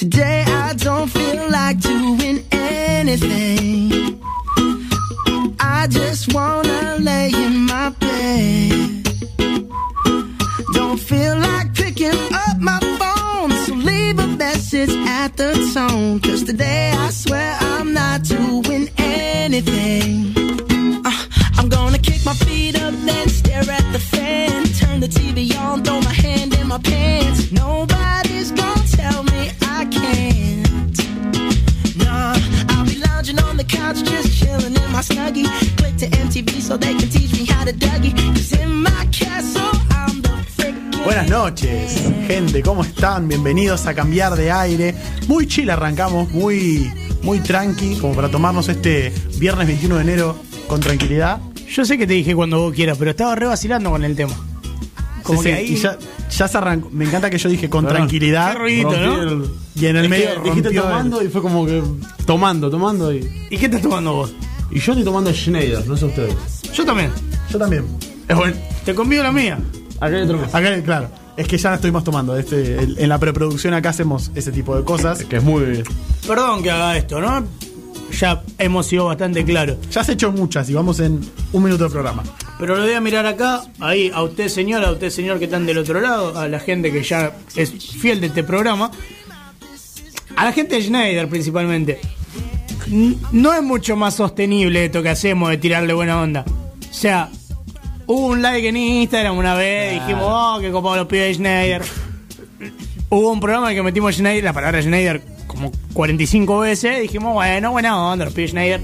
Today I don't feel like doing anything. I just wanna lay in my bed. Don't feel like picking up my phone, so leave a message at the tone. Cause today I swear I'm not doing anything. Uh, I'm gonna kick my feet up, then stare at the fan. Turn the TV on, throw my hand in my pants. Nobody's couch, just chilling in my snuggie. Click to MTV so they can teach me how to Dougie. Cause in my castle, I'm the freaking. Buenas noches, gente, ¿cómo están? Bienvenidos a Cambiar de Aire. Muy chill arrancamos, muy, muy tranqui, como para tomarnos este viernes 21 de enero con tranquilidad. Yo sé que te dije cuando vos quieras, pero estaba re vacilando con el tema. Como Sí, que sí, ahí. y ya, ya se arrancó. Me encanta que yo dije con Perdón. tranquilidad. Qué ruidito, ¿no? el- Y en el Es medio dijiste el- tomando y fue como que tomando, tomando y, ¿Y qué estás tomando vos? y yo estoy tomando Schneider, no sé ustedes. Yo también. Yo también. Es bueno. Te convido la mía. Acá hay otro más. Acá, claro. Es que ya no estuvimos tomando. Este, el- en la preproducción acá hacemos ese tipo de cosas. Que es muy Perdón que haga esto, ¿no? Ya hemos sido bastante claros. Ya has hecho muchas y vamos en un minuto de programa. Pero lo voy a mirar acá, ahí a usted señor, a usted señor que están del otro lado, a la gente que ya es fiel de este programa, a la gente de Schneider principalmente. No es mucho más sostenible esto que hacemos de tirarle buena onda. O sea, hubo un like en Instagram una vez, dijimos, oh, que copado los pibes de Schneider. Hubo un programa en el que metimos Schneider, la palabra Schneider, como 45 veces, dijimos, bueno, buena onda, los pibes de Schneider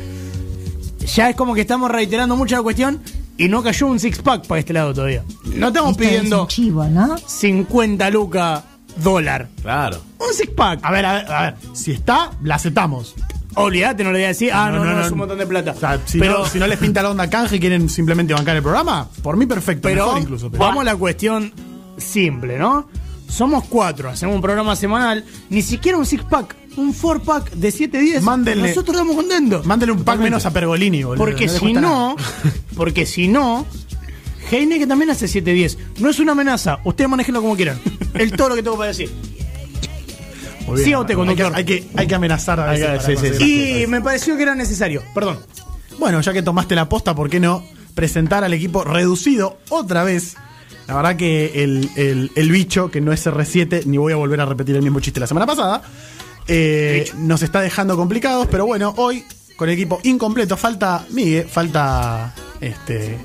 ya es como que estamos reiterando mucho la cuestión y no cayó un six pack para este lado todavía. No estamos es pidiendo un chivo, ¿no? 50 lucas dólar. claro. Un six pack. A ver, a ver, a ver. Si está, la aceptamos. Olvídate, no le voy a decir, ah, no, no, es un montón de plata. O sea, si, pero no, si no les pinta la onda canje y quieren simplemente bancar el programa, por mí perfecto. pero mejor incluso. pero- vamos a la cuestión simple, ¿no? Somos cuatro, hacemos un programa semanal, ni siquiera un six pack, un four pack de 7 días. Mándenle- Nosotros estamos contentos. Mándele un pack menos a Pergolini, boludo. Porque no si no, nada. porque si no, Heine también hace 7-10. No es una amenaza, ustedes manejenlo como quieran. Es todo lo que tengo para decir. Muy bien. siga usted, Hay que, conductor. hay, que, hay que amenazar a veces sí, sí, Y me pareció que era necesario, perdón. Bueno, ya que tomaste la posta, ¿por qué no presentar al equipo reducido otra vez? La verdad que el, el- el bicho, que no es R7, ni voy a volver a repetir el mismo chiste la semana pasada, eh, nos está dejando complicados, pero bueno, hoy con el equipo incompleto, falta Miguel, falta este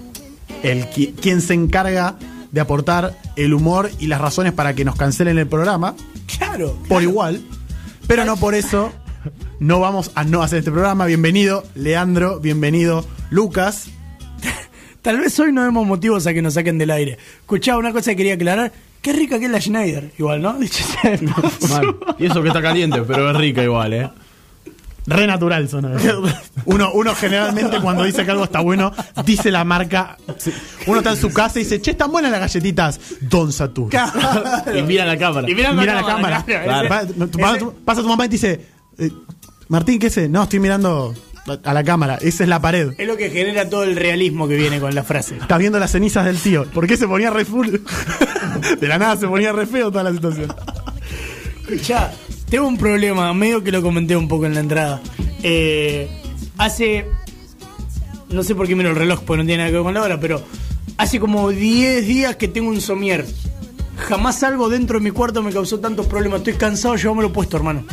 el qui- quien se encarga de aportar el humor y las razones para que nos cancelen el programa Claro. por igual, pero no por eso no vamos a no hacer este programa. Bienvenido Leandro, bienvenido Lucas. Tal vez hoy no demos motivos a que nos saquen del aire. Escuchaba una cosa que quería aclarar. Qué rica que es la Schneider. Igual, ¿no? Dicho sea de paso. Mal. Y eso que está caliente, pero es rica igual, eh. Re natural son. Uno, uno generalmente cuando dice que algo está bueno, dice la marca. Uno está en su casa y dice, che, están buenas las galletitas. Don Satur. Y mira la cámara. Y mira Mira la cámara. claro, Pa- ese- tu- pasa, tu, pasa tu mamá y te dice, eh, Martín, ¿qué sé? No, estoy mirando a la cámara. Esa es la pared. Es lo que genera todo el realismo que viene con la frase. Estás viendo las cenizas del tío. ¿Por qué se ponía re full? De la nada se ponía re feo toda la situación. Escuchá, tengo un problema, medio que lo comenté un poco en la entrada. Eh, hace. No sé por qué miro el reloj, porque no tiene nada que ver con la hora, pero hace como 10 días que tengo un somier. Jamás algo dentro de mi cuarto me causó tantos problemas. Estoy cansado, yo me lo he puesto, hermano.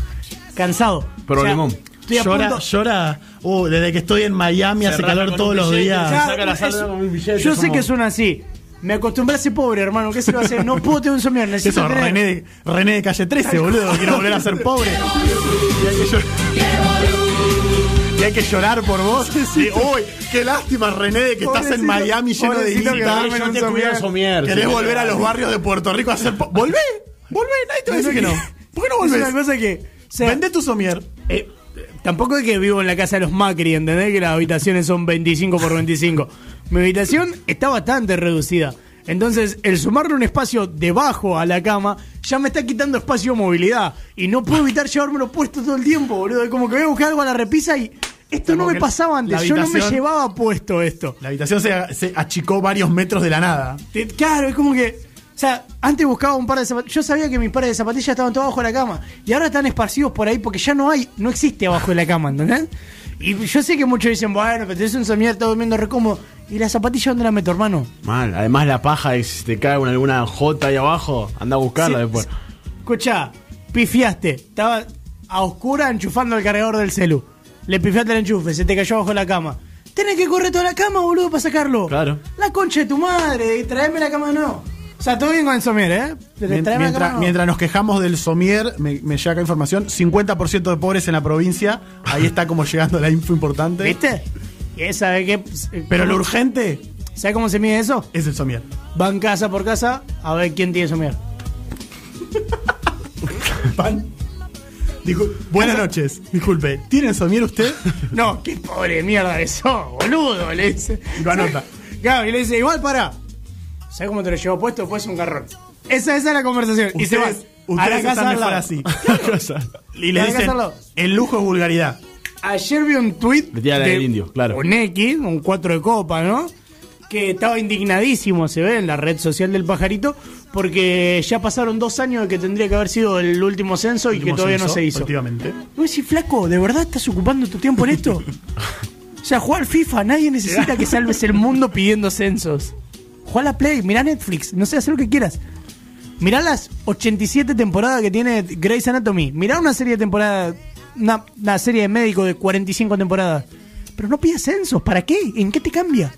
Cansado. Problemón. O sea, estoy a Llora, punto- llora. Uh, desde que estoy en Miami hace calor todos los billete, días. se saca la es- sal con un billete, yo sé como- que suena así. Me acostumbré a ser pobre, hermano. ¿Qué se lo va a hacer? No puedo tener un somier. Necesito Eso, tener- René de, René de calle 13, boludo. Quiero volver a ser pobre. Y hay que, llor- y hay que llorar por vos. Sí, Uy, qué lástima, René, de que estás en Miami lleno de que guita. te somier. somier. Querés sí. volver a los barrios de Puerto Rico a hacer. ¡Volvé! ¡Volvé! Nadie te va a decir que no. ¿Por qué no Es volvés? una cosa que. o sea, Vende tu somier. Eh, tampoco es que vivo en la casa de los Macri, ¿entendés? Que las habitaciones son 25 por 25. Mi habitación está bastante reducida. Entonces, el sumarle un espacio debajo a la cama ya me está quitando espacio de movilidad. Y no puedo evitar llevármelo puesto todo el tiempo, boludo. Es como que voy a buscar algo a la repisa y. Esto no me pasaba antes. Yo no me llevaba puesto esto. La habitación se, se achicó varios metros de la nada. Claro, es como que O sea, antes buscaba un par de zapatillas. Yo sabía que mis pares de zapatillas estaban todos abajo de la cama. Y ahora están esparcidos por ahí porque ya no hay, no existe abajo de la cama, ¿entendés? Y yo sé que muchos dicen, bueno, pero tenés un somier, está durmiendo re cómodo. ¿Y la zapatilla dónde la meto, hermano? Mal. Además, la paja, si te cae con alguna J ahí abajo, anda a buscarla Sí, después. Escuchá, pifiaste. Estaba a oscura enchufando el cargador del celu. Le pifiaste el enchufe, se te cayó abajo de la cama. Tenés que correr toda la cama, boludo, para sacarlo. Claro. La concha de tu madre, y traeme la cama no. O sea, todo bien con el somier, ¿eh? Mientras, no. mientras nos quejamos del somier, me, me llega acá información, 50% de pobres en la provincia, ahí está como llegando la info importante. ¿Viste? Y sabe qué. Pero lo urgente ¿Sabe cómo se mide eso? es el somier. Van casa por casa a ver quién tiene somier. Pan. Dijo, buenas noches, disculpe, ¿tiene somier usted? No, qué pobre mierda que sos, boludo, le dice. Lo anota. Claro, y le dice, igual para. ¿Sabes cómo te lo llevo puesto? Después un garrón. Esa, esa es la conversación. y se va Ustedes, a la casa mejor así. Y le dicen, el lujo es vulgaridad. Ayer vi un tweet la del indio, claro. Un X, un 4 de copa, ¿no? Que estaba indignadísimo, se ve en la red social del pajarito, porque ya pasaron dos años de que tendría que haber sido el último censo y que todavía no se hizo. Efectivamente. No decís, flaco, ¿de verdad estás ocupando tu tiempo en esto? o sea, juega al FIFA, nadie necesita que salves el mundo pidiendo censos. Juega a la Play, mirá Netflix, no sé, haz lo que quieras. Mirá las 87 temporadas que tiene Grey's Anatomy. Mirá una serie de temporadas, una, una serie de médico de 45 temporadas. Pero no pidas censos, ¿para qué? ¿En qué te cambia?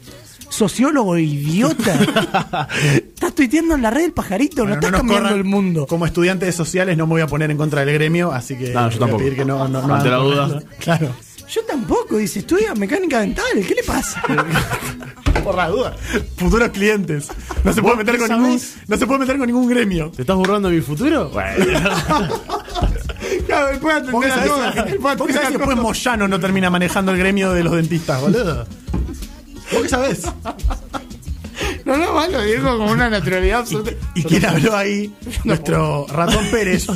Sociólogo idiota. Estás tuiteando en la red del pajarito, Bueno, no estás cambiando corran. el mundo. Como estudiante de sociales no me voy a poner en contra del gremio, así que No, yo voy a tampoco. pedir que no, no, no Ante la duda. Claro. Yo tampoco, dice, estudia mecánica dental, ¿qué le pasa? Por la duda. Futuros clientes. No se puede meter con ningún, no se puede meter con ningún gremio. ¿Te estás burlando de mi futuro? Bueno. Claro, él puede atender ¿Vos qué a vos qué a si después. Moyano no termina manejando el gremio de los dentistas, boludo? ¿Vos qué sabés? No, no, malo, dijo con una naturalidad absoluta. ¿Y quién habló ahí? Nuestro ratón Pérez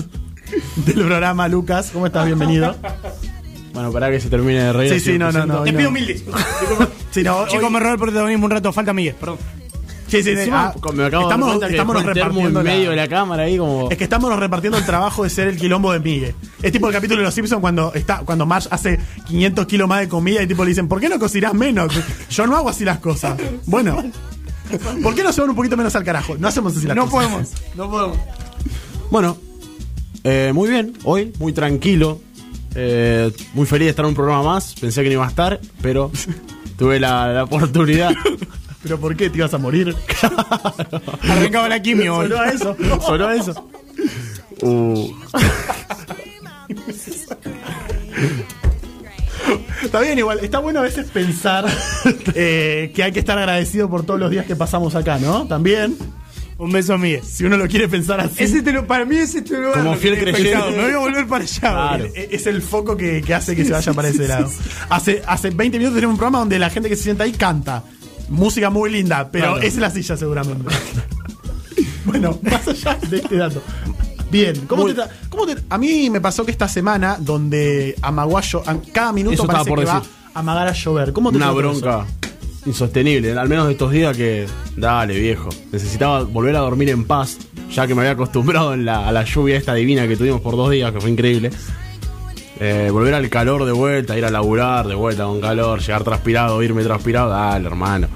del programa, Lucas. ¿Cómo estás? Bienvenido. Bueno, para que se termine de reír. Sí, sí, no, no, no. Te pido no. Sí, no, hoy- Chicos, me robó el protagonismo un rato, falta Miguel, perdón. Sí, sí, sí. Ah, me acabo estamos, de termo repartiendo en la- medio de la cámara ahí como... Es que estamos repartiendo el trabajo de ser el quilombo de Miguel. Es tipo el capítulo de los Simpsons cuando está cuando Marge hace 500 kilos más de comida y tipo le dicen, ¿por qué no cocinás menos? Yo no hago así las cosas. Bueno, ¿por qué no se van un poquito menos al carajo? No hacemos así las No cosas. podemos, no podemos. Bueno, eh, muy bien, hoy, muy tranquilo. eh, muy feliz de estar en un programa más. Pensé que no iba a estar, pero tuve la, la oportunidad. ¿Pero por qué? ¿Te ibas a morir? Arrancaba la quimio. Sonó a eso. Sonó eso. Uh, Está bien, igual. Está bueno a veces pensar eh, que hay que estar agradecido por todos los días que pasamos acá, ¿no? También, Un beso a Miguel. si uno lo quiere pensar así. Ese te lo- para mí ese es tu lugar. Como lo que fiel te creyente. Me voy a volver para allá. Claro. Es el foco que, que hace que se vaya para ese lado. Hace, hace 20 minutos tenemos un programa donde la gente que se sienta ahí canta. Música muy linda, pero Claro. es la silla seguramente. bueno, más allá de este dato. Bien, ¿cómo Muy- te, cómo te- a mí me pasó que esta semana, donde amagó a llo- a- cada minuto parece por que va decir. a amagar a llover. ¿Cómo te una eso? Insostenible. Al menos de estos días que. Dale, viejo. Necesitaba volver a dormir en paz, ya que me había acostumbrado en la- a la lluvia esta divina que tuvimos por dos días, que fue increíble. Eh, volver al calor de vuelta, ir a laburar de vuelta con calor, llegar transpirado, irme transpirado, dale, hermano.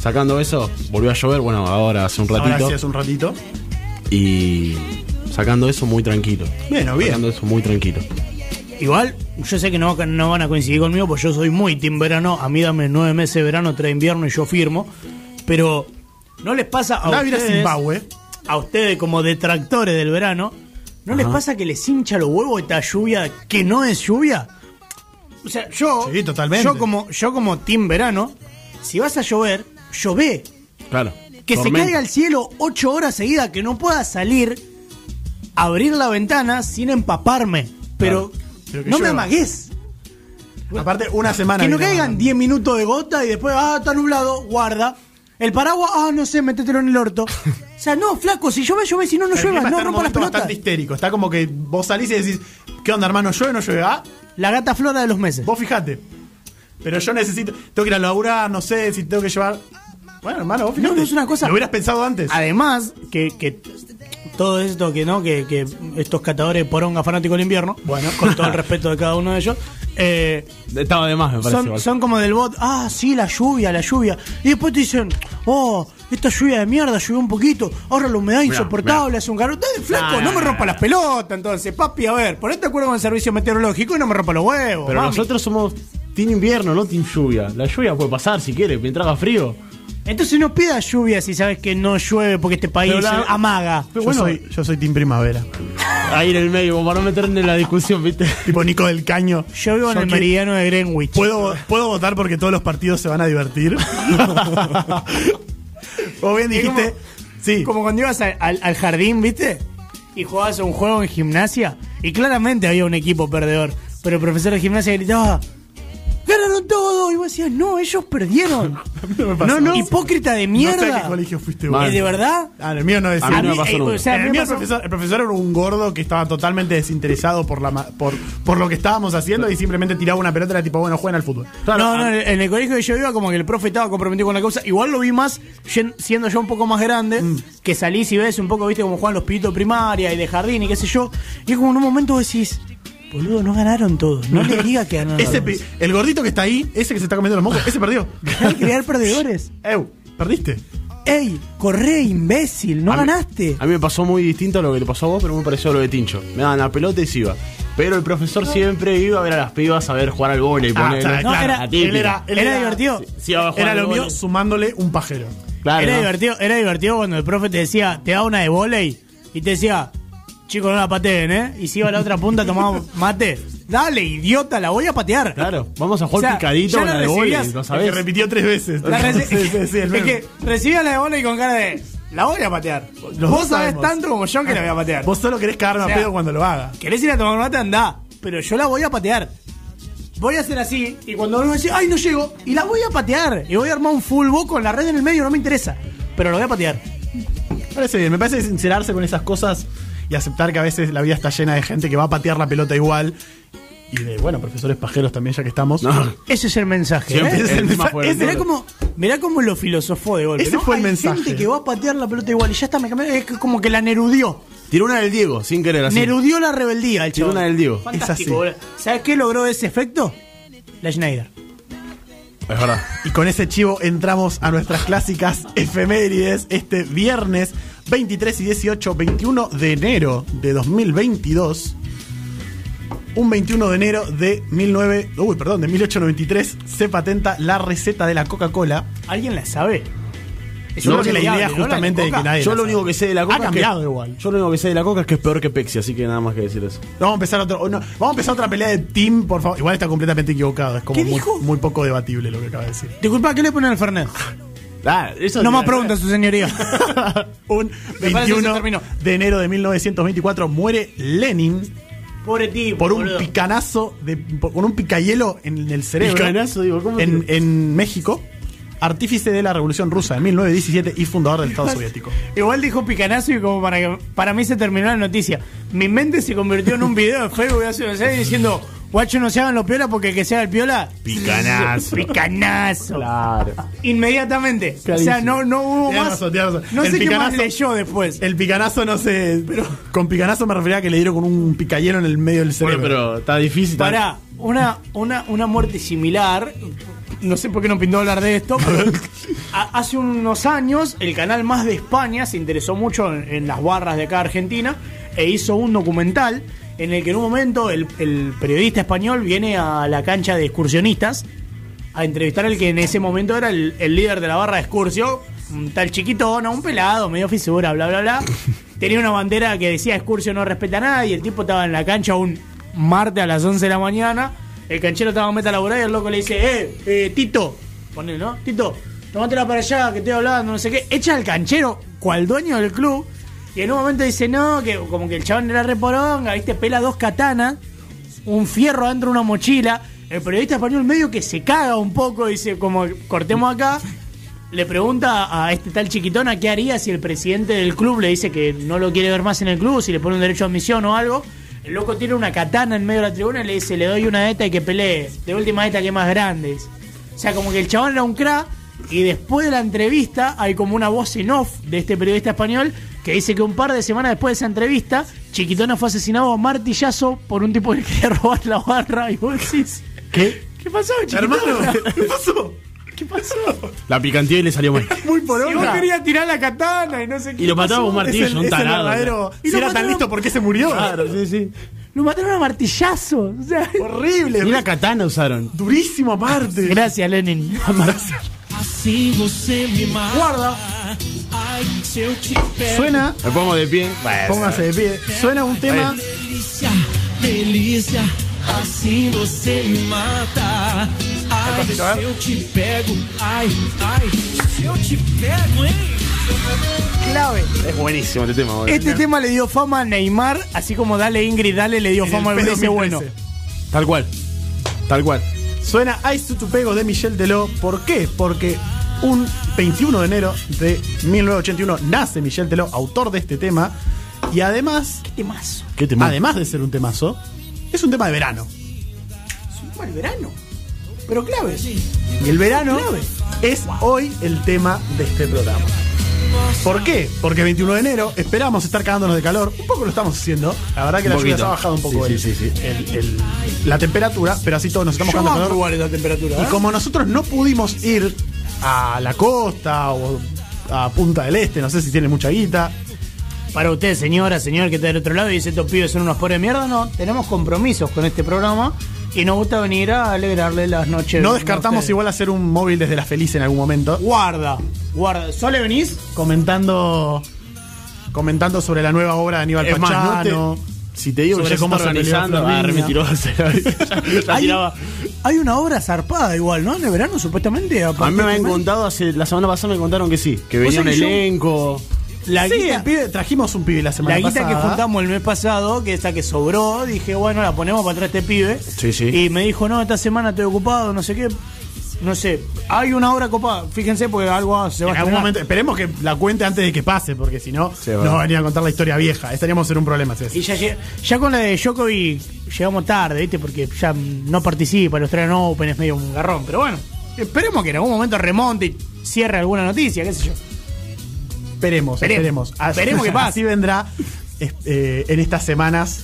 Sacando eso, volvió a llover, bueno, ahora hace un Ahora ratito. sí hace un ratito. Y sacando eso muy tranquilo. Bueno, bien. Sacando eso muy tranquilo. Igual, yo sé que no, no van a coincidir conmigo, porque yo soy muy team verano. A mí dame nueve meses de verano, tres de invierno y yo firmo. Pero, ¿no les pasa a ustedes, Zimbabue. a ustedes como detractores del verano, ¿no les pasa que les hincha los huevos esta lluvia que no es lluvia? O sea, yo, Sí, totalmente. yo como yo como team verano, si vas a llover, llové. Claro. Que se caiga al cielo ocho horas seguidas, que no pueda salir, abrir la ventana sin empaparme. Pero, Pero no me amagues. Aparte, una semana. Que no caigan amagando. 10 minutos de gota y después, ah, está nublado, guarda. El paraguas, ah, no sé, métetelo en el orto. O sea, no, flaco, si llueve, llueve, si no, no llueva, no rompa las pelotas. bastante histérico. Está como que vos salís y decís, ¿qué onda, hermano? ¿Llueve o no llueve? Ah, La gata flora de los meses. Vos fijate. Pero yo necesito. Tengo que ir a laburar, no sé si tengo que llevar. Bueno, hermano, vos No, fíjate. no es una cosa- Lo hubieras pensado antes. Además, que, que todo esto que no, que, que estos catadores poronga fanáticos del invierno, bueno, con todo el respeto de cada uno de ellos, eh, Estaba de más, me parece. son, son como del bot, ah, sí, la lluvia, la lluvia. Y después te dicen, oh, esta lluvia de mierda, llovió un poquito, ahora la humedad Mirá, insoportable, mirá. hace un calor. Dale, flaco, no me rompa las pelotas, entonces, papi, a ver, ponete de acuerdo con el servicio meteorológico y no me rompa los huevos. Pero mami. nosotros somos Team Invierno, no Team Lluvia. La lluvia puede pasar si quiere, mientras haga frío. Entonces no pidas lluvia si sabes que no llueve porque este país Pero la- amaga. yo, bueno. soy, yo soy Team Primavera. Ahí en el medio, como para no meterme en la discusión, ¿viste? tipo Nico del Caño. Yo vivo en el meridiano de Greenwich. ¿Puedo, ¿Puedo votar porque todos los partidos se van a divertir? o bien dijiste. sí. Como cuando ibas a- al, al jardín, ¿viste? Y jugabas un juego en gimnasia. Y claramente había un equipo perdedor. Pero el profesor de gimnasia gritaba: decías: No, ellos perdieron. no me pasó. no, no, hipócrita de No sé a mierda. qué colegio fuiste Mal. vos. ¿Es de verdad? Ah, el mío no decía. A mí no me pasó eh, nunca. o sea, a en mí el mío pasó- profesor, el profesor era un gordo que estaba totalmente desinteresado por, la, por, por lo que estábamos haciendo y simplemente tiraba una pelota y era tipo, bueno, jueguen al fútbol. no, no, en el colegio que yo iba, como que el profe estaba comprometido con la causa. Igual lo vi más siendo yo un poco más grande, Mm. que salís y ves un poco, viste, como juegan los pibitos de primaria y de jardín y qué sé yo. Y es como en un momento decís, boludo, no ganaron todos. No le diga que ganaron. Ese pi- el gordito que está ahí, ese que se está comiendo los mocos, ese perdió. Hay que crear perdedores. Ew, perdiste. Ey, corre, imbécil, no A mí- ganaste. A mí me pasó muy distinto a lo que te pasó a vos, pero me pareció lo de Tincho. Me daban la pelota y se iba. Pero el profesor siempre iba a ver a las pibas a ver jugar al. Ah, sea, No, claro, era- él era, él Era divertido. Sí, iba a jugar Era al lo mío sumándole un pajero. Claro, era ¿no? divertido, era divertido cuando el profe te decía, te daba una de volei y te decía, chicos, no la pateen, ¿eh? Y si iba a la otra punta, tomaba mate. Dale, idiota, la voy a patear. Claro, vamos a jugar O sea, picadito ya con la la de recibías. ¿lo El que sabés? repitió tres veces. La reci- Sí, sí, sí, es que recibía la de bola y con cara de. La voy a patear. dos Vos sabés sabemos. tanto como yo que la voy a patear. Vos solo querés cagarme O sea, a pedo cuando lo haga. ¿Querés ir a tomar mate? Andá. Pero yo la voy a patear. Voy a hacer así. Y cuando uno dice, ay, no llego. Y la voy a patear. Y voy a armar un full book con la red en el medio. No me interesa. Pero lo voy a patear. Parece bien, me parece sincerarse con esas cosas y aceptar que a veces la vida está llena de gente que va a patear la pelota igual. Y de, bueno, profesores pajeros también, ya que estamos. No. Ese es el mensaje. ¿eh? es el mensaje. Ese- Mirá cómo, mirá cómo lo filosofó de golpe. Ese ¿no? fue el Hay mensaje. gente que va a patear la pelota igual y ya está, me cambió. Es como que la nerudió. Tiró una del Diego, sin querer así. Nerudió la rebeldía el Tiró una del Diego. Fantástico, Es así. ¿Sabes qué logró ese efecto? La Schneider. Es verdad. Y con ese chivo entramos a nuestras clásicas efemérides este viernes 23 y 18, 21 de enero de 2022. Un 21 de enero de 19, uy, perdón, de 1893 se patenta la receta de la Coca-Cola. ¿Alguien la sabe? Es No, algo que la idea justamente de que nadie Yo lo único que sé de la coca Ha cambiado es que, igual. Yo lo único que sé de la coca es que es peor que Pepsi, así que nada más que decir eso. Vamos a empezar otro, no, vamos a empezar otra pelea de team, por favor. Igual está completamente equivocado, es como ¿Qué muy, dijo? muy poco debatible lo que acaba de decir. Disculpa, ¿qué le ponen al Fernet? Ah, eso No más preguntas, su señoría. Un Me parece que se 21 terminó. de enero de 1924 muere Lenin Pobre tipo. por un boludo. picanazo, de, por- con un picayelo en el cerebro. Picanazo, digo, ¿cómo en, en México, artífice de la Revolución Rusa de 1917 y fundador del Estado Soviético. Igual dijo picanazo y como para que para mí se terminó la noticia. Mi mente se convirtió en un video de Facebook hace unos años diciendo, guacho, no se hagan los piola porque el que se haga el piola. Picanazo. Picanazo. Claro. Inmediatamente. O sea, Clarísimo. no, no hubo Tienes más. razón, razón. No El sé qué más picanazo- leyó después. El picanazo no sé, pero con picanazo me refería a que le dieron con un picayelo en el medio del cerebro. Bueno, pero está difícil. está- Pará, una, una, una muerte similar. No sé por qué no pintó hablar de esto, pero hace unos años el canal Más de España se interesó mucho en, en las barras de acá Argentina e hizo un documental en el que en un momento el, el periodista español viene a la cancha de excursionistas a entrevistar al que en ese momento era el, el líder de la barra de excursio, un tal chiquitón, un pelado, medio fisura, bla, bla, bla. Tenía una bandera que decía excursio no respeta a nadie, el tipo estaba en la cancha un martes a las 11 de la mañana, el canchero estaba a meta laboral y el loco le dice, eh, eh, Tito, ponele, ¿no? Tito, tomátela para allá, que estoy hablando, no sé qué. Echa al canchero, cual dueño del club, y en un momento dice, no, que como que el chabón era reporonga, viste, pela dos katanas, un fierro dentro de una mochila. El periodista español medio que se caga un poco, dice, como cortemos acá. Le pregunta a este tal chiquitona qué haría si el presidente del club le dice que no lo quiere ver más en el club, si le pone un derecho a admisión o algo. El loco tiene una katana en medio de la tribuna y le dice, le doy una de esta y que pelee. De última esta que más grande. dice. O sea, como que el chabón era un crack Y después de la entrevista hay como una voz en off de este periodista español que dice que un par de semanas después de esa entrevista, Chiquitona fue asesinado a martillazo por un tipo que quería robar la barra. Y vos decís, ¿Qué? ¿qué pasó, Chiquitona? Hermano, ¿qué pasó? ¿Qué pasó? La picantía le salió mal. Muy por Si vos querías tirar la katana y no sé qué. Y lo mataba un martillo, Es el, un es el tarado. verdadero. Y Si era tan listo, ¿por qué se murió? Claro, sí, sí. Lo mataron a martillazo. O sea, Horrible. Ni una katana usaron. Durísimo aparte. gracias, Lenin. Assim você me mata. Guarda. Ai, se eu te pego. Suena, Me pongo de pie. póngase de pie, suena un tema Delícia, delícia. Assim você me mata. Ai, se eu te pego. Ai, ai, se eu te pego, hein? Clave. Es buenísimo este tema. Este tema le dio fama a Neymar, así como Dale Ingrid, Dale le dio en fama al 2013. bueno. Tal cual. Tal cual. Suena Ice to Pego de Michel Teló. ¿Por qué? Porque un 21 de enero de 1981 nace Michel Teló, autor de este tema. Y además, Temazo. ¿Qué tema? además de ser un temazo, es un tema de verano. Es el verano. Pero clave. Y el verano es hoy el tema de este programa. ¿Por qué? Porque 21 de enero esperamos estar cagándonos de calor. Un poco lo estamos haciendo. La verdad que Un la lluvia se ha bajado un poco Sí, el- sí, sí, sí. el- el- la temperatura, pero así todos nos estamos Yo cagando de calor. igual esa temperatura. Y ¿eh? como nosotros no pudimos ir a la costa o a Punta del Este, no sé si tiene mucha guita. Para usted, señora, señor que está del otro lado y dice estos pibes son unos pobres de mierda, no. Tenemos compromisos con este programa y nos gusta venir a alegrarle las noches. No a descartamos igual hacer un móvil desde la feliz en algún momento. Guarda, guarda. ¿Sole venís? Comentando. Comentando sobre la nueva obra de Aníbal Es más, no Pachano. te- si te digo que Sobre ya se cómo está se organizando, ah, mentiroso. Ya- ya Hay, tiraba. hay una obra zarpada igual, ¿no? De verano, supuestamente. A mí me habían contado hace, la semana pasada me contaron que sí, que venía un que yo- elenco. La Sí, guita, el pibe- trajimos un pibe la semana la guita que pasada. juntamos el mes pasado, que esta que sobró, dije, bueno, la ponemos para atrás este pibe. Sí, sí. Y me dijo, no, esta semana estoy ocupado, no sé qué. No sé, hay una obra copada, fíjense, porque algo se va En a algún momento, esperemos que la cuente antes de que pase, porque si no, Sí, nos va a venir a contar la historia vieja. Estaríamos en un problema, si es. Y ya, ya con la de Djokovic llegamos tarde, ¿viste? Porque ya no participa, el Australian Open es medio un garrón. Pero bueno, esperemos que en algún momento remonte y cierre alguna noticia, qué sé yo. Esperemos, Esperemos. esperemos. Que pase. Así vendrá eh, en estas semanas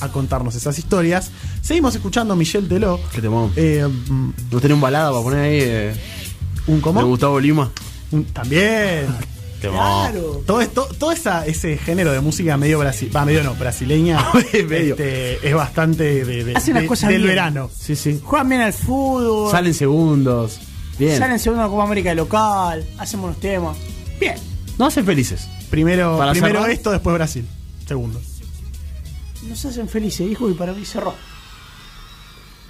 a contarnos esas historias. Seguimos escuchando a Michelle Teló. Qué temón. Eh, mm, ¿No tenés un balada para poner ahí eh, ¿Un de cómo? Gustavo Lima? Un- También. Temón. Todo esto, todo esa, ese género de música medio brasi- va, medio no, brasileña Medio. este, es bastante de, de- Hacen las de- cosas del bien. verano. Sí, sí. Juegan bien al fútbol, Salen segundos. Bien. salen segundo en la Copa América local, hacen buenos temas. Bien. No hacen felices. Primero, Para primero cerrar. esto, después Brasil. Segundo. Nos hacen felices, dijo, y para mí cerró.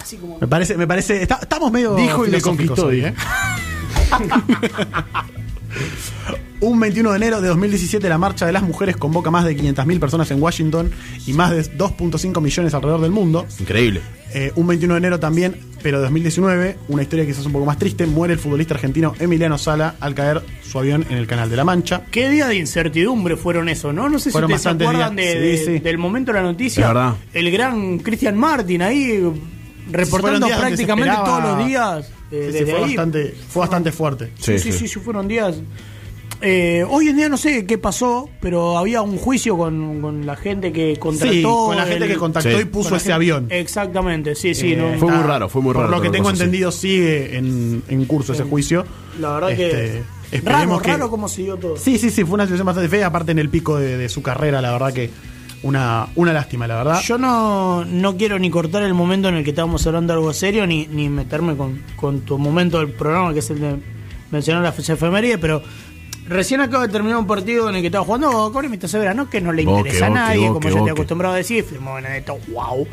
Así como. Me parece, me parece. está- estamos medio. Dijo y me filosóficos conquistó, hoy, dije. ¿eh? Un 21 de enero de 2017 la marcha de las mujeres convoca más de 500.000 personas en Washington y más de 2.5 millones alrededor del mundo. Increíble. Eh, un 21 de enero también, pero de 2019, una historia quizás un poco más triste, muere el futbolista argentino Emiliano Sala al caer su avión en el Canal de la Mancha. Qué día de incertidumbre fueron eso, ¿no? No sé Fueron si ustedes se acuerdan días, de- sí, de- sí. del momento de la noticia. Verdad. El gran Cristian Martin ahí reportando prácticamente todos los días. eh, Sí, sí, desde fue, ahí. bastante, fue bastante fuerte. Sí, sí, sí, sí, fueron días. Eh, hoy en día no sé qué pasó, pero había un juicio con, con la gente que contrató. Sí, con la gente el- que contactó Sí. y puso ese gente- avión. Exactamente, sí, sí. Eh, no. Fue muy raro, fue muy Por raro lo que tengo entendido, sigue en, en curso ese juicio. La verdad que. Este, Raro, esperemos que- raro cómo siguió todo. Sí, sí, sí, fue una situación bastante fea, aparte en el pico de, de su carrera, la verdad que una, una lástima, la verdad. Yo no, no quiero ni cortar el momento en el que estábamos hablando de algo serio, ni, ni meterme con, con tu momento del programa, que es el de mencionar las efemérides, pero recién acabo de terminar un partido en el que estaba jugando con Mita Severa, no que no le Boque, interesa a nadie, boque, como ya estoy boque. acostumbrado a decir, firmó Benedetto, wow.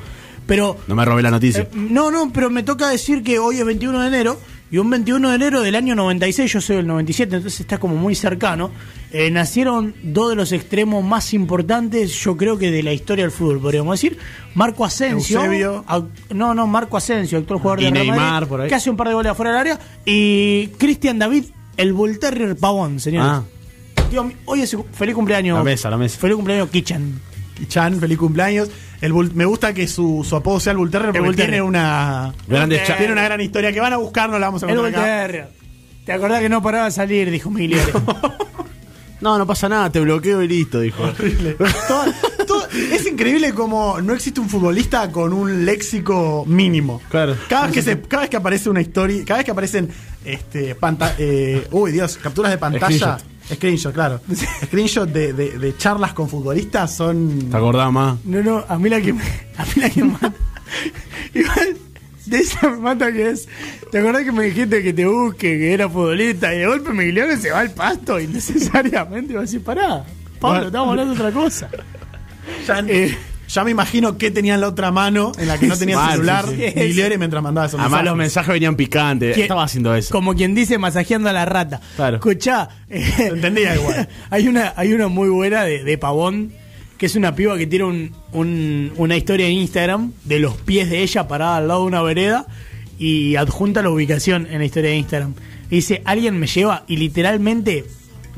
Pero No me robé la noticia. eh, no, no, pero me toca decir que hoy es 21 de enero y un 21 de enero del año 96, yo soy del 97, entonces está como muy cercano. eh, nacieron dos de los extremos más importantes, yo creo que de la historia del fútbol, podríamos decir. Marco Asensio. No, no, Marco Asensio, actual jugador Y de Real Neymar, Madrid, por ahí. que hace un par de goles afuera del área. Y Cristian David, el Bull Terrier Pavón, señores. Ah. Tío, hoy es feliz cumpleaños. La mesa, la mesa. Feliz cumpleaños, Kichan. Chan, feliz cumpleaños. El Bull- me gusta que su, su apodo sea el Bull Terrier porque Bull tiene una, Grandes cha- tiene una gran historia que van a buscar, no la vamos a El contar Bull acá. Terrier. ¿Te acordás que no paraba de salir? Dijo Migliore. No, no pasa nada, te bloqueo y listo, dijo. Todo- es increíble como no existe un futbolista con un léxico mínimo. Claro. Cada vez que, se, cada vez que aparece una historia, cada vez que aparecen este, panta- eh, uy Dios, capturas de pantalla, screenshot, claro. Screenshot de, de- de charlas con futbolistas son. ¿Te acordás más? No, no, a mí la que me, a mí la que me mata. Igual, de esa me mata que es. ¿Te acordás que me dijiste que te busque, que era futbolista? Y de golpe Migliore se va al pasto innecesariamente. Y a decir, pará, Pablo, estamos hablando de otra cosa. Ya, Eh, ya me imagino que tenía en la otra mano en la que no tenía Mal, celular sí, sí. Migliore mientras mandaba esos Además, los mensajes. mensajes venían picantes. ¿Quién- Estaba haciendo eso. Como quien dice, masajeando a la rata. Claro. Escuchá. eh, entendía igual. hay, una, hay una muy buena de, de Pavón, que es una piba que tiene un, un- una historia en Instagram de los pies de ella parada al lado de una vereda y adjunta la ubicación en la historia de Instagram. Y dice, alguien me lleva y literalmente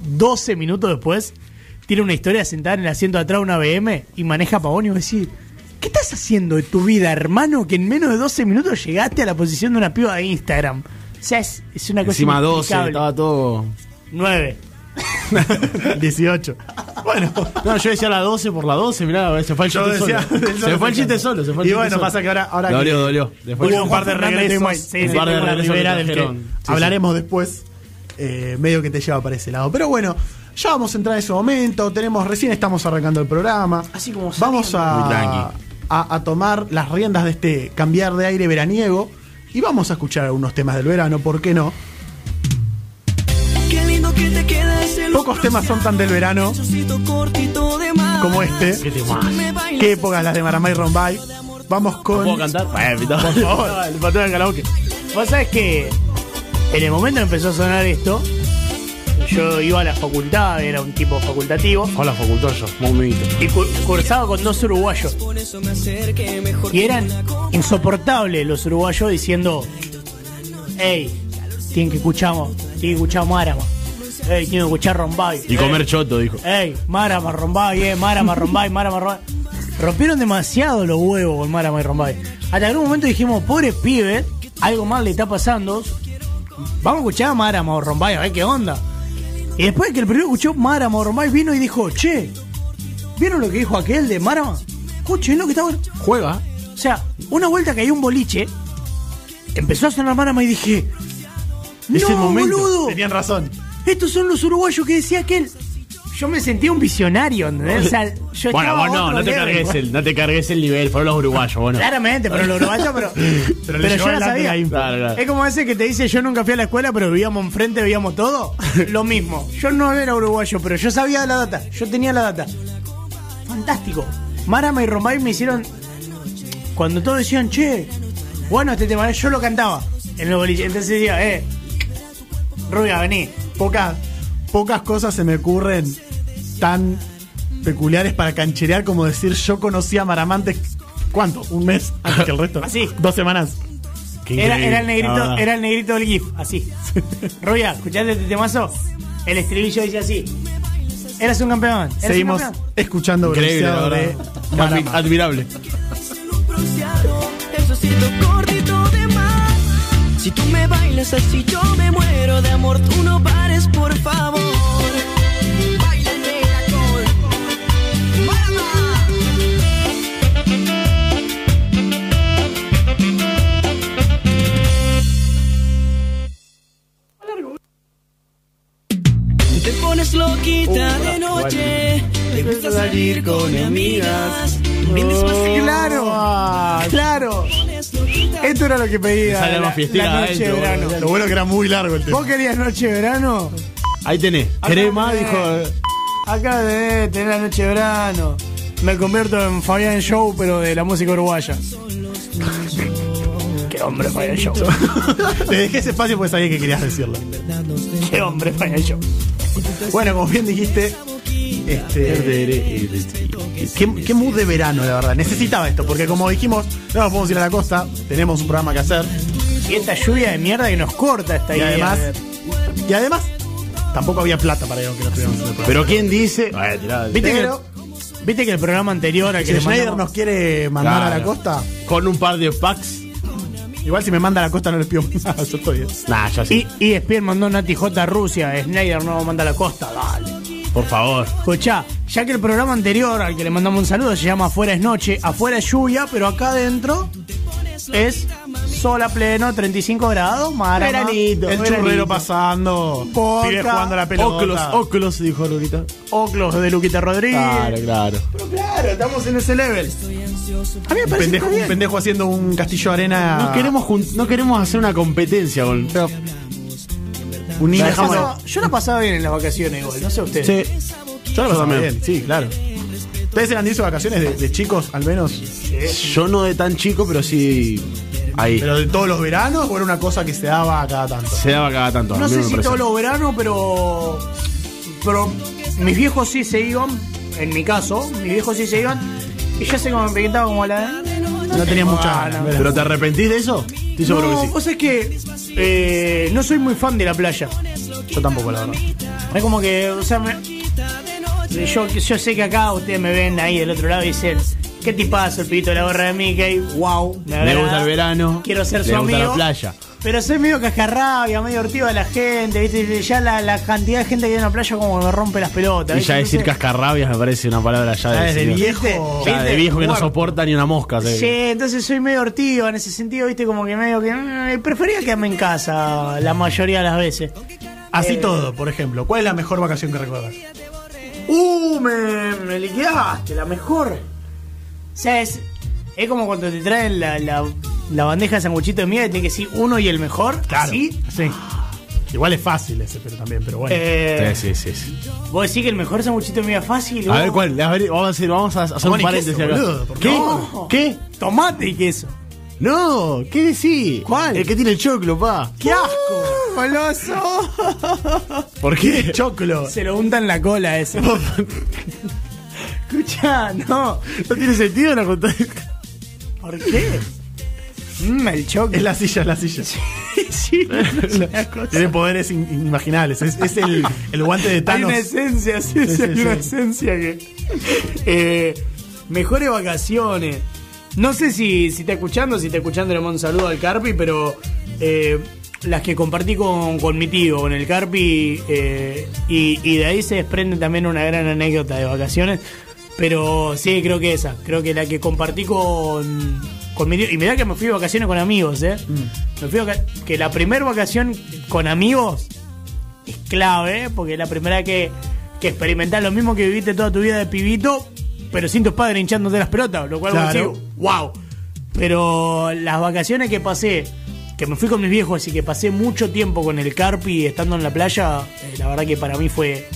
12 minutos después tiene una historia sentada en el asiento de atrás de una BM y maneja Pavón y va a decir... ¿Qué estás haciendo de tu vida, hermano? Que en menos de 12 minutos llegaste a la posición de una piba de Instagram. O sea, es, es una cosa Encima 12, inexplicable. estaba todo. 9. 18. Bueno. No, yo decía la 12 por la 12, mirá, se fue el chiste decía- solo. Se fue el chiste solo, se fue el Y bueno, solo. pasa que ahora, ahora Dolió, que dolió. Después hubo un par de regresos. Sí, un par de regresos del que trajeron. Sí, hablaremos después, eh, medio que te lleva para ese lado. Pero bueno, ya vamos a entrar en ese momento. Tenemos, recién estamos arrancando el programa. Así como vamos a, a, a tomar las riendas de este cambiar de aire veraniego y vamos a escuchar algunos temas del verano, ¿por qué no? Qué lindo que te queda ese Pocos temas son tan del verano de como este. ¿Qué épocas las de Maramay Rombay? Vamos con. ¿Puedo cantar? Por favor. El pateo del karaoke. Vos sabés que en el momento que empezó a sonar esto, yo iba a la facultad, era un tipo facultativo, Hola, facultad yo, momento. y cu- cursaba con dos uruguayos. Y eran insoportables los uruguayos diciendo, hey, tienen que escuchar, tienen que escuchar Marama. Hey, tienen que escuchar Rombay. Y comer choto, dijo. Ey, Marama, Rombay, eh, Marama, Rombay, Marama, Rombay. Rompieron demasiado los huevos con Marama y Rombay. Hasta un momento dijimos, pobre pibe, algo mal le está pasando. Vamos a escuchar a Marama o Rombay, a ver qué onda. Y después que el primero escuchó Marama Rombay, vino y dijo, che, ¿vieron lo que dijo aquel de Marama? Escuchen lo que bueno. Juega. O sea, una vuelta que hay un boliche, empezó a sonar Marama y dije, Es no, el momento. boludo, Tenían razón. estos son los uruguayos que decía aquel. Yo me sentía un visionario, ¿entendés? O sea, yo Bueno, vos no, no te cargues el, no te cargues el nivel, fueron los uruguayos, bueno. Claramente, pero los uruguayos, pero, pero, yo la sabía. la info. Claro, claro. Es como ese que te dice, yo nunca fui a la escuela, pero vivíamos enfrente, veíamos todo. Lo mismo. Yo no era uruguayo, pero yo sabía de la data. Yo tenía la data. Fantástico. Marama y Rombay me hicieron... Cuando todos decían, che, bueno, este tema, yo lo cantaba en el boliche. Entonces decía, eh, Rubia, vení. Pocas, pocas cosas se me ocurren tan peculiares para cancherear como decir yo conocí a Maramante. ¿Cuánto? ¿Un mes antes que el resto? Así. Dos semanas. Era, el negrito, verdad. era el negrito del GIF, así. Rubia, ¿escuchaste este temazo? El estribillo dice así. Eras un campeón. eras un Seguimos campeón. escuchando Increíble, de Marama. Admirable. Si tú me bailas así, yo me muero de amor. Tú no pares, por favor. Te pones loquita de noche, te gusta salir con amigas. Brindes vacío. Claro, claro. Esto era lo que pedía. Sale la, más fiestera la noche de verano. Lo bueno que era muy largo el tema. ¿Vos querías noche de verano? Ahí tenés. ¿Querés más? tenés. Dijo. eh, Acá de tener la noche de verano. Me convierto en Fabián Show, pero de la música uruguaya. Qué hombre Fabián Show. Le dejé ese espacio porque sabía que querías decirlo. Qué hombre Fabián Show. Bueno, como bien dijiste, este, ¿qué, qué mood de verano, la verdad. Necesitaba esto, porque como dijimos, no nos podemos ir a la costa, tenemos un programa que hacer. Y esta lluvia de mierda que nos corta esta Y idea. además, y además, tampoco había plata para que no estuviéramos en el programa. Pero ¿quién dice? Ay, ¿Viste, Pero- que, ¿Viste que el programa anterior al que Si le Schneider mandamos- nos quiere mandar a la costa, Con un par de packs. Igual si me manda a la costa no les pido nada, yo estoy bien. Nah, ya sí. Y, y ESPN mandó Nati J a Rusia, Snyder no manda a la costa, dale. Por favor. Escuchá, ya que el programa anterior al que le mandamos un saludo se llama Afuera es noche, afuera es lluvia, pero acá adentro es sol a pleno, 35 grados, marama. El churrero pasando. Pibes jugando a la pelota. Óculos, óculos, dijo Lurita. Oclos de Luquita Rodríguez. Claro, claro. Pero claro, estamos en ese level. A mí me Un parece pendejo, un pendejo haciendo un castillo de arena. No queremos, no queremos hacer una competencia con. un niño. Yo la dejamos- pasaba- Yo la pasaba bien en las vacaciones igual, no sé ustedes. Sí. Yo lo Pasaba bien, sí, claro. ¿Ustedes eran de de vacaciones de, de chicos, al menos? Yo no de tan chico, pero sí. Ahí. ¿Pero de todos los veranos o era una cosa que se daba cada tanto? Se daba cada tanto. No sé si parece. todos los veranos, pero. Pero mis viejos sí se iban. En mi caso, mis viejos sí se iban. Y ya sé cómo me estaba como la. No tenía mucha ganas. ganas. ¿Pero te arrepentís de eso? Estoy seguro No, que sí. vos sabés que eh, no soy muy fan de la playa. Yo tampoco, la verdad. Es como que, o sea, me- yo, yo sé que acá ustedes me ven ahí del otro lado y dicen, ¿qué tipazo el pibito de la gorra de Mickey? Wow, me, agrada. gusta el verano. Quiero ser le su gusta amigo. la playa. Pero soy medio cascarrabia, medio ortivo de la gente, ¿viste? Ya la, la cantidad de gente que hay en la playa como que me rompe las pelotas. Y ya decir Entonces- cascarrabias me parece una palabra ya de, señor. viejo. Ya de viejo que no soporta ni una mosca. se- Sí, entonces soy medio ortivo en ese sentido, viste, como que medio que eh, prefería quedarme en casa la mayoría de las veces. Así Eh, todo, por ejemplo. ¿Cuál es la mejor vacación que recuerdas? Uh, me, me liquidaste, la mejor. O sea, es, es como cuando te traen la, la, la bandeja de sanguchito de miga y tienes que decir uno y el mejor. ¿Así? Sí. Igual es fácil ese, pero también, pero bueno. Eh, Sí, sí, sí, sí. Vos decís que el mejor sanguchito de miga es fácil. A vos- ver cuál. A ver, vamos a hacer, vamos a hacer un paréntesis queso, acá. boludo, ¿por ¿Qué? No. ¿Qué? Tomate y queso. No, ¿qué decís? ¿Cuál? El que tiene el choclo, pa. ¡Qué asco! ¡Goloso! ¿Por qué? Choclo. Se lo unta en la cola ese. Escucha, no. No tiene sentido la contar. ¿Por qué? Mmm, el choque. Es la silla, es la silla. sí, Tiene poderes in- inimaginables. Es, es el, el guante de Hay Thanos. una esencia, sí, sí, sí, hay una sí. esencia que. Eh, mejores vacaciones. No sé si, si está escuchando, si está escuchando, le mando un saludo al Carpi, pero eh, las que compartí con, con mi tío, con el Carpi, eh, y, y de ahí se desprende también una gran anécdota de vacaciones. Pero sí, creo que esa. Creo que la que compartí con, con mi tío. Y mirá que me fui de vacaciones con amigos, ¿eh? Mm. Me fui vaca- que la primera vacación con amigos es clave, ¿eh? porque es la primera que, que experimentás lo mismo que viviste toda tu vida de pibito, pero sin tus padres hinchándote las pelotas, lo cual vos Claro. decís, wow. Pero las vacaciones que pasé, que me fui con mis viejos y que pasé mucho tiempo con el Carpi estando en la playa, eh, la verdad que para mí fue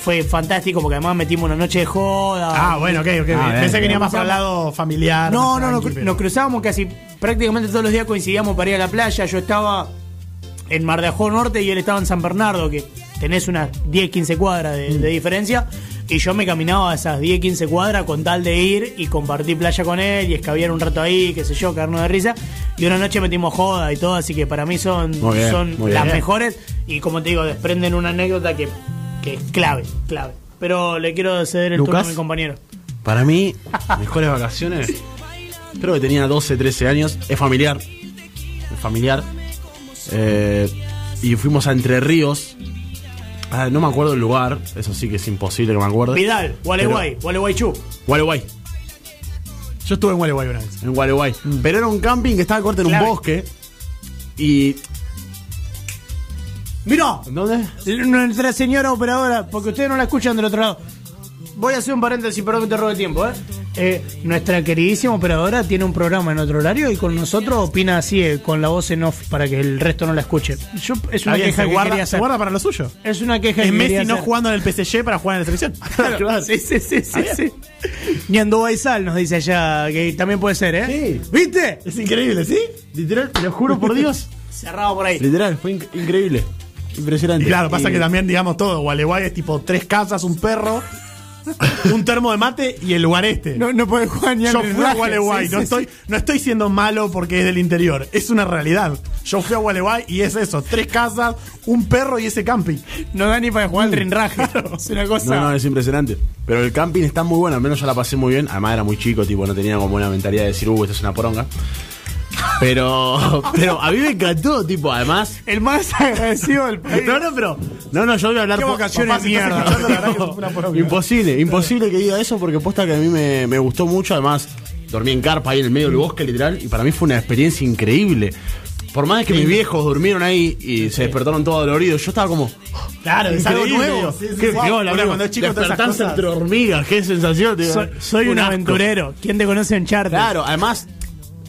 fue fantástico porque además metimos una noche de joda. Ah, bueno, ok, ok. Ah, bien, Pensé que venía más para el lado familiar. No, no, no, pero- nos cruzábamos casi prácticamente todos los días coincidíamos para ir a la playa. Yo estaba en Mar de Ajó Norte y él estaba en San Bernardo, que tenés unas 10, 15 cuadras de, Mm. de diferencia. Y yo me caminaba esas 10, 15 cuadras con tal de ir y compartir playa con él y escabiar un rato ahí, qué sé yo, caernos de risa. Y una noche metimos joda y todo, así que para mí son, bien, son las bien. mejores. Y como te digo, desprenden una anécdota que, que es clave, clave. Pero le quiero ceder el turno Lucas. a mi compañero. Para mí, mejores vacaciones. Creo que tenía 12, 13 años. Es familiar. Es familiar. Eh, y fuimos a Entre Ríos. Ah, no me acuerdo el lugar. Eso sí que es imposible que me acuerde. Vidal, Gualeguay, Gualeguay Chu. Gualeguay. Yo estuve en Gualeguay una vez. En Gualeguay. Pero era un camping que estaba corto en Clave. un bosque. Y. Mirá, ¿Dónde? Nuestra señora operadora, porque ustedes no la escuchan del otro lado. Voy a hacer un paréntesis, perdón que te robe tiempo, ¿eh? Eh, Nuestra queridísima operadora tiene un programa en otro horario y con nosotros opina así, eh, con la voz en off, para que el resto no la escuche. Yo, es una queja que guarda, quería se hacer. guarda para lo suyo. Es una queja Es que Messi no hacer. jugando en el PSG para jugar en la selección. Claro, sí, sí, sí, sí, sí. Ñando Baizal nos dice allá, que también puede ser, ¿eh? Sí. ¿Viste? Es increíble, ¿sí? Literal, te lo juro por Dios. Cerrado por ahí. Literal, fue inc- increíble. Impresionante. Y claro, pasa Y- que también, digamos, todo. Gualeguay es tipo tres casas, un perro, un termo de mate y el lugar este. No, no puede jugar ni Yo fui a Gualeguay, sí, no, sí, estoy, sí. no estoy siendo malo porque es del interior, es una realidad. Yo fui a Gualeguay y es eso, tres casas, un perro y ese camping. No da ni para jugar al rinraje. Es una cosa. No, no, es impresionante. Pero el camping está muy bueno, al menos yo la pasé muy bien. Además era muy chico, tipo, no tenía como una mentalidad de decir, uh, esto es una poronga. Pero, pero a mí me encantó, tipo, además. El más agradecido del país. No, no, pero. No, no, yo voy a hablar Qué estás mierda. Imposible, imposible que diga eso porque posta que a mí me, me gustó mucho. Además, dormí en carpa ahí en el medio del bosque, literal, y para mí fue una experiencia increíble. Por más que mis viejos durmieron ahí y se despertaron todos doloridos, yo estaba como. Claro, es algo nuevo. Sí, qué piola, Ahora, amigo. cuando es chico, Despertarse entre hormigas, qué sensación. digo, Soy, soy un asco. aventurero. ¿Quién te conoce en Charter? Claro, además,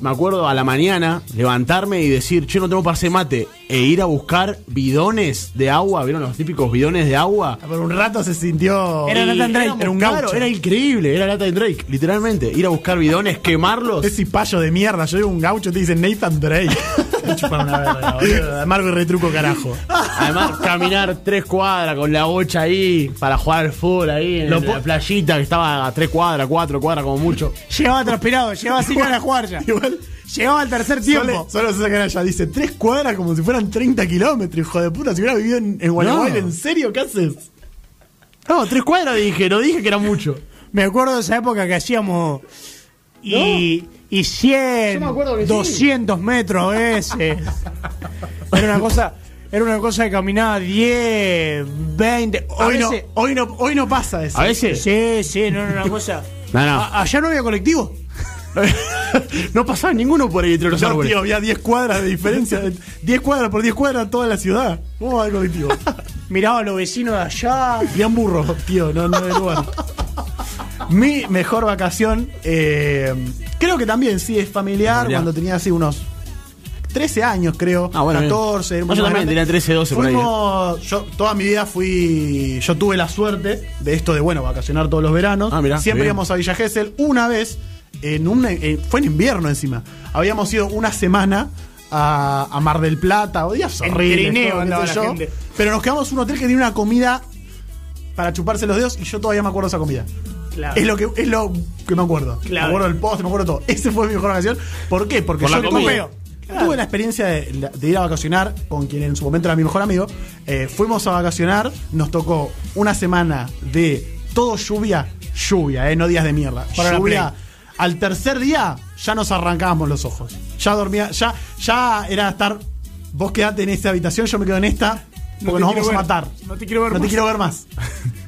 me acuerdo a la mañana levantarme y decir, che, no tengo para hacer mate, e ir a buscar bidones de agua, ¿vieron los típicos bidones de agua? Por un rato se sintió. Era Nathan Drake, Era un claro, gaucho, era increíble, era Nathan Drake, literalmente. Ir a buscar bidones, quemarlos. Ese payo de mierda. Yo digo un gaucho, te dicen Nathan Drake. Me chupan una verga, boludo. Amargo y retruco, carajo. Además, caminar tres cuadras con la bocha ahí para jugar al fútbol ahí en Lo la playita que estaba a tres cuadras, cuatro cuadras como mucho. Llegaba transpirado, llegaba sin ganas de jugar ya. Igual. Llegaba al tercer tiempo. Solo, se sacan allá. Dice tres cuadras como si fueran 30 kilómetros, hijo de puta. Si hubiera vivido en, en No. ¿en serio qué haces? No, tres cuadras dije, no dije que era mucho. Me acuerdo de esa época que hacíamos. Y, y 100, Yo me acuerdo que sí. 200 metros a veces. Era una cosa. Era una cosa que caminaba 10, 20. a Hoy no, veces- hoy, no, hoy no pasa eso. A veces. Sí, sí, no era una cosa. No, no. A- allá no había colectivo. no pasaba ninguno por ahí entre los No, árboles. tío, había 10 cuadras de diferencia. 10 cuadras por 10 cuadras toda la ciudad. ¿Cómo va el colectivo? Miraba a los vecinos de allá. Bien burro, tío, no, no lugar. Mi mejor vacación, eh, creo que también sí es familiar, Familiar. cuando tenía así unos 13 años, creo. Ah, bueno, bien. 14. No, un yo también tenía 13, 12 por ahí, ¿eh? Fuimos- Yo toda mi vida fui. Yo tuve la suerte de esto de, bueno, vacacionar todos los veranos. Ah, mirá, Siempre bien. íbamos a Villa Gesell. Una vez, en un, eh, fue en invierno encima. Habíamos ido una semana a, a Mar del Plata, o días horribles. Pero nos quedamos en un hotel que tenía una comida para chuparse los dedos y yo todavía me acuerdo de esa comida. Claro. Es lo que es lo que me acuerdo. Claro. Me acuerdo del post, me acuerdo todo. Ese fue mi mejor vacación. ¿Por qué? Porque Por la yo comida. tuve, tuve la experiencia de, de ir a vacacionar con quien en su momento era mi mejor amigo. Eh, fuimos a vacacionar, nos tocó una semana de todo lluvia, lluvia, eh, no días de mierda. Para la lluvia. Al tercer día ya nos arrancábamos los ojos. Ya dormía, ya, ya era estar. Vos quedate en esta habitación, yo me quedo en esta, porque No nos vamos a matar. No te quiero ver No te más. quiero ver más.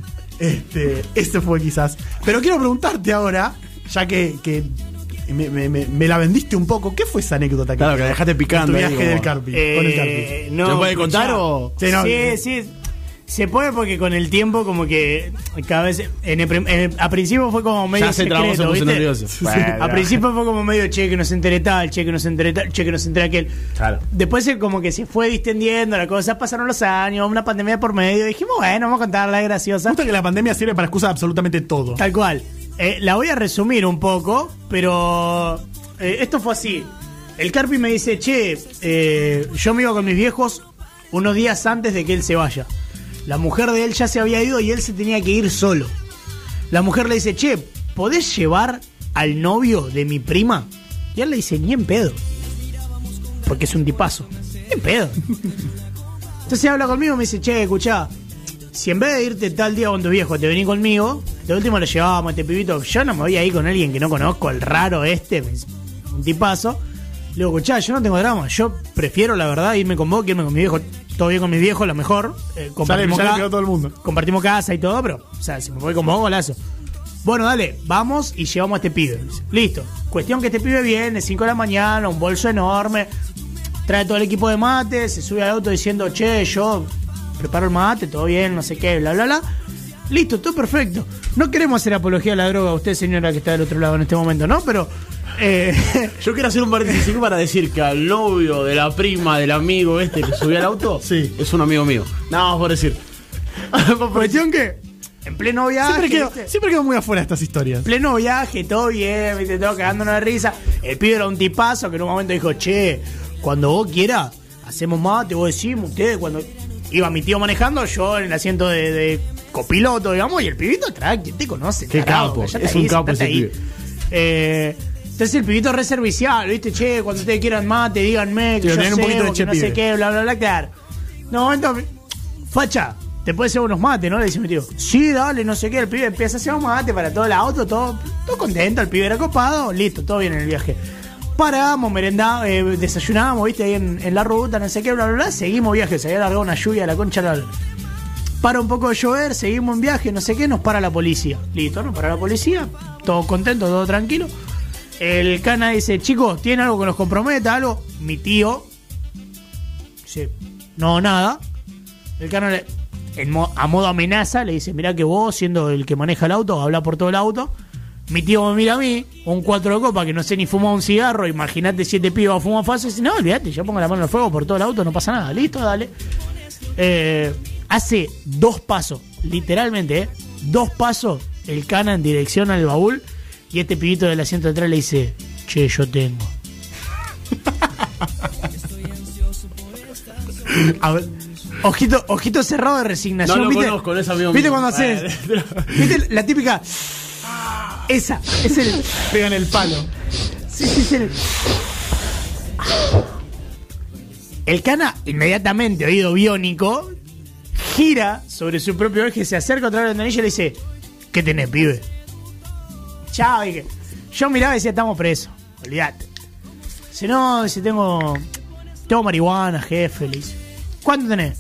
Este, este fue quizás. Pero quiero preguntarte ahora, ya que, que me, me- me- me la vendiste un poco, ¿qué fue esa anécdota? Claro, que la dejaste picando Tu viaje del Carpi, Eh, con el Carpi. no, ¿Se puede contar o.? Sí, no, sí, eh, sí. Se puede porque con el tiempo como que cada vez en el en el- a principio fue como medio Ya se trabó, se secreto, puso ¿viste? nervioso. Bueno. A principio fue como medio che que no se entere tal, che que no se entere tal, che que no se entere aquel. Claro. Después se como que se fue distendiendo la cosa, pasaron los años, una pandemia por medio, dijimos, bueno, vamos a contarla, es graciosa. gusta que la pandemia sirve para excusar absolutamente todo. Tal cual. Eh, la voy a resumir un poco, pero eh, esto fue así. El Carpi me dice, che, eh, yo me iba con mis viejos unos días antes de que él se vaya. La mujer de él ya se había ido y él se tenía que ir solo. La mujer le dice, che, ¿podés llevar al novio de mi prima? Y él le dice, ni en pedo. Porque es un tipazo. Ni en pedo. Entonces habla conmigo y me dice, che, escuchá, si en vez de irte tal día con tu viejo te venís conmigo, de último lo llevábamos a este pibito. Yo no me voy a ir con alguien que no conozco, el raro este, un tipazo. Le digo, escuchá, yo no tengo drama. Yo prefiero, la verdad, irme con vos que irme con mi viejo. Todo bien con mi viejo, lo mejor. Eh, Sale, compartimos, ya le ca- quedó todo el mundo. compartimos casa y todo, pero, o sea, si me voy con vos, golazo. Bueno, dale, vamos y llevamos a este pibe. Listo. Cuestión que este pibe viene, 5 de la mañana, un bolso enorme, trae todo el equipo de mate, se sube al auto diciendo, che, yo preparo el mate, todo bien, no sé qué, bla, bla, bla. Listo, todo perfecto. No queremos hacer apología a la droga, usted señora que está del otro lado en este momento, ¿no? Pero... eh, Yo quiero hacer un paréntesis para decir que al novio de la prima del amigo este que subió al auto, Sí. es un amigo mío. Nada más por decir. cuestión que en pleno viaje... Siempre quedo, ¿viste? siempre quedo muy afuera de estas historias. pleno viaje, todo bien, viste, todo cagándonos de risa. El pibe era un tipazo que en un momento dijo, che, cuando vos quieras, hacemos mate, vos decimos, ustedes, cuando iba mi tío manejando, yo en el asiento de, de copiloto, digamos, y el pibito atrás, ¿quién te conoce? Qué tarado? capo, es un capo ese pibe. Eh, entonces el pibito re servicial, viste, che, cuando ustedes quieran mate, díganme, que Sí, yo tener un sé, poquito de que no sé qué, bla, bla, bla, claro. No, entonces, facha, te puede hacer unos mates, ¿no? Le dice mi tío. Sí, dale, no sé qué. El pibe empieza a hacer un mate para todo el auto, todo, todo contento. El pibe era copado, listo, todo bien en el viaje. Paramos, merendamos, eh, desayunábamos, viste, ahí en, en la ruta, no sé qué, bla, bla, bla. Seguimos viaje, se había largado una lluvia a la concha. la- Para un poco de llover, seguimos en viaje, no sé qué, nos para la policía. Listo, nos para la policía, todo contento, todo tranquilo. El cana dice, chicos, ¿tiene algo que nos comprometa? ¿Algo? Mi tío dice, no, nada. El cana le- en mo- a modo amenaza le dice, mirá que vos, siendo el que maneja el auto, habla por todo el auto. Mi tío me mira a mí, un cuatro de copa que no sé ni fumar un cigarro, imagínate siete pibas a fumar fácil. Dice, no, olvídate, yo pongo la mano el fuego por todo el auto, no pasa nada, listo, dale. Eh, hace dos pasos, literalmente, ¿eh? dos pasos, el cana en dirección al baúl y este pibito del asiento de atrás le dice, che, yo tengo. A ver, Ojito, ojito cerrado de resignación. No lo ¿viste? conozco, no es amigo ¿Viste mío. cuando haces? ¿Viste la típica? Esa, es el. pegan el palo. Sí, sí, es el. El cana, inmediatamente, oído biónico, gira sobre su propio eje, se acerca otra vez a la ventanilla y le dice: ¿Qué tenés, pibe? Chao, dije. Yo miraba y decía: Estamos presos, olvídate. Si no, dice: Tengo. Tengo marihuana, jefe, le dice. ¿Cuánto tenés?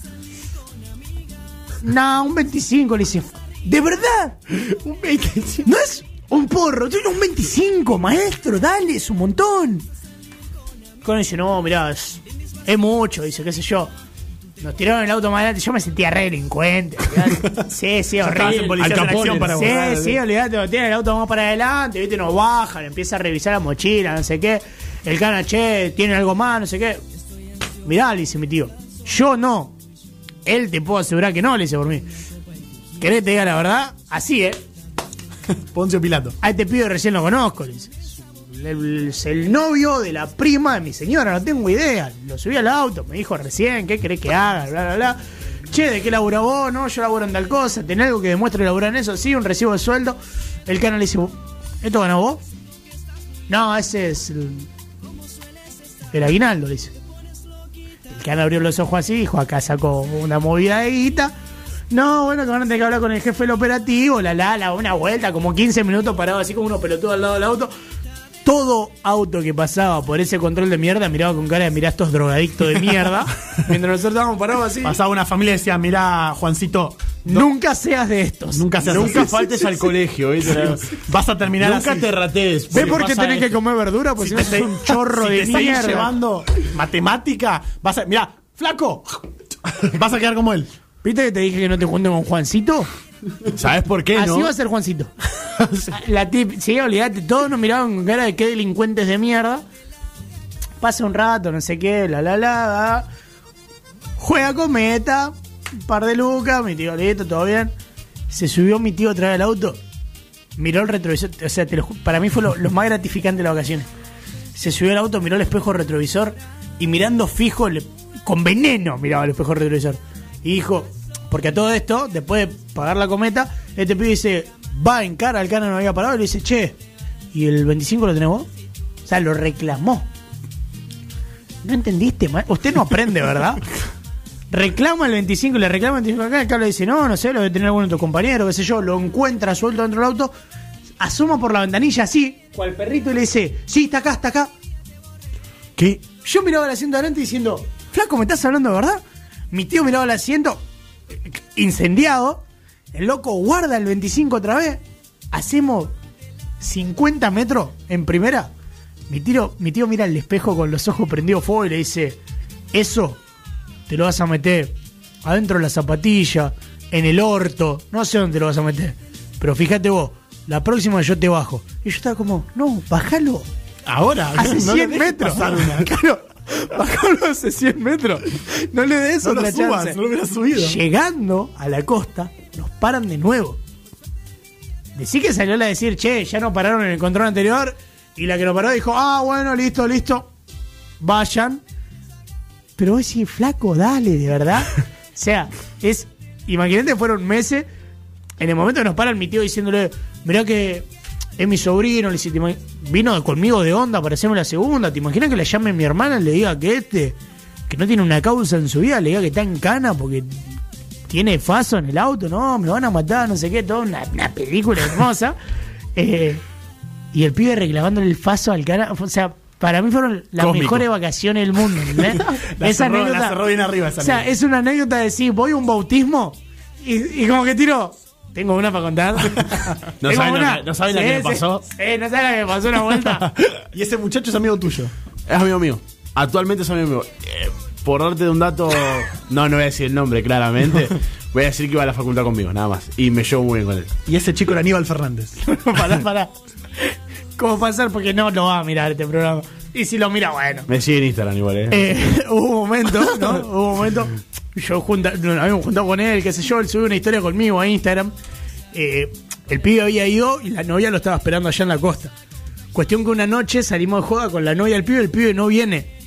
No, un 25, le dice. ¿De verdad? Un 25. No es un porro, tiene un 25, maestro, dale, es un montón. Con dice, no, mirá, es, es mucho, dice, qué sé yo. Nos tiraron el auto más adelante, yo me sentía re delincuente. olvidate. Sí, sí, horrible. Al Capone, para Sí, borrar, sí, olvidate, nos tiran el auto más para adelante, viste, nos bajan, empieza a revisar la mochila, no sé qué. El cana, che, tiene algo más, no sé qué. Mirá, le dice mi tío, yo no. Él te puedo asegurar que no, le dice por mí. ¿Querés que te diga la verdad? Así, ¿eh? Poncio Pilato. A este pibe recién lo conozco, le dice. El- Es el novio de la prima de mi señora, no tengo idea. Lo subí al auto, me dijo recién, ¿qué querés que haga? Bla, bla, bla. Che, ¿de qué labura vos? No, yo laburo en tal cosa. ¿Tenés algo que demuestre que labura en eso? Sí, un recibo de sueldo. El canal dice, ¿esto ganó vos? No, ese es el, el aguinaldo, dice. El canal abrió los ojos así, dijo, acá sacó una movida de guita. No, bueno, que van a tener que hablar con el jefe del operativo, la la, la, una vuelta, como 15 minutos parado así como unos pelotudos al lado del auto. Todo auto que pasaba por ese control de mierda miraba con cara de mirá estos drogadictos de mierda. mientras nosotros estábamos parados así. Pasaba una familia y decía, mirá, Juancito, Nunca seas de estos. nunca seas Nunca así. faltes al colegio. Vas a terminar Nunca así. te ratees. ¿Ves porque por qué tenés que comer verdura? Pues si no es un chorro si de te mierda. llevando matemática, vas a. Mirá, flaco, vas a quedar como él. ¿Viste que te dije que no te juntes con Juancito? ¿Sabes por qué, Así no? va a ser Juancito. La tip, sí, olvídate, todos nos miraban con cara de qué delincuentes de mierda. Pasa un rato, no sé qué, la la la. la. Juega cometa, un par de lucas, mi tío listo, todo bien. Se subió mi tío otra vez al auto, miró el retrovisor, o sea, te lo ju- para mí fue lo, lo más gratificante de las vacaciones. Se subió al auto, miró el espejo retrovisor y mirando fijo, le- con veneno miraba el espejo retrovisor. Y dijo, porque a todo esto, después de pagar la cometa, este pibe dice, va en cara al cana no había parado y le dice, che, ¿y el 25 lo tenés vos? O sea, lo reclamó. ¿No entendiste? Usted no aprende, ¿verdad? reclama el 25 y le reclama el 25 acá, el cable dice, no, no sé, lo debe tener alguno de tus compañeros, qué sé yo, lo encuentra suelto dentro del auto, asoma por la ventanilla así, cual perrito y le dice, sí, está acá, está acá. ¿Qué? Yo miraba el asiento adelante diciendo, flaco, ¿me estás hablando de verdad? Mi tío miraba el asiento incendiado, el loco guarda el 25 otra vez, hacemos 50 metros en primera. Mi tío, mi tío mira el espejo con los ojos prendidos fuego y le dice, eso te lo vas a meter adentro de la zapatilla, en el orto, no sé dónde te lo vas a meter. Pero fíjate vos, la próxima yo te bajo. Y yo estaba como, no, bájalo. Ahora, Hace no 100 le dejes metros. pasar Claro, bájalo hace 100 metros. No le des No otra subas, chance. no lo subido. Llegando a la costa, nos paran de nuevo. Decí que salió a decir, che, ya nos pararon en el control anterior. Y la que nos paró dijo, ah, bueno, listo, listo. Vayan. Pero vos decís, flaco, dale, de verdad. o sea, es. Imagínate, fueron meses. En el momento que nos paran, mi tío diciéndole, mirá que es mi sobrino, le dice, "Te ima- vino conmigo de onda para hacerme la segunda. ¿Te imaginas que le llame mi hermana y le diga que este, que no tiene una causa en su vida, le diga que está en cana porque tiene faso en el auto? No, me van a matar, no sé qué, toda una, una película hermosa. Eh, y el pibe reclamándole el faso al cana. O sea, Para mí fueron las Cósmico. mejores vacaciones del mundo. La cerró- la cerró bien arriba esa O sea, anécdota. es una anécdota de decir, voy a un bautismo y, y como que tiro. Tengo una para contar. No saben lo que- no saben lo que me pasó. Sí, no saben lo que me pasó una vuelta. Y ese muchacho es amigo tuyo. Es amigo mío. Actualmente es amigo mío. Eh, por darte un dato, no, no voy a decir el nombre claramente. Voy a decir que iba a la facultad conmigo, nada más. Y me llevo muy bien con él. Y ese chico era Aníbal Fernández. pará, pará. ¿Cómo pasar? Porque no lo va a mirar este programa. Y si lo mira, bueno. Me sigue en Instagram igual, eh. Eh, hubo un momento, ¿no? Hubo un momento. Yo junta, nos habíamos juntado con él, qué sé yo, él subió una historia conmigo a Instagram. Eh, el pibe había ido y la novia lo estaba esperando allá en la costa. Cuestión que una noche salimos de joda con la novia del pibe, el pibe no viene.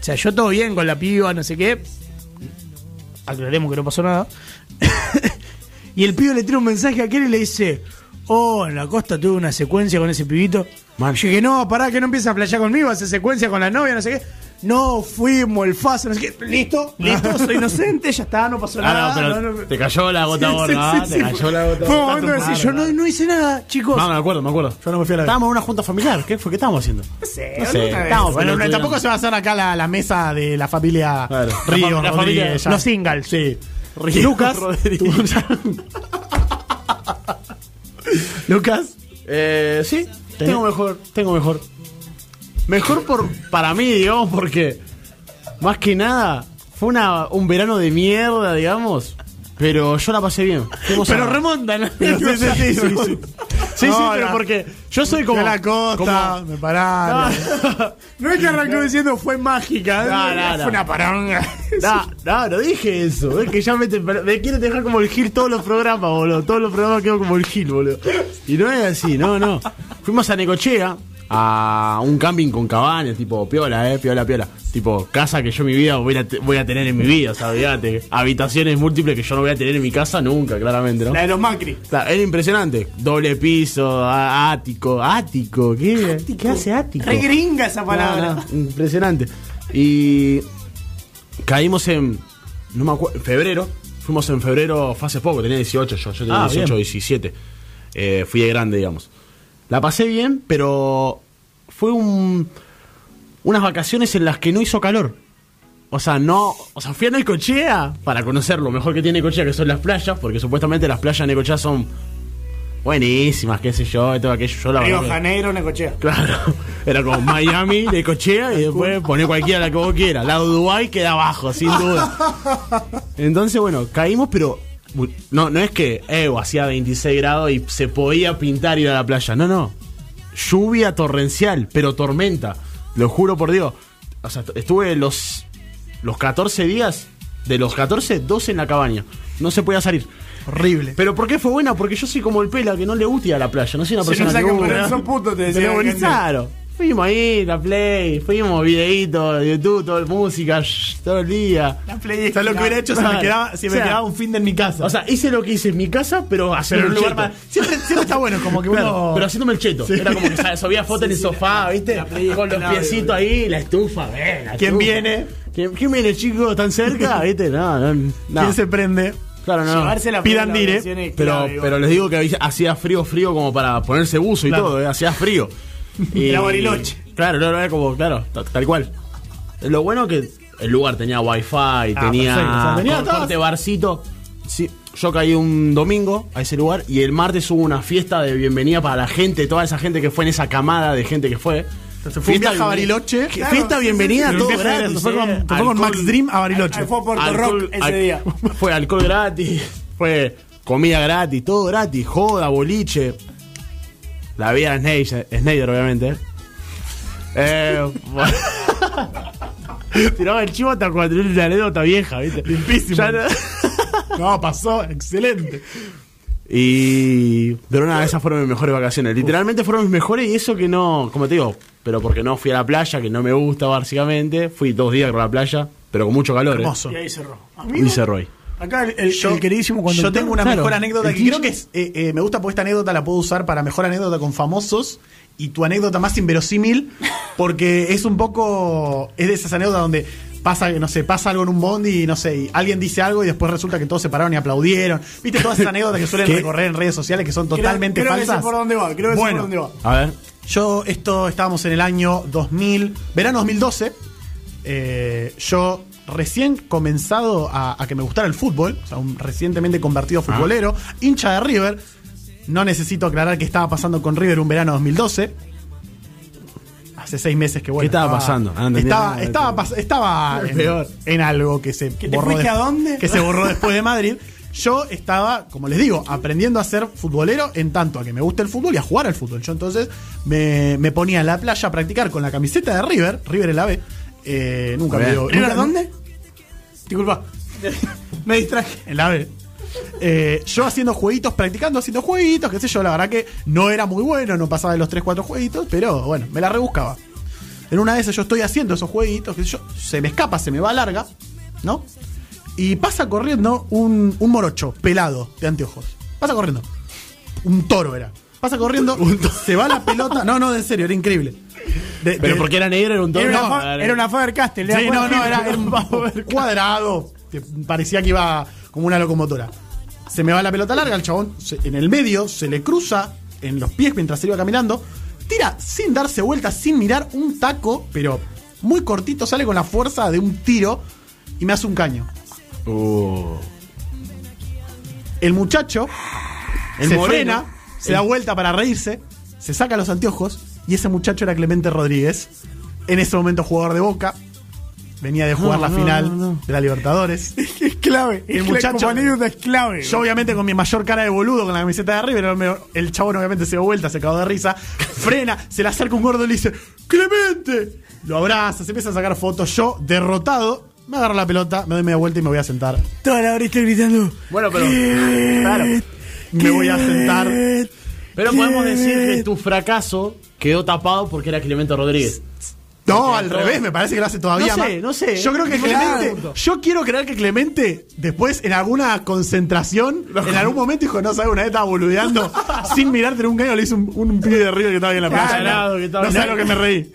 O sea, yo todo bien con la piba, no sé qué. Aclaremos que no pasó nada. y el pibe le tira un mensaje a aquel y le dice: Oh, en la costa tuve una secuencia con ese pibito. Man. Yo dije, no, pará, que no empieza a playar conmigo, hace secuencia con la novia, no sé qué. No, fuimos, el faso, no sé qué. Listo, listo, soy inocente, ya está, no pasó Ah, nada. no, pero no, no. te cayó la gota Sí, gorda, sí, sí, te sí. cayó la gota Fue gorda. de decir, yo no, no hice nada, chicos. No, me acuerdo, me acuerdo. Yo no me fui a la Estábamos en una junta familiar. ¿Qué fue? ¿Qué estábamos haciendo? No sé, no sé, alguna vez. estábamos Bueno, pero tampoco se va a hacer acá la, la mesa de la familia Claro. Río, La familia- ya. Los singles. Sí. Lucas. Lucas. Lucas. Eh, sí, tengo mejor, tengo mejor. Mejor por para mí, digamos, porque más que nada fue una, un verano de mierda, digamos. Pero yo la pasé bien. Pero remontan. Pero sí, sí, sí, sí, sí. Sí, sí, No, pero la- porque yo soy como. La costa, como- me pararon. No es que arrancó diciendo fue mágica. No, no, no. Fue una paronga. No, no, no dije eso. Es que ya me, te- me quieren dejar como el Gil todos los programas, boludo. Todos los programas quedo como el Gil, boludo. Y no es así, no, no. Fuimos a Necochea, a un camping con cabañas, tipo piola, eh, piola, piola. Tipo casa que yo en mi vida voy a, voy a tener en mi vida, o sea. Habitaciones múltiples que yo no voy a tener en mi casa nunca, claramente, ¿no? La de los Macri. Claro, era impresionante. Doble piso, ático, ático, ¿qué? ¿Qué hace ático? Re gringa esa palabra. No, no, impresionante. Y caímos en, no me acuerdo, febrero. Fuimos en febrero, fue hace poco, tenía 18 yo, yo tenía Ah, 18, bien. 17. Eh, fui de grande, digamos. La pasé bien, pero fue un, unas vacaciones en las que no hizo calor. O sea, no. O sea, fui a Necochea para conocer lo mejor que tiene Necochea, que son las playas, porque supuestamente las playas de Necochea son buenísimas, qué sé yo, y todo aquello. Yo la Río Janeiro, Necochea. Claro, era como Miami, Necochea y después poner cualquiera la que vos quieras. La Dubái queda abajo, sin duda. Entonces, bueno, caímos, pero no, no es que eh, hacía 26 grados y se podía pintar ir a la playa. No, no. Lluvia torrencial, pero tormenta. Lo juro por Dios. O sea, estuve los, los 14 días, de los 14, 12 en la cabaña. No se podía salir. Horrible. ¿Pero por qué fue buena? Porque yo soy como el pela que no le gusta ir a la playa. No soy una persona nos que te decía Pero gente. Claro. Fuimos ahí, la play, fuimos videitos de YouTube, toda música, shh, todo el día. La play. ¿Sabes lo que hubiera hecho si me quedaba, si me O sea, quedaba un fin de en mi casa? O sea, hice lo que hice en mi casa, pero haciendo un lugar más. Siempre, siempre está bueno, como que Claro, uno. pero haciéndome el cheto. Sí. Era como que subía fotos en el sofá, ¿viste? la play Con los piecitos ahí, la estufa, ven, la ¿Quién estufa. viene? ¿Quién, quién viene, chico? ¿Tan cerca? ¿Viste? No, no. no. ¿Quién se prende? Claro, no. Llevarse la Pidan dire, Pero, pero les digo que hacía frío, frío como para ponerse buzo y Claro. todo, ¿eh? hacía frío. Y, Era Bariloche. Claro, no, no, era como, claro, ta- tal cual. Lo bueno que el lugar tenía wifi, tenía, perfecto, o sea, tenía corte barcito. Sí, yo caí un domingo a ese lugar y el martes hubo una fiesta de bienvenida para la gente, toda esa gente que fue en esa camada de gente que fue. Entonces fue un viaje a Bariloche. Qué Fiesta bienvenida, sí, sí. todo gratis. Fue con, eh. Max Dream a Bariloche. Fue a Puerto alcohol- Rock ese al- día. Fue alcohol gratis, fue comida gratis, todo gratis, joda, boliche. La vida de Snyder, obviamente. Eh, bueno. Tiraba el chivo hasta cuando tenía una anécdota vieja, ¿viste? Limpísimo. No- No, pasó, excelente. Y. Pero nada, esas fueron mis mejores vacaciones. Literalmente fueron mis mejores y eso que no. Como te digo, pero porque no fui a la playa, que no me gusta básicamente. Fui dos días a la playa, pero con mucho calor. ¿eh? Hermoso. Y ahí cerró. Y cerró ahí. Acá el, el- Yo, el queridísimo cuando yo tengo una Claro, mejor anécdota que creo que es, eh, eh, me gusta porque esta anécdota la puedo usar para mejor anécdota con famosos y tu anécdota más inverosímil porque es un poco es de esas anécdotas donde pasa no sé pasa algo en un bondi y no sé y alguien dice algo y después resulta que todos se pararon y aplaudieron viste todas esas anécdotas que suelen ¿Qué? recorrer en redes sociales que son creo- totalmente creo que falsas sé por dónde va, creo que sé bueno por dónde va. A ver. Yo, esto estábamos en el año 2000, verano 2012. eh, yo recién comenzado a, a que me gustara el fútbol, o sea, un recientemente convertido futbolero, hincha de River. No necesito aclarar qué estaba pasando con River un verano 2012. Hace seis meses que bueno. ¿Qué estaba pasando? Ah, estaba, estaba, pas- estaba en, en algo que se te borró a dónde? Que se borró después de Madrid. Yo estaba, como les digo, aprendiendo a ser futbolero en tanto a que me gusta el fútbol y a jugar al fútbol. Yo entonces me, me ponía en la playa a practicar con la camiseta de River, River en la B. Eh, nunca me dio. ¿River dónde? Disculpa. Me distraje. En la B. Eh, yo haciendo jueguitos, practicando, haciendo jueguitos, qué sé yo, la verdad que no era muy bueno, no pasaba de los 3, 4 jueguitos, pero bueno, me la rebuscaba. En una de esas yo estoy haciendo esos jueguitos, qué sé yo, se me escapa, se me va larga, ¿no? Y pasa corriendo un, un morocho, pelado, de anteojos. Pasa corriendo. Un toro era. Pasa corriendo, se va la pelota. No, no, en serio, era increíble. De- Pero de- porque era negro, era un toro. Era una, era una Faber Castell. Sí, no, no, era, era un cuadrado. Que parecía que iba como una locomotora. Se me va la pelota larga, el chabón se- en el medio se le cruza en los pies mientras se iba caminando. Tira sin darse vuelta, sin mirar, un taco, pero muy cortito, sale con la fuerza de un tiro y me hace un caño. Uh. El muchacho El se moreno. frena, se El- da vuelta para reírse, se saca los anteojos y ese muchacho era Clemente Rodríguez. En ese momento jugador de Boca. Venía de jugar No, la no, final no, no. de la Libertadores. Es clave. El El muchacho- muchacho. Como anécdota es clave. Yo, obviamente, con mi mayor cara de boludo, con la camiseta de River, me- el chabón, obviamente, se dio vuelta, se cagó de risa, frena, se le acerca un gordo y le dice: ¡Clemente! Lo abraza, se empieza a sacar fotos. Yo, derrotado, me agarro la pelota, me doy media vuelta y me voy a sentar. Toda la hora estoy gritando. Bueno, pero. Claro. Me voy a sentar. Pero podemos decir que tu fracaso quedó tapado porque era Clemente Rodríguez. No, al revés, me parece que lo hace todavía No sé, más. no sé. Yo creo que Claro. Clemente. Yo quiero creer que Clemente, después, en alguna concentración, en algún momento dijo, no sabes, una vez estaba boludeando, sin mirarte en un caño, le hizo un, un pibe de River que estaba ahí en la playa. No estaba- no sabes lo que me reí.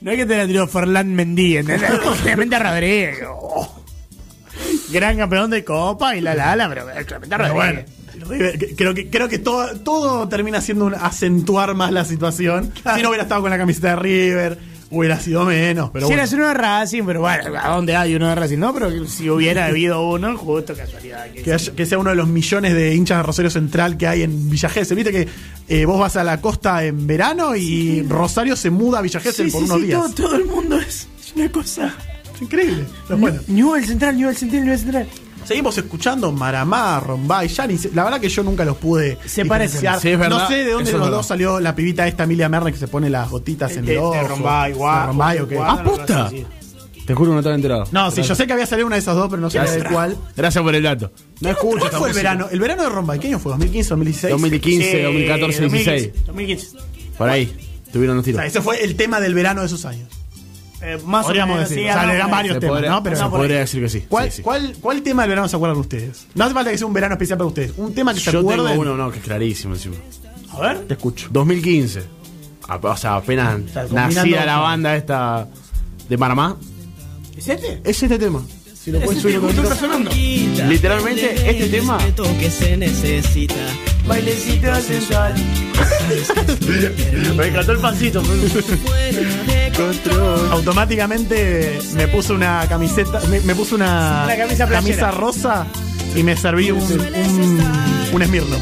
No es que te la tiró Ferland Mendy, ¿entendés? Clemente Rodríguez. oh. Gran campeón de Copa y la la la, pero Clemente Pero bueno, Rodríguez. River, creo que, creo que todo, todo termina siendo un acentuar más la situación. Si no hubiera estado con la camiseta de River, hubiera sido menos. Pero si bueno. eras uno de Racing, pero bueno, ¿a dónde hay uno de Racing? No, pero si hubiera habido uno, justo casualidad. Que Que, haya- que sea uno de los millones de hinchas de Rosario Central que hay en Villa Gesell. Viste que eh, vos vas a la costa en verano y Rosario se muda a Villa Gesell Sí, por sí, unos días. todo, todo el mundo es, una cosa. Increíble. Pero bueno, Newell Central, Newell Central, Newell Central. Seguimos escuchando Maramá, Rombay, Yanis. La verdad que yo nunca los pude Se diferenciar. parecen. Sí, es verdad. No sé de dónde de los dos salió la pibita esta Emilia Mernes que se pone las gotitas en De- el de ojo. Rombay, guau, Rombay, ok. Ah, ¡Aposta! Te juro que no estaba enterado. No, sí, yo sé que había salido una de esas dos, pero no sé de cuál. Gracias por el dato. No escucho ¿Cuál fue el verano? ¿El verano de Rombay? ¿Qué año fue? ¿2015, 2016? 2015, 2014, 2016. 2015. Por ahí. Tuvieron los O tiros. sea, ese fue el tema del verano de esos años. Eh, más Podríamos o menos, decir. sí, o sea, le dan varios Se temas, podría, ¿no? Pero se no, podría decir que sí. ¿Cuál, sí, sí. cuál, ¿Cuál tema del verano se acuerdan ustedes? No hace falta que sea un verano especial para ustedes. Un tema que se Yo acuerden. tengo uno, no, que es clarísimo encima. A ver. Te escucho. 2015. A- O sea, apenas sea, combinando nacida la con- banda esta de Maramá. ¿Es este? Es este tema. Si lo puedes subir poquito. está sonando. Literalmente, este tema. que se necesita. Bailecito central. Me encantó el pancito. Automáticamente me puse una camiseta, me, me puse una, Una camisa rosa y me serví un, un, un Esmirno.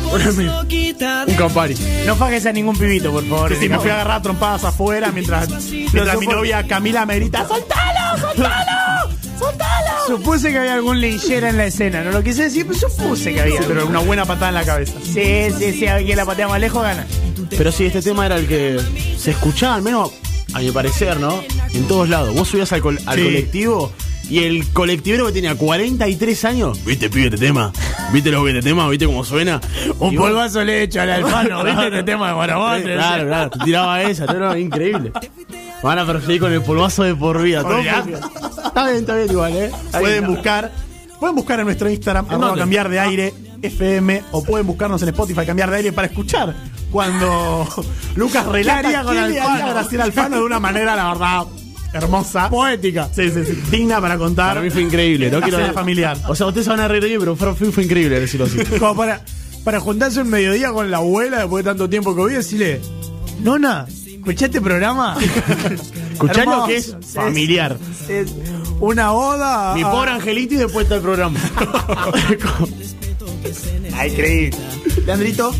Un Campari. No fajes a ningún pibito, por favor. Sí, sí, me fui a agarrar a trompadas afuera mientras, mientras mi novia Camila me grita ¡Soltalo! ¡Soltalo! ¡Soltalo! Supuse que había algún linchera en la escena. No lo quise decir, pero supuse que había. Pero una buena patada en la cabeza. Sí, sí, sí. Alguien la patea más lejos gana. Pero sí, este tema era el que se escuchaba, al menos a mi parecer, ¿no? En todos lados. Vos subías al, col- al Sí. colectivo y el colectivero que tenía 43 años. ¿Viste, pibe, este tema? ¿Viste lo que este tema? ¿Viste cómo suena? Un Y vos- polvazo le echo al alfano. ¿Viste este tema de Guarabón? Claro, claro, te tiraba esa, no, no, increíble. Van a perseguir con el polvazo de por vida. todo Está bien, está bien igual, ¿eh? Pueden buscar, pueden buscar en nuestro Instagram, arroba dónde? cambiar de aire FM, o pueden buscarnos en Spotify, cambiar de aire para escuchar cuando Lucas relata haría con Alfano? Graciela Alfano de una manera, la verdad, hermosa. Poética. Sí, sí, sí, digna para contar. Para mí fue increíble, ¿no? Quiero familiar. O sea, ustedes se van a reír de mí, pero fue, increíble decirlo así. Como para, para juntarse un mediodía con la abuela después de tanto tiempo que voy y decirle, Nona, escuché este programa. Escuchá lo que es familiar. Es una oda. Mi pobre angelito y después está el programa. Ah, increíble. Leandrito,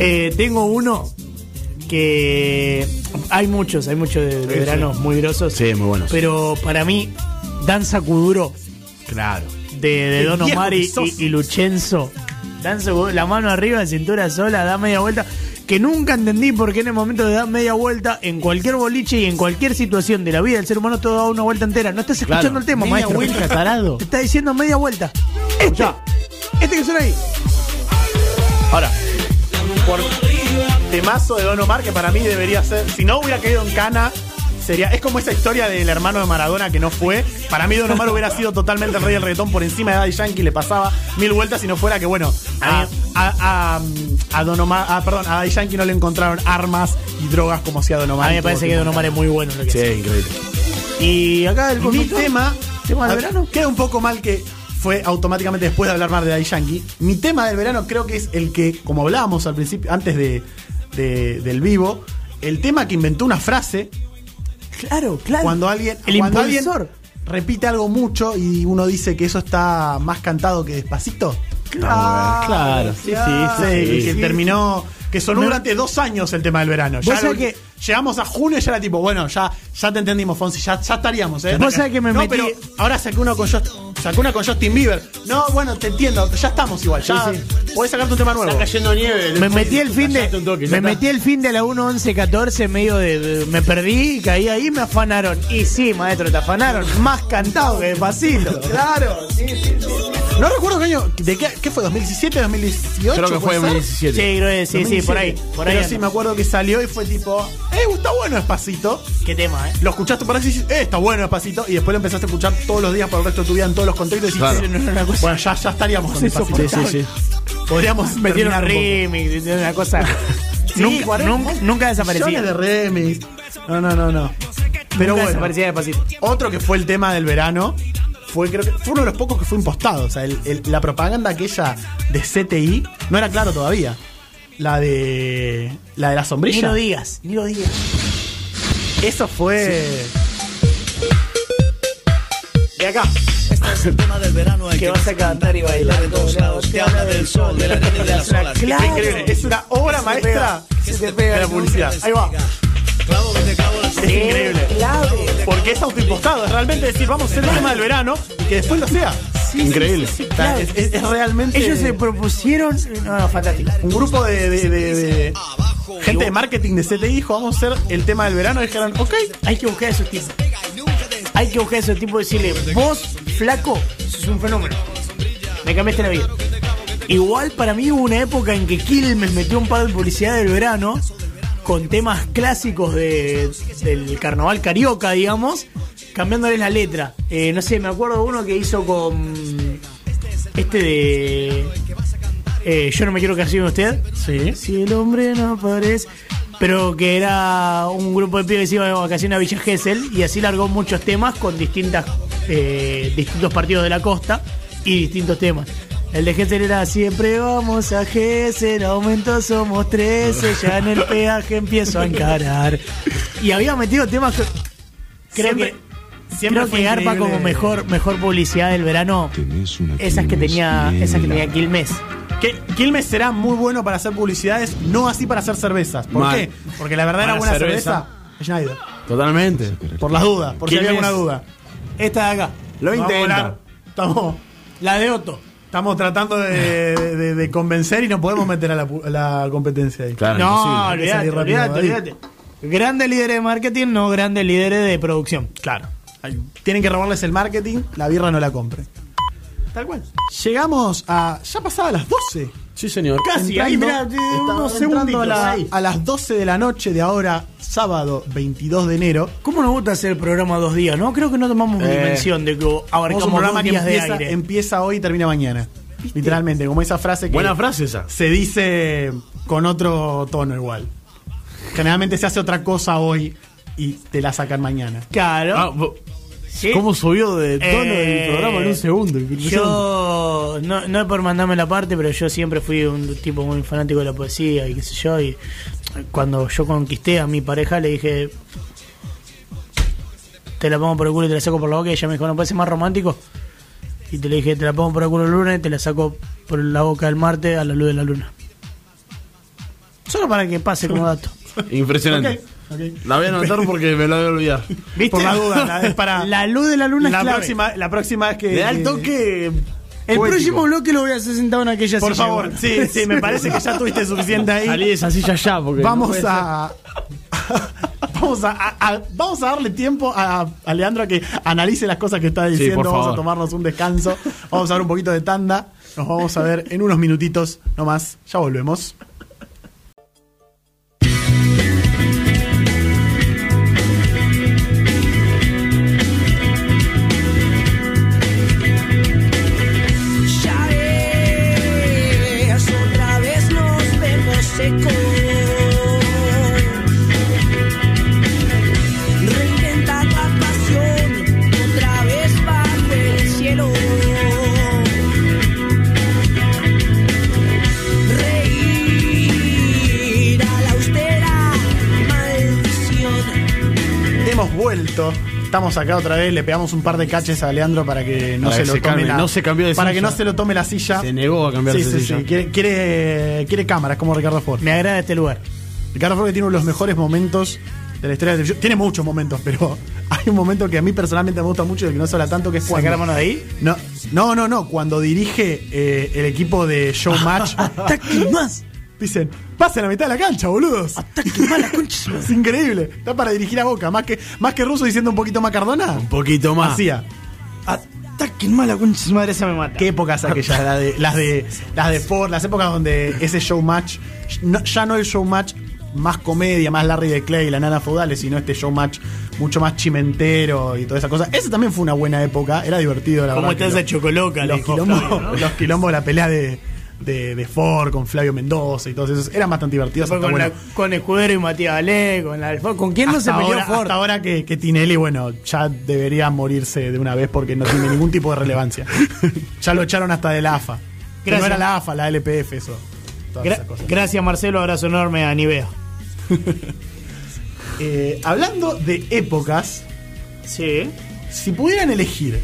Eh, tengo uno que hay muchos, hay muchos de, de veranos muy grosos. Sí, muy buenos. Pero para mí, Danza Kuduro claro. de, Don Omar y, y- y Luchenzo. Danza Kuduro, la mano arriba, cintura sola, da media vuelta. Que nunca entendí por qué en el momento de dar media vuelta, en cualquier boliche y en cualquier situación de la vida del ser humano, todo da una vuelta entera. No estás escuchando Claro, el tema, media maestro. vuelta, tarado. Te está diciendo media vuelta. Este, este que suena ahí. ahora, por temazo de Don Omar, que para mí debería ser, si no hubiera caído en cana, sería, es como esa historia del hermano de Maradona que no fue. Para mí Don Omar hubiera sido totalmente el rey del reggaetón por encima de Daddy Yankee, le pasaba mil vueltas si no fuera que, bueno, a, a, a- a Don Omar, ah, perdón, a Daddy Yankee no le encontraron armas y drogas como hacía Don Omar. A mí me parece que Don. Omar es muy bueno en lo que Sí, hace. increíble. Y acá el mi tema, tema del a- verano. queda un poco mal que fue automáticamente después de hablar más de Daddy Yankee. Mi tema del verano creo que es el que, como hablábamos al principio, antes de, de- del vivo, el tema que inventó una frase Claro, claro. cuando alguien, El cuando alguien repite algo mucho y uno dice que eso está más cantado que despacito. Claro, sí, sí, Sí, sí. que sí. terminó, que sonó durante dos años el tema del verano. Ya lo- que- llegamos a junio y ya era tipo, bueno, ya, ya te entendimos, Fonsi, ya, ya estaríamos, ¿eh? Vos sabés que me no, metí- pero ahora saqué uno con Just- sacó una con Justin Bieber. No, bueno, te entiendo, ya estamos igual, ya podés sacarte un tema nuevo. Está cayendo nieve. Me metí el fin de toque, me está. metí el fin de la 1 11 14 medio de, de- me perdí, caí ahí, me afanaron. Y sí, maestro, te afanaron más cantado que despacito. Claro, sí, sí, sí. No recuerdo qué año, de qué, qué fue, 2017, 2018. Creo que fue ¿puede ser? 2017. Sí, creo que sí, sí, por ahí, por ahí. Pero anda. sí, me acuerdo que salió y fue tipo, eh, está bueno despacito. Qué tema, eh. Lo escuchaste por ahí y dices, eh, está bueno despacito. Y después lo empezaste a escuchar todos los días por el resto de tu vida en todos los contextos. Y Claro. dijiste, no, no, no, bueno, ya, ya estaríamos con despacito. Sí, sí, sí. Podríamos Metieron un poco. remix, hicieron una cosa. Sí, nunca, cuarenta- nunca, nunca desaparecía. Millones de remix. No, no, no, no. Pero nunca bueno, desaparecía despacito. otro que fue el tema del verano fue creo que fue uno de los pocos que fue impostado. O sea, el- el- la propaganda aquella de CTI no era claro todavía. La de la de la Ni sombrilla. lo digas, ni lo digas. Eso fue de acá. el tema del verano hay Que vas a cantar y bailar de todos lados. Te habla del sol, de la arena y de las olas. Claro. Increíble. Es una obra maestra Se te pega de la publicidad. Ahí va. Clavo donde clavo la Es increíble. Porque es autoimpostado. Es realmente decir, vamos a hacer el tema del verano y que después lo sea. Increíble. Es, es- es realmente. Ellos se propusieron. No, no, fantástico. un grupo de, de- de- de gente de marketing de CTI dijo, vamos a hacer el tema del verano. Y dijeron, ok. Hay que buscar a esos tipos. Hay que buscar a esos tipos y decirle, vos, flaco, sos un fenómeno. Me cambiaste la vida. Igual para mí hubo una época en que Quilmes metió un par de publicidad del verano con temas clásicos de- del carnaval carioca, digamos, cambiándole la letra. Eh, no sé, me acuerdo uno que hizo con este de... eh, Yo no me quiero casar con usted. Sí. Si el hombre no aparece. Pero que era un grupo de pibes que se iba de vacaciones a Villa Gesell y así largó muchos temas con distintas eh, distintos partidos de la costa y distintos temas. El de Gesell era siempre vamos a Gesell, aumento somos 13, ya en el peaje empiezo a encarar. Y había metido temas que creo Siempre- que siempre creo fue que Garpa increíble. como mejor mejor publicidad del verano esas que tenía esas que tenía Quilmes. Que Quilmes será muy bueno para hacer publicidades, no así para hacer cervezas. ¿Por Mal. qué? Porque la verdadera Para buena cerveza. cerveza, Schneider. Totalmente. Por las dudas, por si Quilmes. alguna duda. Esta de acá, Lo Vamos a intenta. hablar. Estamos, la de Otto. estamos tratando de, de- de convencer y no podemos meter a la, competencia ahí. Claro, No, olvídate, olvídate, olvídate. Grandes líderes de marketing, no grandes líderes de producción. Claro. Ahí. Tienen que robarles el marketing, la birra no la compren. Tal cual. Llegamos a. Ya pasaba las 12. Sí, señor. Casi, ahí, mirá, Entrando- de- estamos unos entrando a, la- ahí. a las 12 de la noche de ahora, sábado 22 de enero. ¿Cómo nos gusta hacer el programa dos días, no? Creo que no tomamos Eh, dimensión de que abarcamos un programa que días de empieza, aire. empieza hoy y termina mañana. Literalmente, como esa frase que Buena frase esa. se dice con otro tono igual. Generalmente se hace otra cosa hoy y te la sacan mañana. Claro. Ah, Sí. ¿Cómo subió de tono Eh, el programa en un segundo? Yo, no, no es por mandarme la parte, pero yo siempre fui un tipo muy fanático de la poesía y qué sé yo. Y cuando yo conquisté a mi pareja, le dije, te la pongo por el culo y te la saco por la boca. Y ella me dijo, ¿no puede ser más romántico? Y te le dije, te la pongo por el culo el lunes y te la saco por la boca el martes a la luz de la luna. Solo para que pase como dato. Impresionante. La voy a anotar porque me la voy a olvidar. ¿Viste? Por la duda, la- es para La luz de la luna la es clave. próxima, la próxima es que. Le da el que- toque. El poético. próximo bloque lo voy a hacer sentado en aquella Por silla, favor, bueno. sí, sí, me parece que ya tuviste suficiente ahí. Salí de esa silla ya porque. Vamos a. Vamos a, a- a- vamos a darle tiempo a, a Leandro a que analice las cosas que está diciendo. por vamos a favor. tomarnos un descanso. Vamos a dar un poquito de tanda. Nos vamos a ver en unos minutitos nomás. Ya volvemos. Estamos acá otra vez. Le pegamos un par de caches a Leandro para que no Para se que lo se tome calme, la, no se cambió de Para silla. que no se lo tome la silla. Se negó a cambiarse Sí, de sí, silla. sí. Quiere, quiere, quiere cámaras como Ricardo Ford. Me agrada este lugar. Ricardo Ford que tiene uno de los mejores momentos de la historia de la televisión. Tiene muchos momentos, pero hay un momento que a mí personalmente me gusta mucho y del que no se habla tanto, que es ¿Sacar cuando... la mano de ahí? No, no, no, no. Cuando dirige eh, el equipo de Showmatch, ¡Ataque más! Dicen, pasen a la mitad de la cancha, boludos. ¡Ataque más la concha! Es increíble. Está para dirigir a Boca. Más que, más que Russo diciendo un poquito más Cardona. Un poquito más. Hacía. ¡Ataque más la concha! Su madre esa me mata. ¿Qué épocas aquellas? De- las de las de Ford, las épocas donde ese showmatch, no- ya no el showmatch más comedia, más Larry de Clay y la nana feudales, sino este showmatch mucho más chimentero y toda esa cosa. Ese también fue una buena época, era divertido la ¿Cómo verdad. está que esa chocoloca? los, dijo quilombos, Flavio, ¿no? los quilombos la pelea de, de, de Ford con Flavio Mendoza y todos esos eran bastante divertidos. Hasta, con, bueno, la- con Escudero y Matías Ale, con la ¿Con quién no se peleó ahora, Ford? hasta ahora que, que Tinelli, bueno, ya debería morirse de una vez porque no tiene ningún tipo de relevancia. ya lo echaron hasta de la AFA. Que no era la AFA, la LPF, eso. Todas Gra- esas cosas. gracias Marcelo, abrazo enorme a Nivea. Eh, hablando de épocas, Sí. si pudieran elegir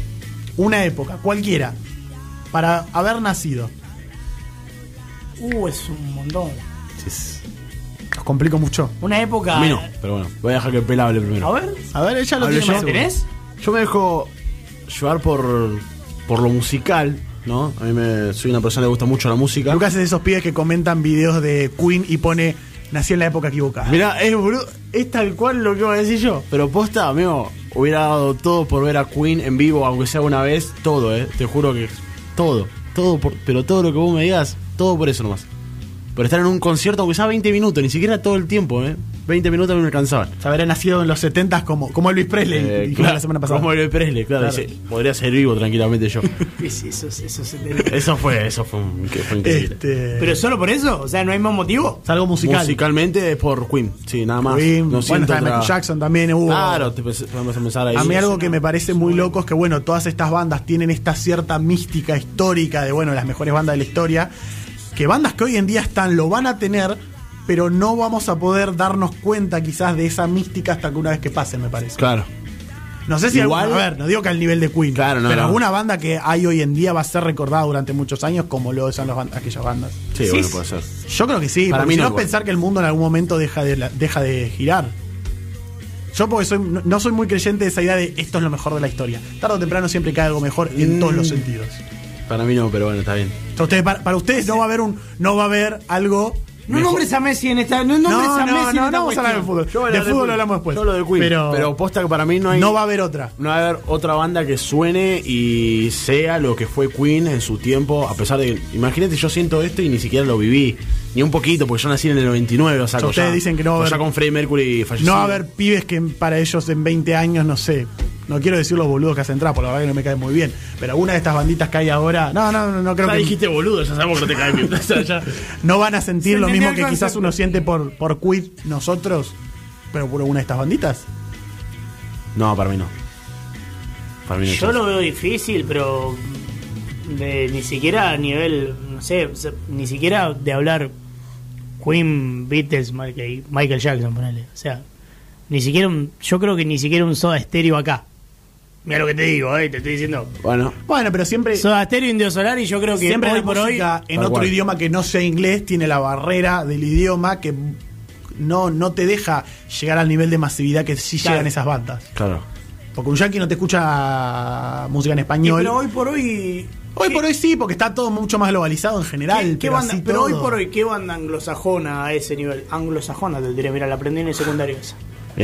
una época, cualquiera, para haber nacido, Uh, es un montón. os complico mucho. Una época. A mí no, pero bueno, voy a dejar que el pelado hable primero. A ver, A ver, ella lo Hablo tiene yo. más seguro. ¿tenés? Yo me dejo llevar por, por lo musical, ¿no? A mí me, soy una persona que le gusta mucho la música. Lucas es de esos pibes que comentan videos de Queen y pone nací en la época equivocada. Mirá, es, es tal cual lo que iba a decir yo. Pero posta, amigo, hubiera dado todo por ver a Queen en vivo, aunque sea una vez, todo, eh. Te juro que todo, todo, por- pero todo lo que vos me digas, todo por eso nomás. Por estar en un concierto, aunque sea 20 minutos, ni siquiera todo el tiempo, eh. 20 minutos a mí me alcanzaban. O sea, haber nacido en los 70 como, como Elvis Presley, Eh, claro, la semana pasada. Como Elvis Presley, claro. Claro. dice, podría ser vivo tranquilamente yo. Eso, fue, eso fue, un- que fue increíble. Este, ¿Pero solo por eso? O sea, ¿no hay más motivo? es algo musical. Musicalmente es por Queen, sí, nada más. Queen, no bueno, otra- Michael Jackson también hubo. Claro, te podemos empezar ahí. A mí algo que me parece muy loco es que, bueno, todas estas bandas tienen esta cierta mística histórica de, bueno, las mejores bandas de la historia, que bandas que hoy en día están lo van a tener, pero no vamos a poder darnos cuenta quizás de esa mística hasta que una vez que pasen, me parece. Claro. No sé si Igual- alguna, a ver, no digo que al nivel de Queen, Claro, no, pero no. alguna banda que hay hoy en día va a ser recordada durante muchos años como lo son las bandas- aquellas bandas. Sí, Sí, bueno, puede ser. Yo creo que sí, Para mí no igual. pensar que el mundo en algún momento deja de, la- deja de girar. Yo porque soy, no, no soy muy creyente de esa idea de esto es lo mejor de la historia. Tarde o temprano siempre cae algo mejor en Mm. todos los sentidos. Para mí no, pero bueno, está bien. Ustedes, para, para ustedes no va a haber un, no va a haber algo. No mejor. nombres a Messi en esta. No No, nombres no, a no, Messi en no, esta vamos a hablar de fútbol. Yo de fútbol lo hablamos después. Yo lo de Queen. Pero, Pero, posta que para mí no hay. no va a haber otra. no va a haber otra banda que suene y sea lo que fue Queen en su tiempo, a pesar de que, imagínate, yo siento esto y ni siquiera lo viví, ni un poquito, porque yo nací en el 99, o sea, ustedes ya- dicen que no va a o ya haber- con Freddie Mercury fallecido. No va a haber pibes que para ellos en 20 años, no sé. No quiero decir los boludos que hacen trap, la verdad que no me cae muy bien. Pero alguna de estas banditas que hay ahora. No, no, no, no creo Ya que. dijiste boludo, ya sabemos que no te cae bien. O sea, ya- no van a sentir Se lo mismo que quizás uno siente por, por quit nosotros, pero por alguna de estas banditas. No, para mí no. Para mí no. Yo lo veo difícil, pero de, ni siquiera a nivel, no sé, ni siquiera de hablar Queen, Beatles, Michael Michael Jackson, ponele. O sea, ni siquiera un, yo creo que ni siquiera un soda estéreo acá. Mira lo que te digo, eh, te estoy diciendo. Bueno, Bueno, pero siempre, Soda estéreo Indio Solar y yo creo que siempre hoy la por hoy música en otro cual. idioma que no sea inglés tiene la barrera del idioma que no, no te deja llegar al nivel de masividad que sí Claro. llegan esas bandas. claro. Porque un yankee no te escucha música en Y español. pero hoy por hoy Hoy por hoy sí, porque está todo mucho más globalizado en general. ¿Qué, qué pero banda? así Pero hoy por hoy, ¿qué banda anglosajona a ese nivel? Anglosajona te diré, mira, la aprendí en el secundario esa.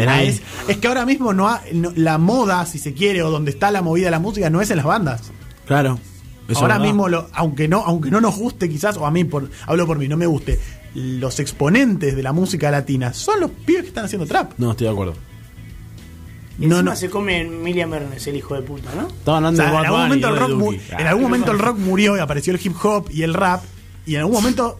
Ah, es, es que ahora mismo no, ha- no- la moda, si se quiere, o donde está la movida de la música, no es en las bandas. Claro. Eso ahora verdad. mismo, lo- aunque no aunque no nos guste quizás, o a mí, por, hablo por mí, no me guste, los exponentes de la música latina son los pibes que están haciendo trap. No, estoy de acuerdo. Y No, encima no. se come Emilia Mernes, el hijo de puta, ¿no? Estaba O hablando sea, de en algún Bunny, momento el rock, en algún momento el rock murió y apareció el hip hop y el rap, y en algún momento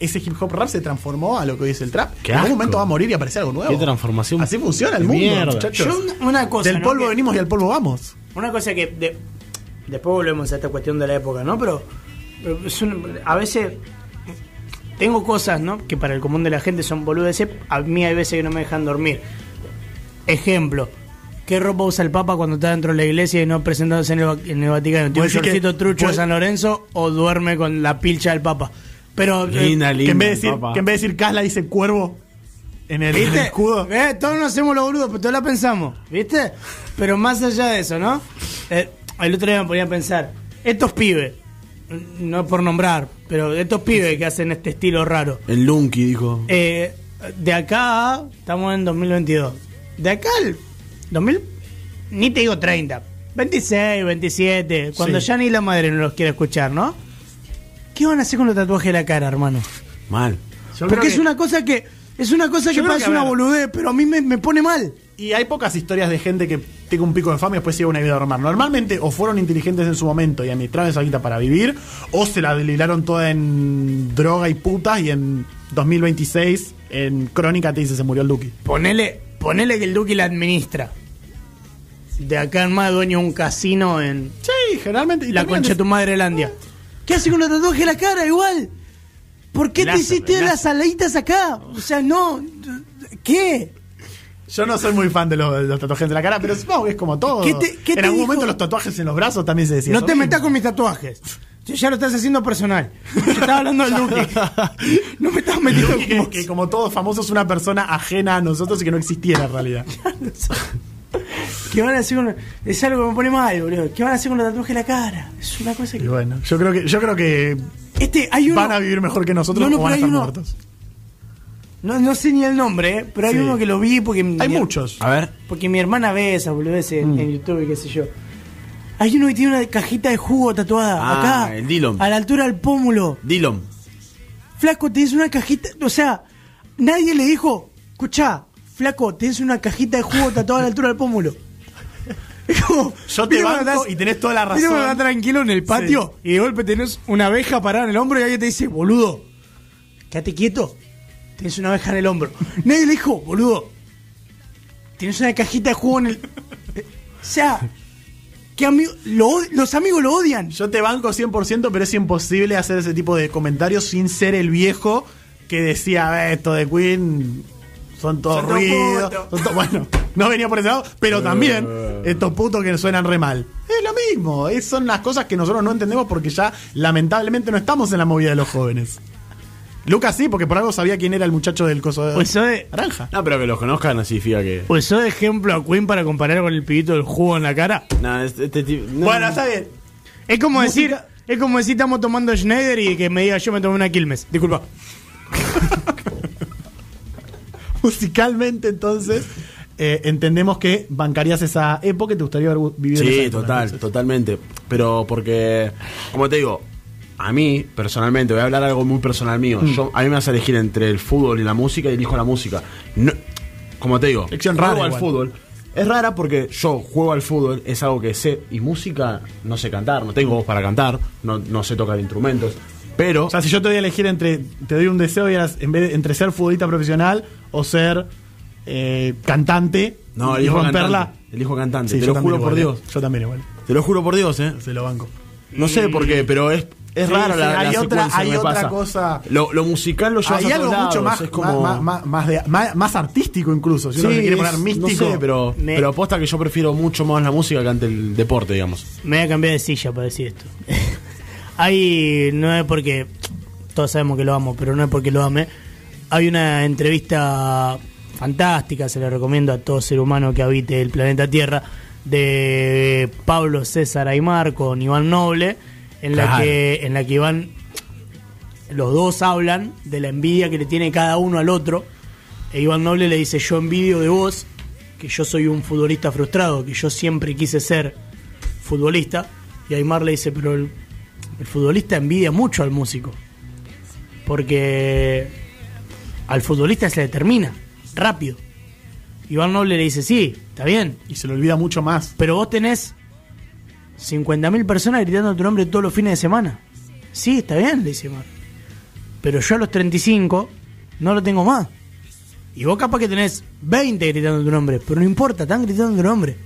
ese hip hop rap se transformó a lo que hoy es el trap. Qué en algún momento va a morir y aparecer algo nuevo. Qué transformación Así funciona el mundo, mierda. muchachos. Yo una- cosa, Del ¿no? polvo Que- venimos y al polvo vamos. Una cosa que de- después volvemos a esta cuestión de la época, ¿no? Pero, es un- a veces tengo cosas, ¿no? Que para el común de la gente son boludeces. A mí hay veces que no me dejan dormir. Ejemplo. ¿Qué ropa usa el Papa cuando está dentro de la iglesia y no presentándose en el, en el Vaticano? ¿Tiene un shortcito trucho de San Lorenzo o duerme con la pilcha del Papa? Pero, eh. Que en, vez de decir, papá. que en vez de decir Casla dice cuervo en el, en el ¿Viste? escudo. Eh, todos nos hacemos los boludos, pero todos la pensamos, ¿viste? Pero más allá de eso, ¿no? Eh, el otro día me ponía a pensar, estos pibes, no por nombrar, pero estos pibes que hacen este estilo raro, El Lunky dijo. eh, de acá, a- estamos en 2022, de acá al 2000, ni te digo 30, 26, 27, cuando Sí. ya ni la madre no los quiere escuchar, ¿no? ¿Qué van a hacer con los tatuajes de la cara, hermano? Mal. Yo Porque es que- una cosa que es una cosa Yo que parece una boludez, pero a mí me, me pone mal. Y hay pocas historias de gente que tenga un pico de fama y después siga una vida normal. Normalmente o fueron inteligentes en su momento y administraron esa guita para vivir, o se la delilaron toda en droga y putas y en 2026 en Crónica te dice se murió el Duki. Ponele, ponele que el Duque la administra. De acá en más dueño de un casino en Sí, generalmente. y la concha de tu madre Landia. ¿Qué hace con los tatuajes en la cara igual? ¿Por qué te hiciste láser. las aladitas acá? O sea, no. ¿Qué? Yo no soy muy fan de los, de los tatuajes de la cara, pero supongo que es como todo. ¿Qué te- qué en te algún dijo? momento los tatuajes en los brazos también se decía. No te mismo. metas con mis tatuajes. Ya- lo estás haciendo personal. Yo estaba hablando del Duque. No me estás metiendo Duki, que, que como todo famoso es una persona ajena a nosotros y que no existiera en realidad. ¿Qué van a hacer con Es algo que me pone mal, boludo. ¿Qué van a hacer con los tatuajes en la cara? Es una cosa Y que. bueno, yo creo que, yo creo que Este, hay uno. van a vivir mejor que nosotros No, no, o van a estar uno- muertos. No, no sé ni el nombre, ¿eh? pero hay Sí. uno que lo vi porque. Hay mi- muchos. A ver. Porque mi hermana ve esa boludez en, Mm. en YouTube y qué sé yo. Hay uno que tiene una cajita de jugo tatuada Ah, acá. el Dillon. A la altura del pómulo. Dillon. Flaco, tienes una cajita. O sea, nadie le dijo, escuchá, flaco, tienes una cajita de jugo tatuada a la altura del pómulo. Es como, Yo te banco estás- y tenés toda la cuando razón. estás tranquilo en el patio y de golpe tenés una abeja parada en el hombro y alguien te dice, boludo, quédate quieto. Tienes una abeja en el hombro. Nadie le dijo, boludo, tienes una cajita de jugo en el. O sea, que amigo, lo los amigos lo odian. Yo te banco 100%, pero es imposible hacer ese tipo de comentarios sin ser el viejo que decía, "Eh, esto de Queen son todos Son ruidos. putos". son to-". Bueno, no venía por ese lado, pero también estos putos que suenan re mal. Es lo mismo, es- son las cosas que nosotros no entendemos porque ya lamentablemente no estamos en la movida de los jóvenes. Lucas sí, porque por algo sabía quién era el muchacho del coso de Pues soy, naranja. No, pero que los conozcan no significa que. pues soy ejemplo a Queen para comparar con el pibito del jugo en la cara. No, este, este tipo- no. Bueno, está bien. Es como decir, es como decir estamos tomando Schneider y que me diga yo me tomé una Quilmes. Disculpa. Musicalmente, entonces, eh, entendemos que bancarías esa época y te gustaría haber vivido esa Sí, total, entonces. totalmente. Pero porque, como te digo, a mí, personalmente, voy a hablar algo muy personal mío. Mm. Yo, a mí me vas a elegir entre el fútbol y la música y elijo la música. No, como te digo, Elección juego rara al fútbol. Es rara porque yo juego al fútbol, es algo que sé, y música no sé cantar, no tengo voz para cantar, no, no sé tocar instrumentos. Pero, O sea, si yo te doy a elegir entre, te doy un deseo y eras, en vez de, entre ser futbolista profesional o ser eh, cantante no, y elijo romperla. cantante. Elijo cantante, Sí, te lo juro por Dios. Yo también igual. Te lo juro por Dios, eh. Se lo banco. No sé por qué, pero es Es Sí, raro sí, la, la hay otra- secuencia, hay me otra pasa. cosa. Lo, lo musical lo llevas Hay a algo mucho más, es como... más, más- más de- más- más artístico incluso. Si uno se quiere poner místico. No sé, pero, Me- pero aposta que yo prefiero mucho más la música que ante el deporte, digamos. Me voy a cambiar de silla para decir esto. Hay, no es porque, todos sabemos que lo amo, pero no es porque lo ame. Hay una entrevista fantástica, se la recomiendo a todo ser humano que habite el planeta Tierra, de Pablo César Aymar con Iván Noble, en la que, en la que Iván, los dos hablan de la envidia que le tiene cada uno al otro. E Iván Noble le dice, yo envidio de vos, que yo soy un futbolista frustrado, que yo siempre quise ser futbolista. Y Aymar le dice, pero el, el futbolista envidia mucho al músico. Porque al futbolista se le termina, rápido. Iván Noble le dice, sí, está bien, Y se le olvida mucho más. pero vos tenés 50.000 personas gritando tu nombre todos los fines de semana. Sí, está bien, le dice Mar. Pero yo a los 35 no lo tengo más. Y vos capaz que tenés 20 gritando tu nombre, pero no importa, están gritando tu nombre.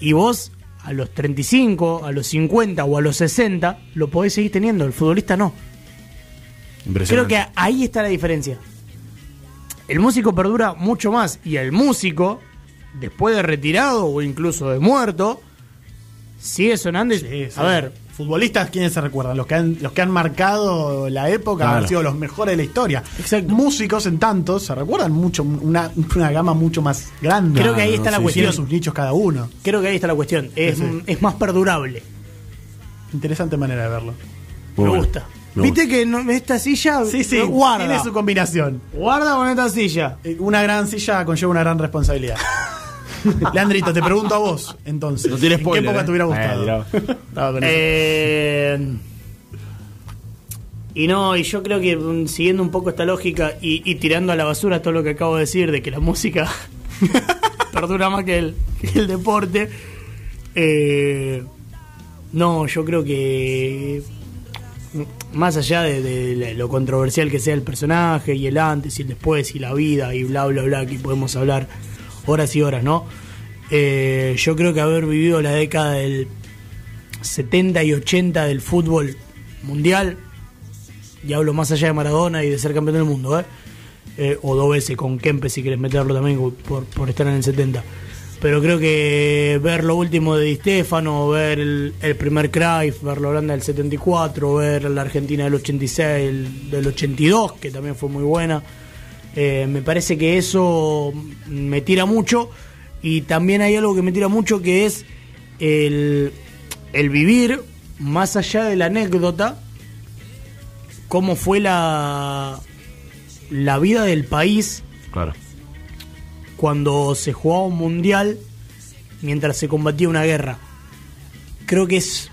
Y vos a los 35, a los 50 o a los 60 lo podés seguir teniendo, el futbolista no. Creo que ahí está la diferencia. El músico perdura mucho más y el músico, después de retirado o incluso de muerto, sigue sonando. y- Sí, sí. A ver, Futbolistas, ¿quiénes se recuerdan? Los que han, los que han marcado la época Claro. han sido los mejores de la historia. Exacto. Músicos, en tanto, se recuerdan mucho, una, una gama mucho más grande. Creo que ahí no, está la sí, cuestión. Tienen sus nichos cada uno. Creo que ahí está la cuestión. Es, Sí, es más perdurable. Interesante manera de verlo. Muy me bueno. gusta. ¿Viste que no- esta silla Sí, sí, guarda? tiene su combinación. Guarda con esta silla. Eh, Una gran silla conlleva una gran responsabilidad. Leandrito, te pregunto a vos, entonces. No ¿En spoiler, qué época eh. te hubiera Eh, gustado? tirado. Estaba con eso. Eh, y no, y yo creo que mm, siguiendo un poco esta lógica y, y tirando a la basura todo lo que acabo de decir de que la música perdura más que el, que el deporte, eh, no, yo creo que mm, más allá de, de lo controversial que sea el personaje y el antes y el después y la vida y bla bla bla que podemos hablar horas y horas, ¿no? Eh, yo creo que haber vivido la década del 70 y 80 del fútbol mundial, y hablo más allá de Maradona y de ser campeón del mundo, ¿eh? Eh, o dos veces con Kempe si quieres meterlo también por, por estar en el 70. Pero creo que ver lo último de Di Stefano, ver el, primer Cruyff, ver la Holanda del 74, ver la Argentina del 86, el- del 82, que también fue muy buena, eh, me parece que eso me tira mucho. Y también hay algo que me tira mucho que es el, el vivir más allá de la anécdota, cómo fue la, la vida del país Claro. cuando se jugaba un mundial mientras se combatía una guerra. Creo que es,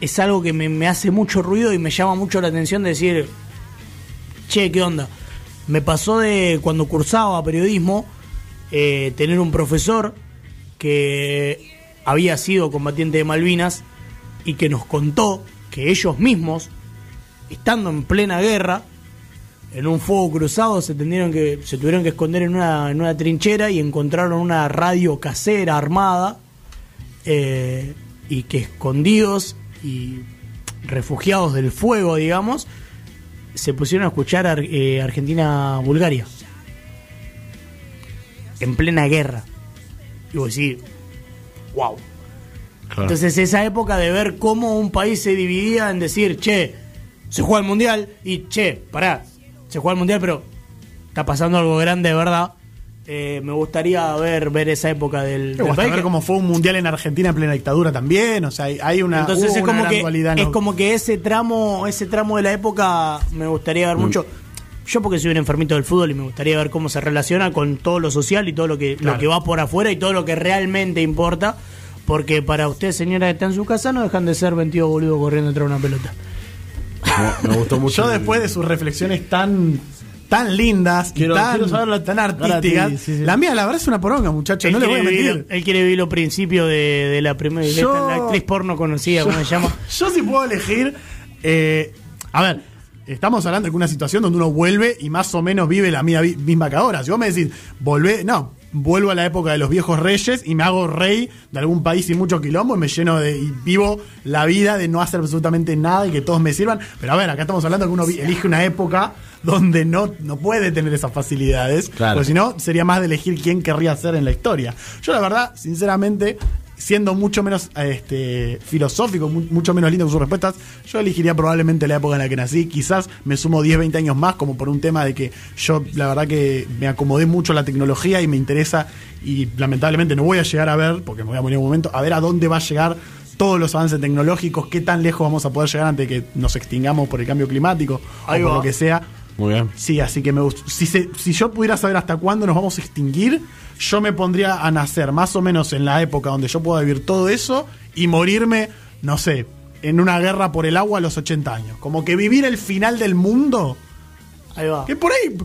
es algo que me, me hace mucho ruido y me llama mucho la atención de decir, che, ¿qué onda? Me pasó de cuando cursaba periodismo eh, tener un profesor que había sido combatiente de Malvinas y que nos contó que ellos mismos, estando en plena guerra, en un fuego cruzado se tendieron que se tuvieron que esconder en una, en una trinchera y encontraron una radio casera armada eh, y que escondidos y refugiados del fuego digamos se pusieron a escuchar Ar- eh, Argentina Bulgaria en plena guerra y vos decís wow Claro. entonces esa época de ver cómo un país se dividía en decir, che, se juega el mundial y che, pará, se juega el mundial, pero está pasando algo grande de verdad. Eh, me gustaría ver ver esa época del, del país. ver cómo fue un mundial en Argentina en plena dictadura también. O sea, hay- hay una, Entonces es una como que es como que ese tramo ese tramo de la época me gustaría ver mucho. Yo porque soy un enfermito del fútbol y me gustaría ver cómo se relaciona con todo lo social y todo lo que Claro. lo que va por afuera y todo lo que realmente importa. Porque para usted, señora que está en su casa, no dejan de ser 22 boludos corriendo detrás de una pelota. Me, me gustó mucho. Yo después de sus reflexiones tan tan lindas y Quiero- tan, quiero artísticas, sí, sí, sí. la mía la verdad es una poronga, muchacho, no le voy a mentir. vivir- él quiere vivir los principios de, de la primera de Yo- la actriz porno conocida, ¿cómo se llama? Yo sí puedo elegir. eh, a ver, estamos hablando de una situación donde uno vuelve y más o menos vive la mía misma que ahora. Si vos me decís, volvé, no, vuelvo a la época de los viejos reyes y me hago rey de algún país sin mucho quilombo y me lleno de. y vivo la vida de no hacer absolutamente nada y que todos me sirvan. Pero a ver, acá estamos hablando que uno elige una época donde no, no puede tener esas facilidades. Claro. Porque si no, sería más de elegir quién querría ser en la historia. Yo, la verdad, sinceramente. Siendo mucho menos este, filosófico, mu- mucho menos lindo con sus respuestas, yo elegiría probablemente la época en la que nací. Quizás me sumo 10, 20 años más, como por un tema de que yo, la verdad, que me acomodé mucho a la tecnología y me interesa. Y lamentablemente no voy a llegar a ver, porque me voy a morir en un momento, a ver a dónde va a llegar todos los avances tecnológicos, qué tan lejos vamos a poder llegar antes de que nos extingamos por el cambio climático Ahí o por va. lo que sea. Muy bien. Sí, así que me gust- si, se- si yo pudiera saber hasta cuándo nos vamos a extinguir, yo me pondría a nacer más o menos en la época donde yo pueda vivir todo eso y morirme, no sé, en una guerra por el agua a los 80 años. Como que vivir el final del mundo, Ahí va. que por ahí,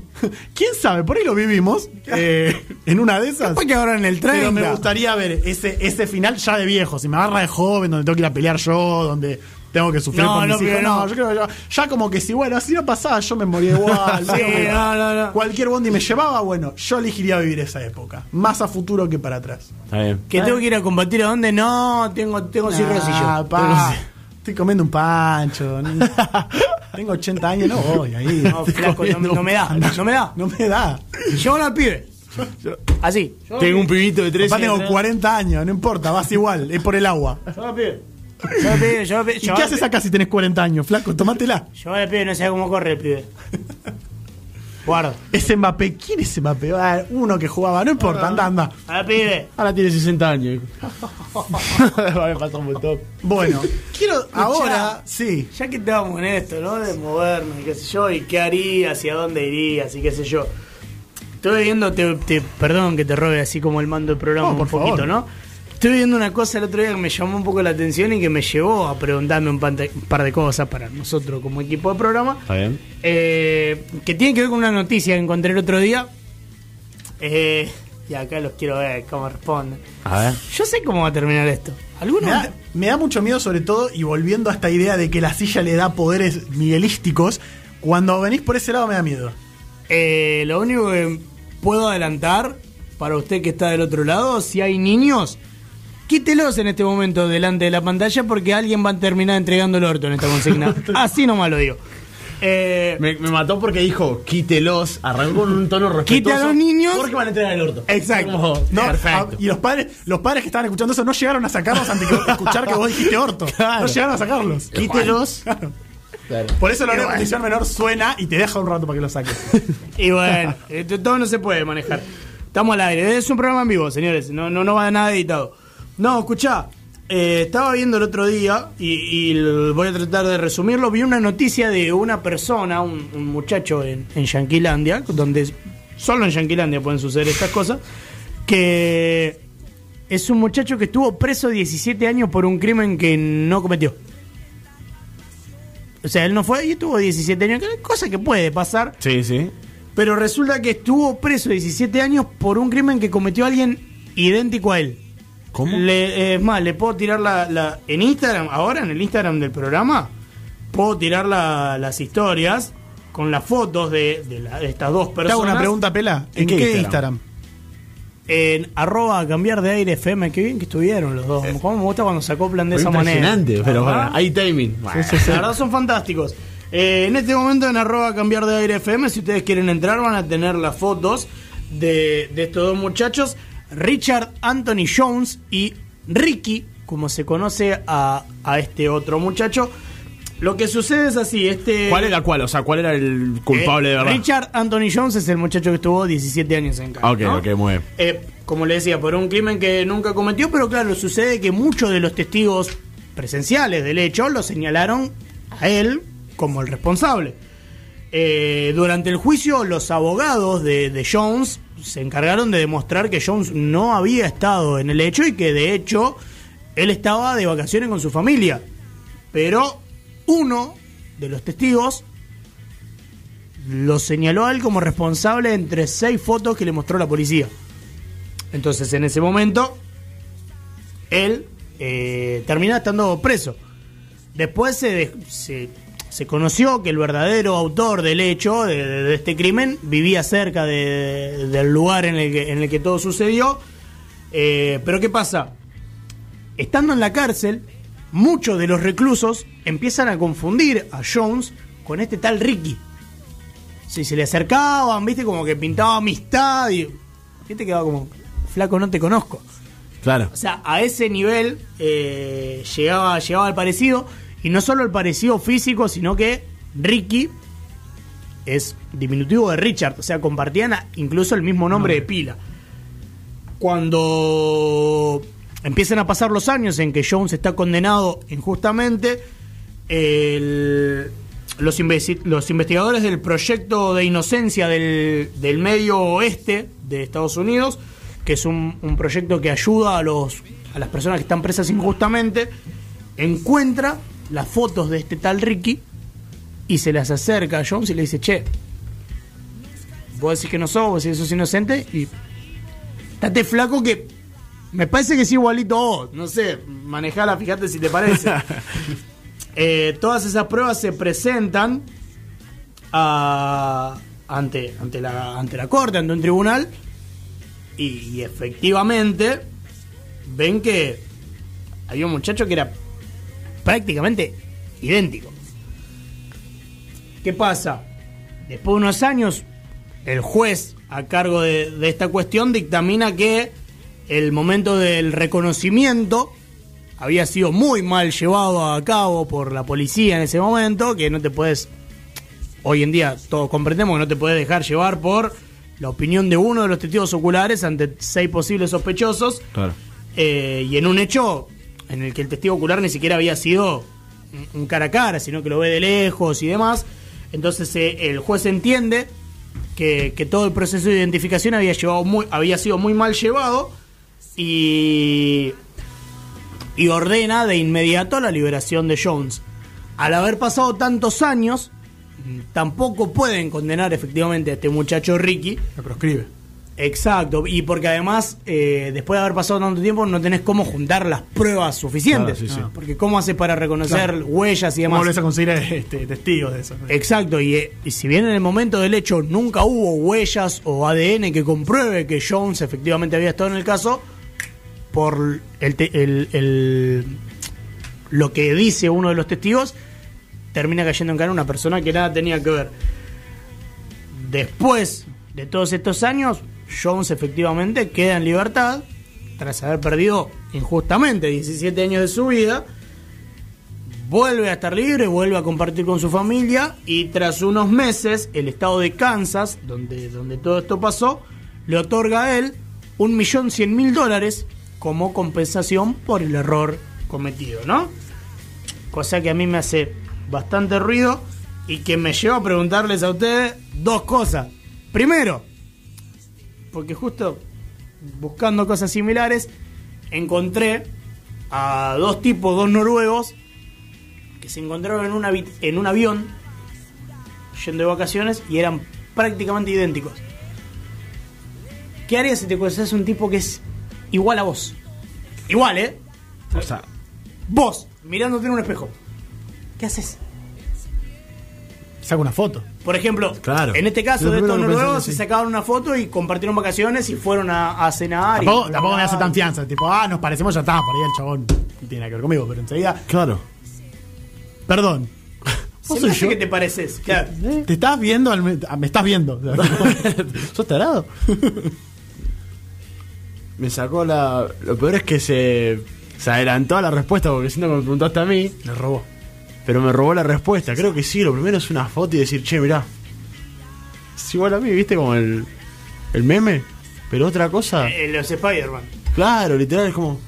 quién sabe, por ahí lo vivimos, eh, en una de esas. Después que ahora en el Pero 30. me gustaría ver ese, ese final ya de viejo. Si me agarra de joven, donde tengo que ir a pelear yo, donde tengo que sufrir No, por no, mis hijos. pero No, no. yo creo que ya, ya como que si, bueno, si no pasaba, yo me moría igual. Sí, no, no, no. Cualquier bondi me llevaba, bueno, yo elegiría vivir esa época. Más a futuro que para atrás. Está bien. Que tengo que ir a combatir a dónde? No, tengo, tengo cirrosis Ah, yo. pa, Estoy comiendo un pancho. Tengo 80 años, no voy ahí. No, flaco, no, no me da, no me da. No me da. Llévalo al pibe. Así. Tengo un pibito de 13 Papá, tengo 40 años, no importa, vas igual, es por el agua. Pibe. ¿Y qué haces acá si tenés 40 años, flaco? Tomátela. Llévalo al pibe, no sé cómo corre el pibe. Guarda. Ese Mbappé, ¿quién es Mbappé? Ah, uno que jugaba, no importa, anda, anda. Al pibe. Ahora tiene 60 años. Me falta un montón. Bueno, quiero ahora, sí. Ya que estábamos en esto, ¿no? De movernos y qué sé yo, y qué haría, hacia dónde irías y qué sé yo. Estuve viendo, te, te- perdón que te robe así como el mando del programa No, un por poquito, favor. ¿no? Estuve viendo una cosa el otro día que me llamó un poco la atención y que me llevó a preguntarme un, pante- un par de cosas para nosotros como equipo de programa. Está bien. Eh, que tiene que ver con una noticia que encontré el otro día. Eh, y acá los quiero ver cómo responden. A ver. Yo sé cómo va a terminar esto. ¿Alguno? Me da, me da mucho miedo, sobre todo, y volviendo a esta idea de que la silla le da poderes miguelísticos, cuando venís por ese lado me da miedo. Eh, lo único que puedo adelantar para usted que está del otro lado, si hay niños, quítelos en este momento delante de la pantalla porque alguien va a terminar entregando el orto en esta consigna. Así nomás lo digo. Eh, Me, me mató porque dijo, quítelos. Arrancó con un tono respetuoso. Quite a los niños. Porque van a entregar el orto. Exacto. Como, No, perfecto. y los padres, los padres que estaban escuchando eso no llegaron a sacarlos antes de escuchar que vos dijiste orto. Claro. No llegaron a sacarlos. Quítelos. Claro. Claro. Por eso la bueno. condición menor suena y te deja un rato para que lo saques. y bueno, todo no se puede manejar. Estamos al aire. Es un programa en vivo, señores. No, no, no va nada editado. No, escuchá. eh, estaba viendo el otro día y, y voy a tratar de resumirlo. Vi una noticia de una persona, un, un muchacho en, en Yanquilandia, donde solo en Yanquilandia pueden suceder estas cosas, que es un muchacho que estuvo preso 17 años por un crimen que no cometió. O sea, él no fue y estuvo 17 años, cosa que puede pasar. Sí, sí. Pero resulta que estuvo preso 17 años por un crimen que cometió alguien idéntico a él. ¿Cómo? Le- eh, es más, le puedo tirar la, la- En Instagram, ahora en el Instagram del programa, puedo tirar la- las historias con las fotos de, de la- de estas dos Te personas. hago una pregunta, Pela. ¿En, ¿En qué, qué Instagram? En arroba cambiar de aire FM. Qué bien que estuvieron los dos. ¿Cómo me gusta cuando se acoplan de esa manera? impresionante, pero bueno, hay timing. La verdad son fantásticos. Eh, en este momento en arroba cambiar de aire FM, si ustedes quieren entrar, van a tener las fotos de, de estos dos muchachos, Richard Anthony Jones y Ricky, como se conoce a, a este otro muchacho. Lo que sucede es así, este... ¿Cuál era cuál? O sea, ¿cuál era el culpable eh, de verdad? Richard Anthony Jones es el muchacho que estuvo 17 años en cárcel. Ok, ¿no? ok, muy bien. Eh, como le decía, por un crimen que nunca cometió, pero claro, sucede que muchos de los testigos presenciales del hecho lo señalaron a él como el responsable. Eh, durante el juicio, los abogados de, de Jones se encargaron de demostrar que Jones no había estado en el hecho y que de hecho él estaba de vacaciones con su familia. Pero uno de los testigos lo señaló a él como responsable entre seis fotos que le mostró la policía. Entonces, en ese momento, él eh, termina estando preso. Después se, se conoció que el verdadero autor del hecho, de, de- de este crimen, vivía cerca de- del lugar en el que, en el que todo sucedió. Eh, pero ¿qué pasa? Estando en la cárcel, muchos de los reclusos empiezan a confundir a Jones con este tal Ricky. Si se le acercaban, viste, como que pintaba amistad y. Viste, quedaba como, flaco, no te conozco. Claro. O sea, a ese nivel eh, llegaba, llegaba al parecido. Y no solo el parecido físico, sino que Ricky es diminutivo de Richard. O sea, compartían incluso el mismo nombre de pila. Cuando empiezan a pasar los años en que Jones está condenado injustamente, el- los, investi- los investigadores del proyecto de inocencia del, del medio oeste de Estados Unidos, que es un, un proyecto que ayuda a, los, a las personas que están presas injustamente, encuentra las fotos de este tal Ricky y se las acerca a Jones y le dice, che, vos decís que no sos, vos decís que sos inocente y estate flaco que me parece que es igualito a vos. No sé, manejala, fíjate si te parece. Eh, todas esas pruebas se presentan a- ante, ante, la, ante la corte, ante un tribunal, y, y efectivamente ven que había un muchacho que era prácticamente idéntico. ¿Qué pasa? Después de unos años, el juez a cargo de, de esta cuestión dictamina que el momento del reconocimiento había sido muy mal llevado a cabo por la policía en ese momento, que no te puedes, hoy en día todos comprendemos que no te puedes dejar llevar por la opinión de uno de los testigos oculares ante seis posibles sospechosos, Claro. eh, y en un hecho en el que el testigo ocular ni siquiera había sido un- cara a cara, sino que lo ve de lejos y demás. Entonces eh, el juez entiende que, todo el proceso de identificación había, llevado muy, había sido muy mal llevado y, y ordena de inmediato la liberación de Jones. Al haber pasado tantos años, tampoco pueden condenar efectivamente a este muchacho Ricky. Lo proscribe. Exacto, y porque además, eh, después de haber pasado tanto tiempo, no tenés cómo juntar las pruebas suficientes. Claro, sí, sí. Ah, Porque ¿cómo haces para reconocer Claro. huellas y ¿Cómo demás? volvés a conseguir este, testigos de eso? Exacto, y, y si bien en el momento del hecho nunca hubo huellas o ADN que compruebe que Jones efectivamente había estado en el caso, por el, te- el- el- lo que dice uno de los testigos, termina cayendo en cara una persona que nada tenía que ver. Después de todos estos años, Jones efectivamente queda en libertad, tras haber perdido injustamente 17 años de su vida vuelve a estar libre, vuelve a compartir con su familia y tras unos meses el estado de Kansas, donde, donde todo esto pasó, le otorga a él un millón cien mil dólares como compensación por el error cometido, ¿no? Cosa que a mí me hace bastante ruido y que me lleva a preguntarles a ustedes dos cosas. Primero, porque justo buscando cosas similares, encontré a dos tipos, dos noruegos, que se encontraron en un, avi- en un avión yendo de vacaciones y eran prácticamente idénticos. ¿Qué harías si te conoces un tipo que es igual a vos? Igual, ¿eh? O sea, Vos, mirándote en un espejo. ¿Qué haces? Saca una foto. Por ejemplo, Claro. en este caso de estos noruegos se sacaron una foto y compartieron vacaciones y fueron a, a cenar. y- Tampoco, tampoco me hace tan fianza. Tipo, ah, nos parecemos, ya está. Por ahí el chabón no tiene que ver conmigo. Pero enseguida, claro. perdón. ¿Vos me soy hace yo? que te pareces. Claro. ¿Te estás viendo? al me, ah, me estás viendo. ¿Sos tarado? Me sacó la. Lo peor es que se. Se adelantó a la respuesta porque siento que me preguntaste a mí, Le robó. Pero me robó la respuesta. Creo que sí, lo primero es una foto y decir, che, mirá. Es igual a mí, ¿viste? Como el. El meme. Pero otra cosa. Eh, los Spider-Man. Claro, literal, es como.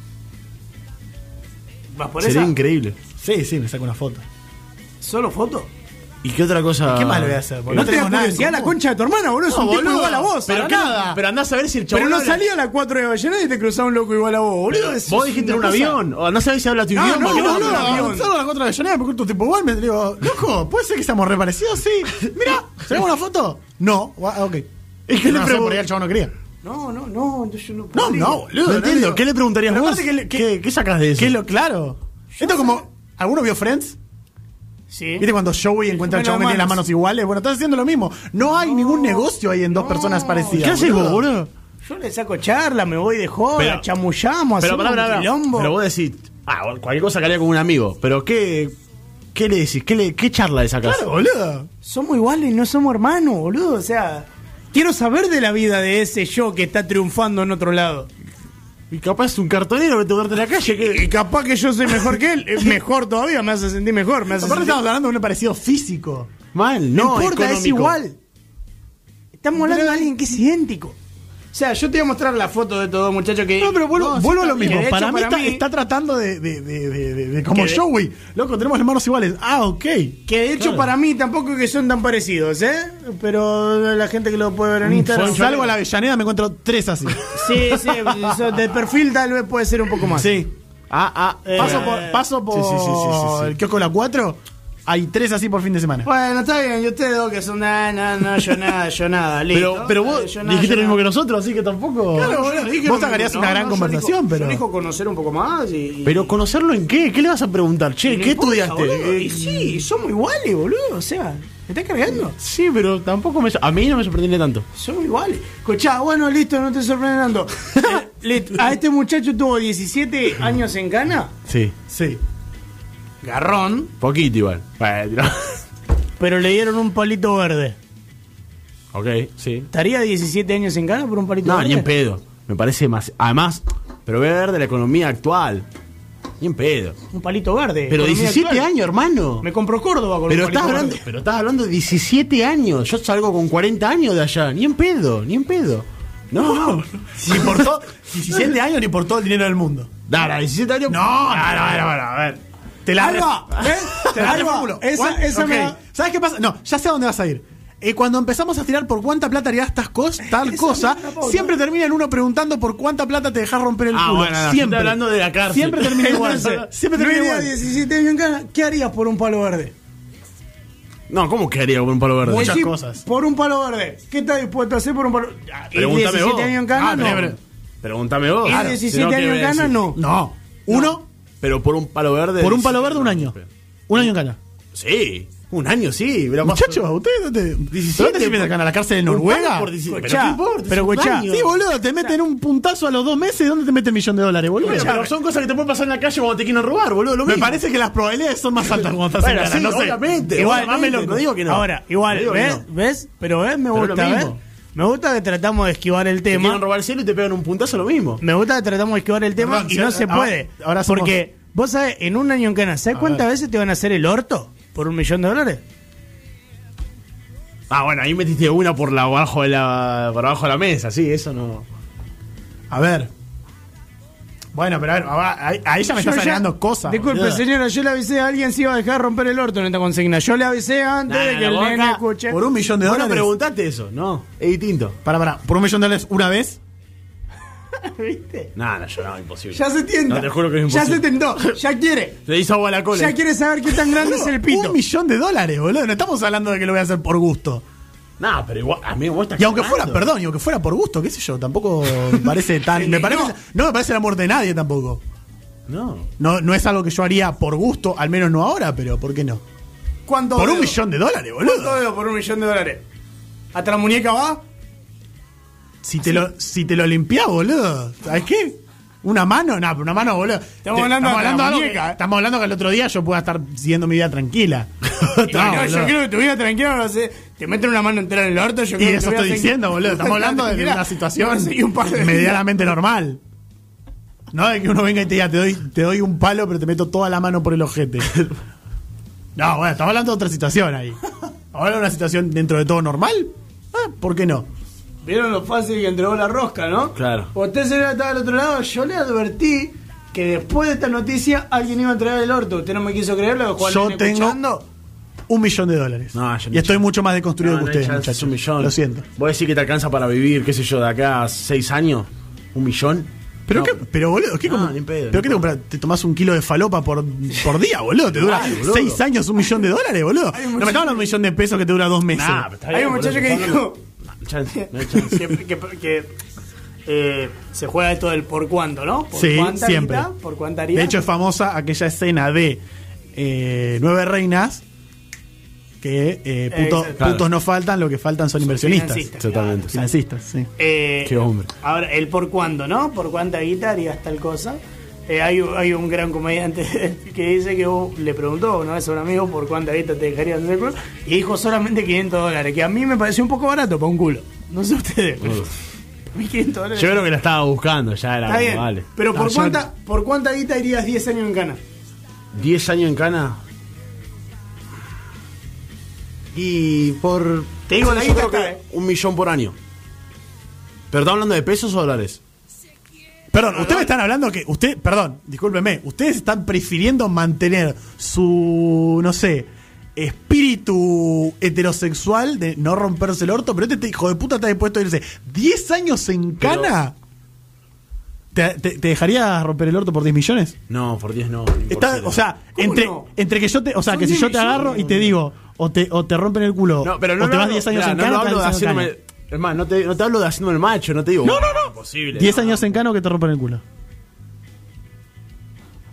¿Vas por Sería esa? increíble. Sí, sí, me saca una foto. ¿Solo foto? ¿Y qué otra cosa? ¿Qué más le voy a hacer? Porque No, no te da tenemos nada en curiosidad la concha de tu hermana, boludo. Es un tipo igual a vos. Pero nada. Pero andás a ver si el chabón. Pero no habla- salía a las 4 de Avellaneda y te cruzaba un loco igual a vos, boludo. Vos es dijiste en un cosa- avión. O andás a ver si habla tu No, idioma. no, que avión. No, salgo a las 4 de la llanera, me corto tipo igual, me digo, loco, ¿puede ser que seamos re parecidos? Sí. Mira, ¿tenemos una foto? No, ok. ¿Y qué le no el chabón no quería. No, no, no. entonces yo no No, podría. no, boludo. No entiendo. ¿Qué le preguntarías vos? aparte que le- que- ¿Qué, qué sacas de eso? ¿Qué es lo claro? Esto como. ¿Alguno vio Friends? Sí. ¿Viste cuando Joey encuentra al chabón que tiene las manos. iguales? Bueno, estás haciendo lo mismo. No hay ningún negocio ahí en dos personas parecidas. ¿Qué haces vos, boludo? Yo le saco charla, me voy de joda, Pero- chamullamos, Pero un quilombo. Pero vos decís, ah, cualquier cosa que haría con un amigo. Pero ¿qué, qué le decís? ¿Qué, le, qué charla le sacás? Claro, boludo. Somos iguales, no somos hermanos, boludo. O sea, quiero saber de la vida de ese yo que está triunfando en otro lado. Y capaz es un cartonero que te en la calle. Y, y capaz que yo soy mejor que él, es mejor todavía, me hace sentir mejor. Me hace Aparte sentir... estamos hablando de un parecido físico. Mal, No, no, importa, es igual. Estamos hablando de alguien que es idéntico. O sea, yo te voy a mostrar la foto de estos dos muchachos que. No, pero vuelvo, No, sí, vuelvo a lo mismo. Para hecho, mí, para está, mí- está tratando de, de, de, de- de- de- como de- Joey. Loco, tenemos las manos iguales. Ah, ok. Que de hecho para mí tampoco es que son tan parecidos, ¿eh? Pero la gente que lo puede ver en Instagram. Salgo a la Avellaneda, me encuentro tres así. Sí, sí, de perfil tal vez puede ser un poco más. Sí. Ah, ah. Eh, Paso por, paso por Sí, sí, sí, sí, sí, sí. el kiosco La 4. Hay tres así por fin de semana. Bueno, está bien, y ustedes dos que son nada, nada, no, yo nada, yo nada, listo. Pero, pero vos Eh, yo nada, dijiste yo lo mismo que nosotros, así que tampoco. Claro, boludo, dije Vos lo sacarías mismo. una No, gran no, yo conversación, pero- Yo conocer un poco más y. y- Pero conocerlo en qué? ¿Qué le vas a preguntar? Che, no ¿qué importa, estudiaste? Eh, Y sí, somos iguales, boludo, o sea, ¿me estás cargando? Sí, pero tampoco me. A mí no me sorprende tanto. Somos iguales. Escuchá, bueno, listo, no te sorprende tanto. Eh, listo, A este muchacho tuvo 17 años en Cana. Sí. Sí. Garrón. Poquito igual. Bueno, Pero le dieron un palito verde. ok, sí. ¿Estaría 17 años en Cana por un palito No, verde? ni en pedo. Me parece más. Además, pero ver de la economía actual. Ni en pedo. Un palito verde. Pero economía 17 actual. años, hermano. Me compró Córdoba con Pero un estás, palito hablando, verde. pero estás hablando de 17 años. Yo salgo con 40 años de allá. Ni en pedo, ni en pedo. No, Ni por todo, 17 años ni por todo el dinero del mundo. Dara, 17 años. No, no, no, no, no, a ver. Te la. Te la reformulo. Esa- esa Ok. me da- ¿Sabes qué pasa? No, ya sé a dónde vas a ir. Eh, cuando empezamos a tirar por cuánta plata harías cos- tal cosa, siempre termina en uno preguntando por cuánta plata te dejas romper el Ah, culo. bueno, no, siempre. estoy hablando de la cárcel. Siempre termina igual. Siempre termina igual. 17 años en Cana, ¿qué harías por un palo verde? No, ¿cómo que haría con un palo verde? Muchas cosas. Por un palo verde. ¿Qué estás dispuesto a hacer por un palo Ah, ¿y Pregúntame 17 vos. años en Cana? Ah, no. Pregúntame vos. ¿Y Claro, 17 si no, ¿qué años en Cana? No. No. Uno, Pero por un palo verde. por un palo verde, un año. Un año en cana. Sí, un año sí. pero Muchachos, ¿ustedes dónde? 17 ¿Dónde se meten acá? ¿A la cárcel de Un Noruega? por 17. Escuchá, Pero ¿qué importa? pero un año. Sí, boludo, te meten un puntazo a los dos meses. ¿Dónde te mete el millón de dólares, boludo? Bueno, pero son cosas que te pueden pasar en la calle cuando te quieren robar, boludo. Lo Me mismo. parece que las probabilidades son más altas cuando estás Bueno, en cana, sí, no sé. obviamente. Igual, Obviamente, no digo que no. Ahora, igual, ¿ves? no. ¿Ves? Pero ¿ves? Me gusta. Me gusta que tratamos de esquivar el Te tema. quieren robar el cielo y te pegan un puntazo lo mismo. Me gusta que tratamos de esquivar el tema y si no se ahora- puede. ahora somos- Porque, vos sabés, en un año en Cana, ¿sabes A cuántas ver. veces te van a hacer el orto por un millón de dólares? Ah, bueno, ahí metiste una por la abajo de la por abajo de la mesa, sí, eso no. A ver. Bueno, pero a ver, a- ya me Yo estás ya- agregando cosas. Disculpe, boludo. señora, yo le avisé a alguien si iba a dejar romper el orto en esta consigna. Yo le avisé antes Nah, de que el nene escuche. Por un millón de dólares. preguntaste eso, no, es distinto. Para, para, por un millón de dólares una vez. ¿Viste? No, no, yo no, imposible. Ya se tienta. No, te juro que es ya imposible. se tentó. Ya quiere. Le hizo agua a la cola. Ya quiere saber qué tan grande es el pito. Un millón de dólares, boludo. No estamos hablando de que lo voy a hacer por gusto. No, pero igual, a mí vos estás Y aunque fuera, perdón, y aunque fuera por gusto, qué sé yo, tampoco me parece tan. me parece, no me parece la muerte de nadie tampoco. No. No, no es algo que yo haría por gusto, al menos no ahora, pero ¿por qué no? ¿Cuánto Por un millón de dólares, ¿Cuánto boludo. veo por un millón de dólares? ¿Hasta la muñeca va? Si te, lo, si te lo limpiás, boludo. ¿Sabes qué? ¿Una mano? No, pero una mano, boludo. Estamos hablando de la que- muñeca, ¿eh? estamos hablando que el otro día yo pueda estar siguiendo mi vida tranquila. No, no, yo creo que tu vida tranquila, no sé. Te meten una mano entera en el orto, yo Y creo que eso vida estoy diciendo, boludo. Estamos hablando de una situación un par de- medianamente normal. No de que uno venga y te diga, te doy, te doy un palo, pero te meto toda la mano por el ojete. No, bueno, estamos hablando de otra situación ahí. Ahora una situación dentro de todo normal. Ah, ¿Por qué no? ¿Vieron lo fácil que entregó la rosca, no? Claro. Usted señora estaba al otro lado, yo le advertí que después de esta noticia alguien iba a entregar el orto. Usted no me quiso creerlo, lo cual Yo tengo escuchando. Un millón de dólares. No, yo no y estoy mucho más deconstruido No, que ustedes, muchachos. es un millón. Lo siento. ¿Vos decís que te alcanza para vivir, qué sé yo, de acá a seis años? ¿Un millón? ¿Pero No. qué? Pero boludo, ¿qué No, como- ni pedo, ¿Pero ni qué te compras? ¿Te tomás un kilo de falopa por, por día, boludo? ¿Te dura Ay, boludo. seis años un millón de dólares, boludo? No me de un millón de pesos que te dura dos meses. Nah, pero está Hay bien, un muchacho boludo, que dijo bien. Chance, chance. que, que- que, eh, se juega esto del por cuánto, ¿no? ¿Por Sí, cuánta siempre. guita? ¿Por cuánta haría? De hecho, es famosa aquella escena de eh, Nueve Reinas que eh, puto- putos no faltan, lo que faltan son inversionistas. financistas. Totalmente. Financistas, sí. Eh, Qué hombre. Ahora, el por cuándo, ¿no? Por cuánta guita harías tal cosa. Eh, hay, hay un gran comediante que dice que vos- le preguntó una vez a un amigo por cuánta guita te dejarías hacer culo y dijo solamente 500 dólares, que a mí me pareció un poco barato para un culo. No sé ustedes, pero a mí 500 dólares. Yo creo que la estaba buscando, ya era Está como, bien, vale. pero ¿por, No, yo- cuánta, ¿por cuánta guita irías 10 años en cana? 10 años en cana. Y por. Te digo, guita creo que eh. un millón por año. ¿Pero estamos hablando de pesos o dólares? Perdón, ustedes están hablando que. usted Perdón, discúlpeme. Ustedes están prefiriendo mantener su. No sé. Espíritu heterosexual de no romperse el orto, pero este te- hijo de puta está dispuesto a irse 10 años en cana. ¿Te, te, te dejaría romper el orto por 10 millones? No, por 10 no. Está, o sea, ¿Cómo entre, no? entre que yo te, o sea, que si 10 yo te agarro millones, y te digo, o te, o te rompen el culo, No, pero no o te lo vas hablo- 10 años en no cana, lo te hablo de vas 10 años en haciéndome. cana. Es más, no te, no te hablo de haciéndome el macho, no te digo. No, no, no. Imposible. 10 no, años no. en cana o que te rompen el culo.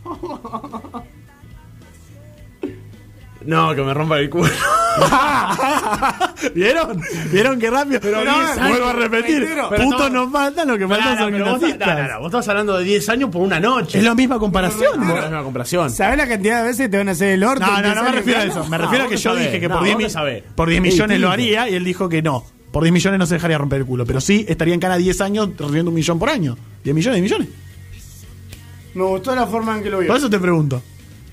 No, que me rompa el culo. ¿Vieron? ¿Vieron qué rápido? Pero No, vuelvo a repetir. Putos nos faltan, lo que faltan son vos, no, no, no, vos estás hablando de 10 años por una noche. Es la misma comparación. No, ¿no? es la misma comparación. ¿Sabes la cantidad de veces te van a hacer el orto? No, no, 10 no me refiero a eso. Me refiero a que yo sabés. dije que No, por 10, vos te mi- sabés. por 10 Es millones lo haría y él dijo que no. Por 10 millones no se dejaría romper el culo. Pero sí estaría en cana 10 años recibiendo un millón por año. 10 millones, 10 millones. Me gustó la forma en que lo vio. Por eso te pregunto.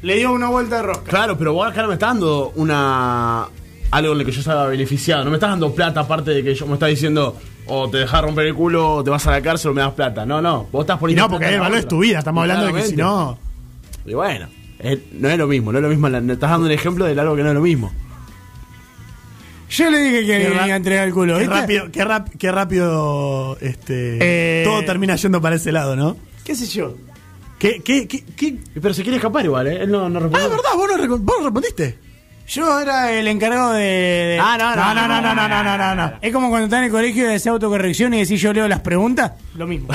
Le dio una vuelta de rosca. Claro, pero vos acá no me estás dando una. algo en lo que yo estaba beneficiado. No me estás dando plata aparte de que yo me estás diciendo o te dejas romper el culo o te vas a la cárcel o me das plata. No, no. Vos estás Y poniendo. no, porque el valor es tu vida. Estamos hablando de que si no. Y bueno, es- no es lo mismo, no es lo mismo. Estás dando un ejemplo de algo que no es lo mismo. Yo le dije que ra- iba a entregar el culo, Qué ¿viste? rápido, qué, rap- qué rápido este, Eh. todo termina yendo para ese lado, ¿no? ¿Qué sé yo? ¿Qué, qué, qué, qué? Pero se quiere escapar igual, ¿eh? Él no, no Ah, responde. es verdad, vos no, reco- vos no respondiste. Yo era el encargado de... de- Ah, no, No, no, no, no, no, no, no, no, no. Es como cuando estás en el colegio de hacer autocorrección y decís yo leo las preguntas. Lo mismo.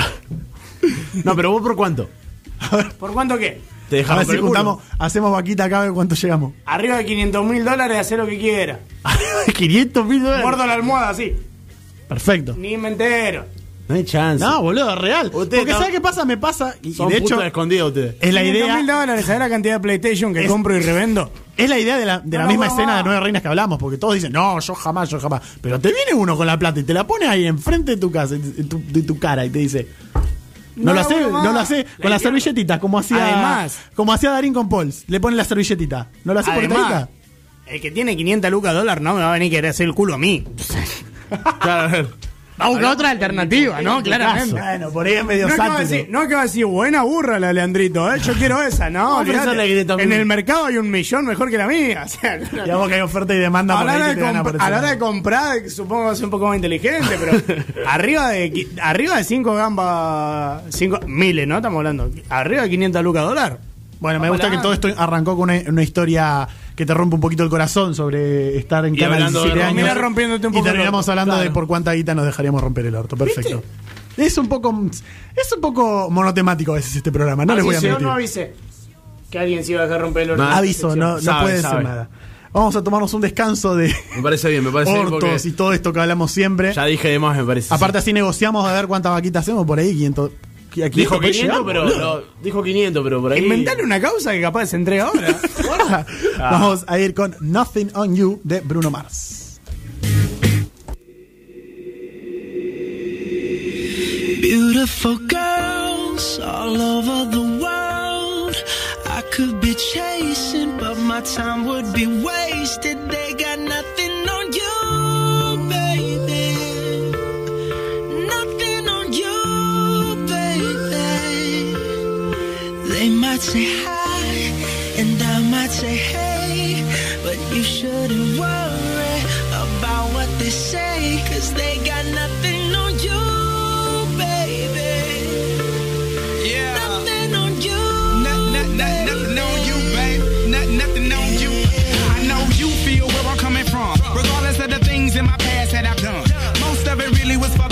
No, pero vos por cuánto? ¿Por cuánto qué? Te A dejas ver romper si el culo. juntamos, hacemos vaquita acá a ver cuánto llegamos. Arriba de 500 mil dólares, hacer lo que quiera. 500 mil dólares. Muerdo la almohada así. Perfecto. Ni me entero. No hay chance. No, boludo, real. Usted Porque está- ¿sabes qué pasa? Me pasa, y, y Son de hecho, putas escondidas ustedes. es la 500 idea, mil dólares, ¿sabes la cantidad de PlayStation que Es- compro y revendo? es la idea de la, de la No, misma no, escena no. de Nueve Reinas que hablamos, porque todos dicen, no, yo jamás, yo jamás. Pero te viene uno con la plata y te la pone ahí enfrente de tu casa, de tu, de tu cara, y te dice, no, No lo hace, no lo hace La con la servilletita, como hacía, Además. como hacía Darín con Pauls. Le pone la servilletita. ¿No lo hace por Además, guita? el que tiene 500 lucas dólar no me va a venir a querer hacer el culo a mí. Claro. Va a buscar otra alternativa, ¿no? Claramente. Bueno, por ahí es medio No es, santo. decir, no es que va a decir, buena burra la de Leandrito, ¿eh? yo quiero esa, no. Vamos a olvidate. ofrecerle 500 mil. En el mercado hay un millón mejor que la mía. O sea, Digamos que hay oferta y demanda a por la ahí hora que de, a la hora de comprar, supongo que va a ser un poco más inteligente, pero arriba de arriba de 5 gambas, 5 miles, ¿no? Estamos hablando. Arriba de 500 lucas dólar. Bueno, me gusta que todo esto arrancó con una, una historia que te rompe un poquito el corazón sobre estar en Y cana hablando de 17 años. terminar rompiéndote un y el terminamos orto. hablando de por cuánta guita nos dejaríamos romper el orto. Perfecto. Es un poco es un poco monotemático a veces este programa, no les voy a Así yo mentir. no avisé que alguien se iba a dejar romper el orto. No. Aviso, no, no Sabe, puede sabe. ser nada. Vamos a tomarnos un descanso de Me parece bien, me parece bien porque ortos y todo esto que hablamos siempre. ya dije de más, me parece. Aparte así negociamos a ver cuántas vaquitas hacemos por ahí, 500 a 500 dijo puede 500, llegar, pero no, dijo 500, pero por ahí Inventale una causa que capaz se entrega ahora. Vamos a ir con Nothing on You de Bruno Mars. Beautiful girls all over the world. I could be chasing, but my time would be wasted. They got nothing might say hi, and I might say hey, but you shouldn't worry about what they say, cause they got nothing on you, baby. Yeah. Nothing on you. Not, not, not, nothing on you, babe. Not, nothing on you. I know you feel where I'm coming from. Regardless of the things in my past that I've done. Most of it really was for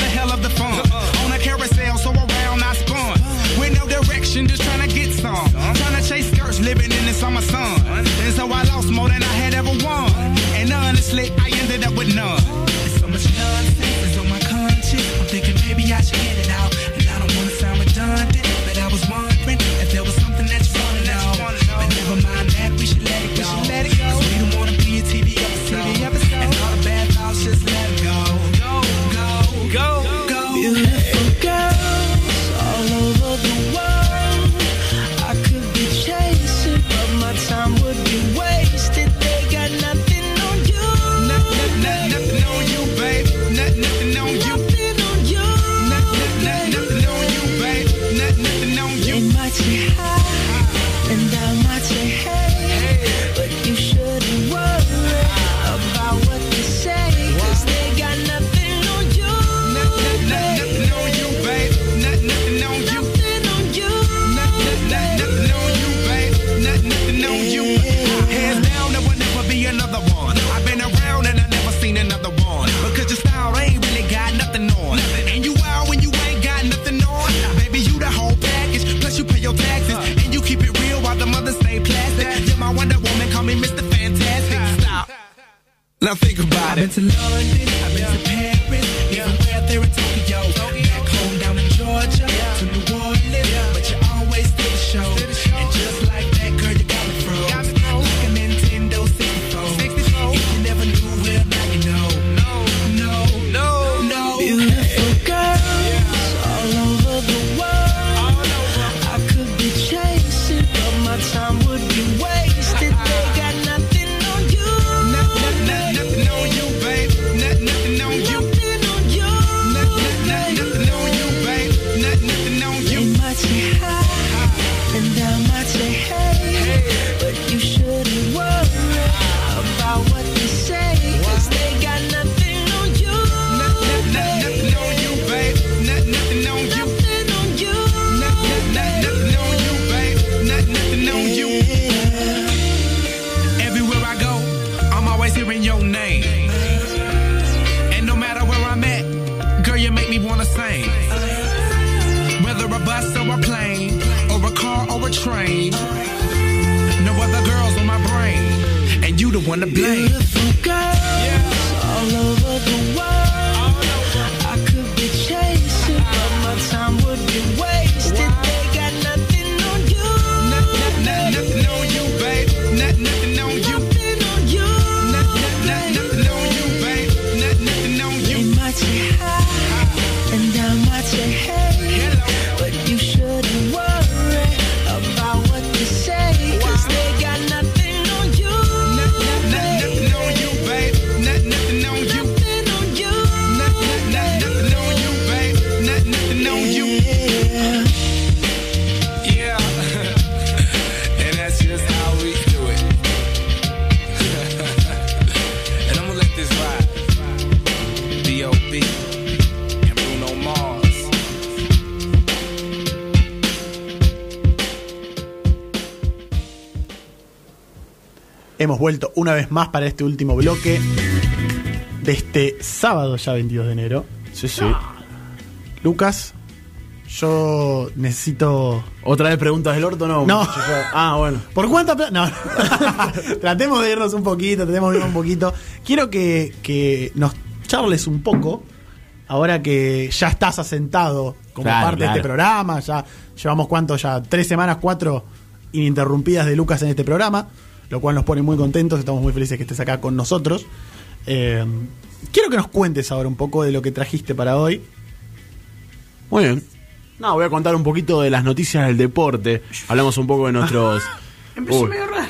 Now think una vez más para este último bloque de este sábado ya 22 de enero. Sí, sí. Lucas, yo necesito... ¿Otra vez preguntas del orto no? No. Ah, bueno. ¿Por cuánta plata? No. tratemos de irnos un poquito, tratemos de irnos un poquito. Quiero que, que nos charles un poco, ahora que ya estás asentado como Claro, parte de este programa, ya llevamos cuánto, ya tres semanas, cuatro ininterrumpidas de Lucas en este programa, lo cual nos pone muy contentos, estamos muy felices que estés acá con nosotros. Eh, quiero que nos cuentes ahora un poco de lo que trajiste para hoy. Muy bien. No, voy a contar un poquito de las noticias del deporte. Hablamos un poco de nuestros. Empezó Uy. medio raro.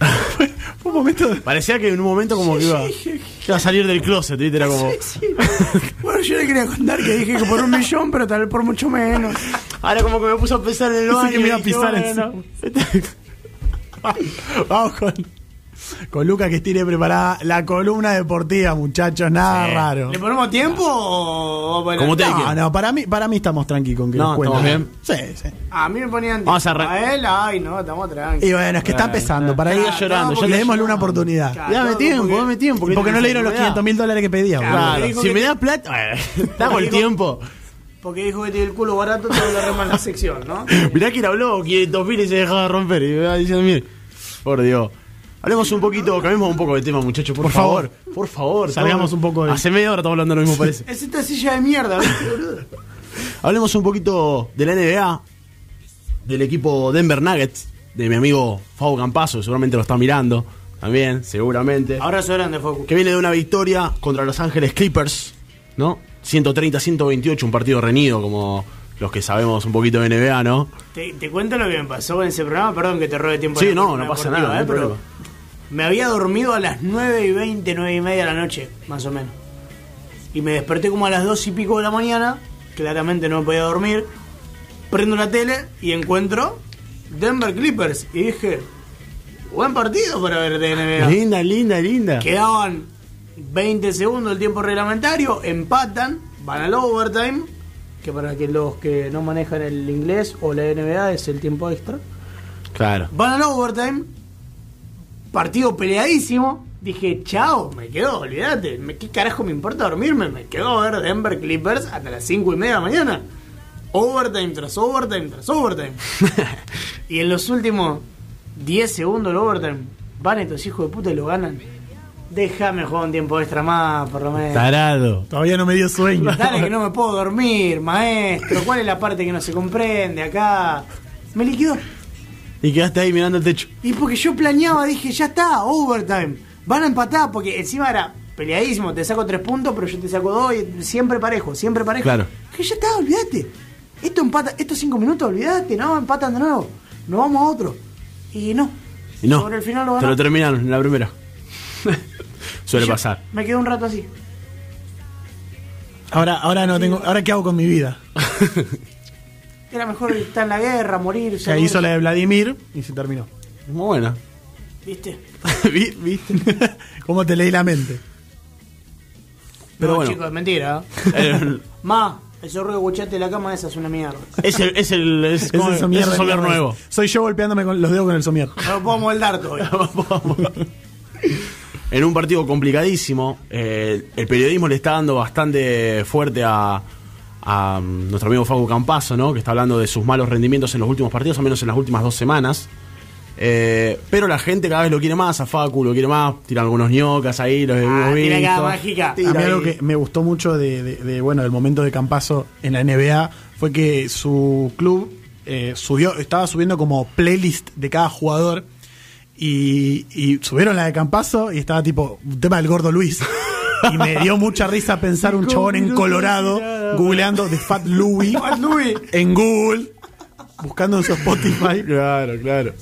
Fue un momento de... Parecía que en un momento como que iba, a salir del closet, ¿viste? Era como. Bueno, yo le quería contar que dije que por un millón, pero tal vez por mucho menos. Ahora como que me puso a pensar en el baño. que me iba a pisar bueno. Vamos con, con Lucas que tiene preparada la columna deportiva, muchachos, nada Sí. raro. ¿Le ponemos tiempo o o- Como te- No, no, para mí, para mí estamos tranqui con que No, nos cuenten. ¿estamos Sí, sí. A mí me ponían Vamos a a él, ay, no, estamos tranquilos. Y bueno, es que está claro. Para ir llorando, ya le démosle una oportunidad. Claro. Dame tiempo, porque- dame tiempo. Porque no le dieron los 500 mil dólares que pedía. Claro, si que me te- da plata, bueno, hago el tiempo. Porque dijo que tiene el culo barato, te lo rema en la sección, ¿no? Mirá que habló 500 mil y se dejaba romper. Y me va diciendo, mire, por Dios. Hablemos un poquito, cambiemos un poco de tema, muchachos, por, Por favor. favor. Por favor. Salgamos un poco de- Hace media hora estamos hablando de lo mismo, parece. Es esta silla de mierda, ¿viste, boludo? Hablemos un poquito de la NBA, del equipo Denver Nuggets, de mi amigo Fabo Campazo, seguramente lo está mirando también, seguramente. Abrazo grande, Focus. Que viene de una victoria contra Los Ángeles Clippers, ¿no? 130-128, un partido reñido como los que sabemos un poquito de NBA, ¿no? Te, te cuento lo que me pasó con ese programa, perdón que te robe tiempo. Sí, no, no pasa nada, no hay pero. Me había dormido a las 9 y 20, 9 y media de la noche, más o menos. Y me desperté como a las 2 y pico de la mañana, claramente no podía dormir. Prendo la tele y encuentro Denver Clippers. Y dije, buen partido para ver de NBA. Linda, linda, linda. Quedaban 20 segundos del tiempo reglamentario, empatan, van al overtime, que para que los que no manejan el inglés o la NBA es el tiempo extra. Claro. Van al overtime, partido peleadísimo. Dije, chao, me quedo, olvídate. ¿Qué carajo me importa dormirme? Me quedo a ver Denver Clippers hasta las 5 y media de la mañana. overtime tras overtime tras overtime. y en los últimos 10 segundos del overtime van estos hijos de puta y lo ganan. Déjame jugar un tiempo extra más, por lo menos. Tarado. Todavía no me dio sueño. Dale que no me puedo dormir, maestro. ¿Cuál es la parte que no se comprende acá? Me liquidó. Y quedaste ahí mirando el techo. Y porque yo planeaba, dije, ya está, overtime. Van a empatar, porque encima era peleadísimo, te saco tres puntos, pero yo te saco dos, y siempre parejo, siempre parejo. Claro. Dije, ya está, olvídate. Esto empata, estos cinco minutos, olvídate, no, empatan de nuevo. Nos vamos a otro. Y no. Y no. Sobre el final lo Te lo terminaron en la primera. Suele Yo pasar. Me quedé un rato así. Ahora, ahora no tengo. Ahora qué hago con mi vida. Era mejor estar en la guerra, morir. Se hizo la de Vladimir y se terminó. Muy buena. ¿Viste? Vi- ¿Viste? ¿Cómo te leí la mente? Pero no, bueno. chicos, es mentira. El- Ma, el zorro de guachate de la cama esa es una mierda. es el, es el, es, Ese como- es somier es el somier mierda. nuevo. Soy yo golpeándome con los dedos con el somier. No lo puedo moldar todavía. En un partido complicadísimo. eh, el periodismo le está dando bastante fuerte a, a mm, nuestro amigo Facu Campazo, ¿no? que está hablando de sus malos rendimientos en los últimos partidos, al menos en las últimas dos semanas. Eh, pero la gente cada vez lo quiere más, a Facu lo quiere más, tiran algunos ñocas ahí, los Ah, tira visto. acá, mágica. Tira a mí ahí. algo que me gustó mucho de, de- de, bueno del momento de Campazo en la NBA fue que su club eh, subió, estaba subiendo como playlist de cada jugador y, y subieron la de Campazo y estaba tipo un tema del gordo Luis. Y me dio mucha risa pensar un chabón en Colorado googleando de Fat Louis en Google, buscando en su Spotify. Claro, claro.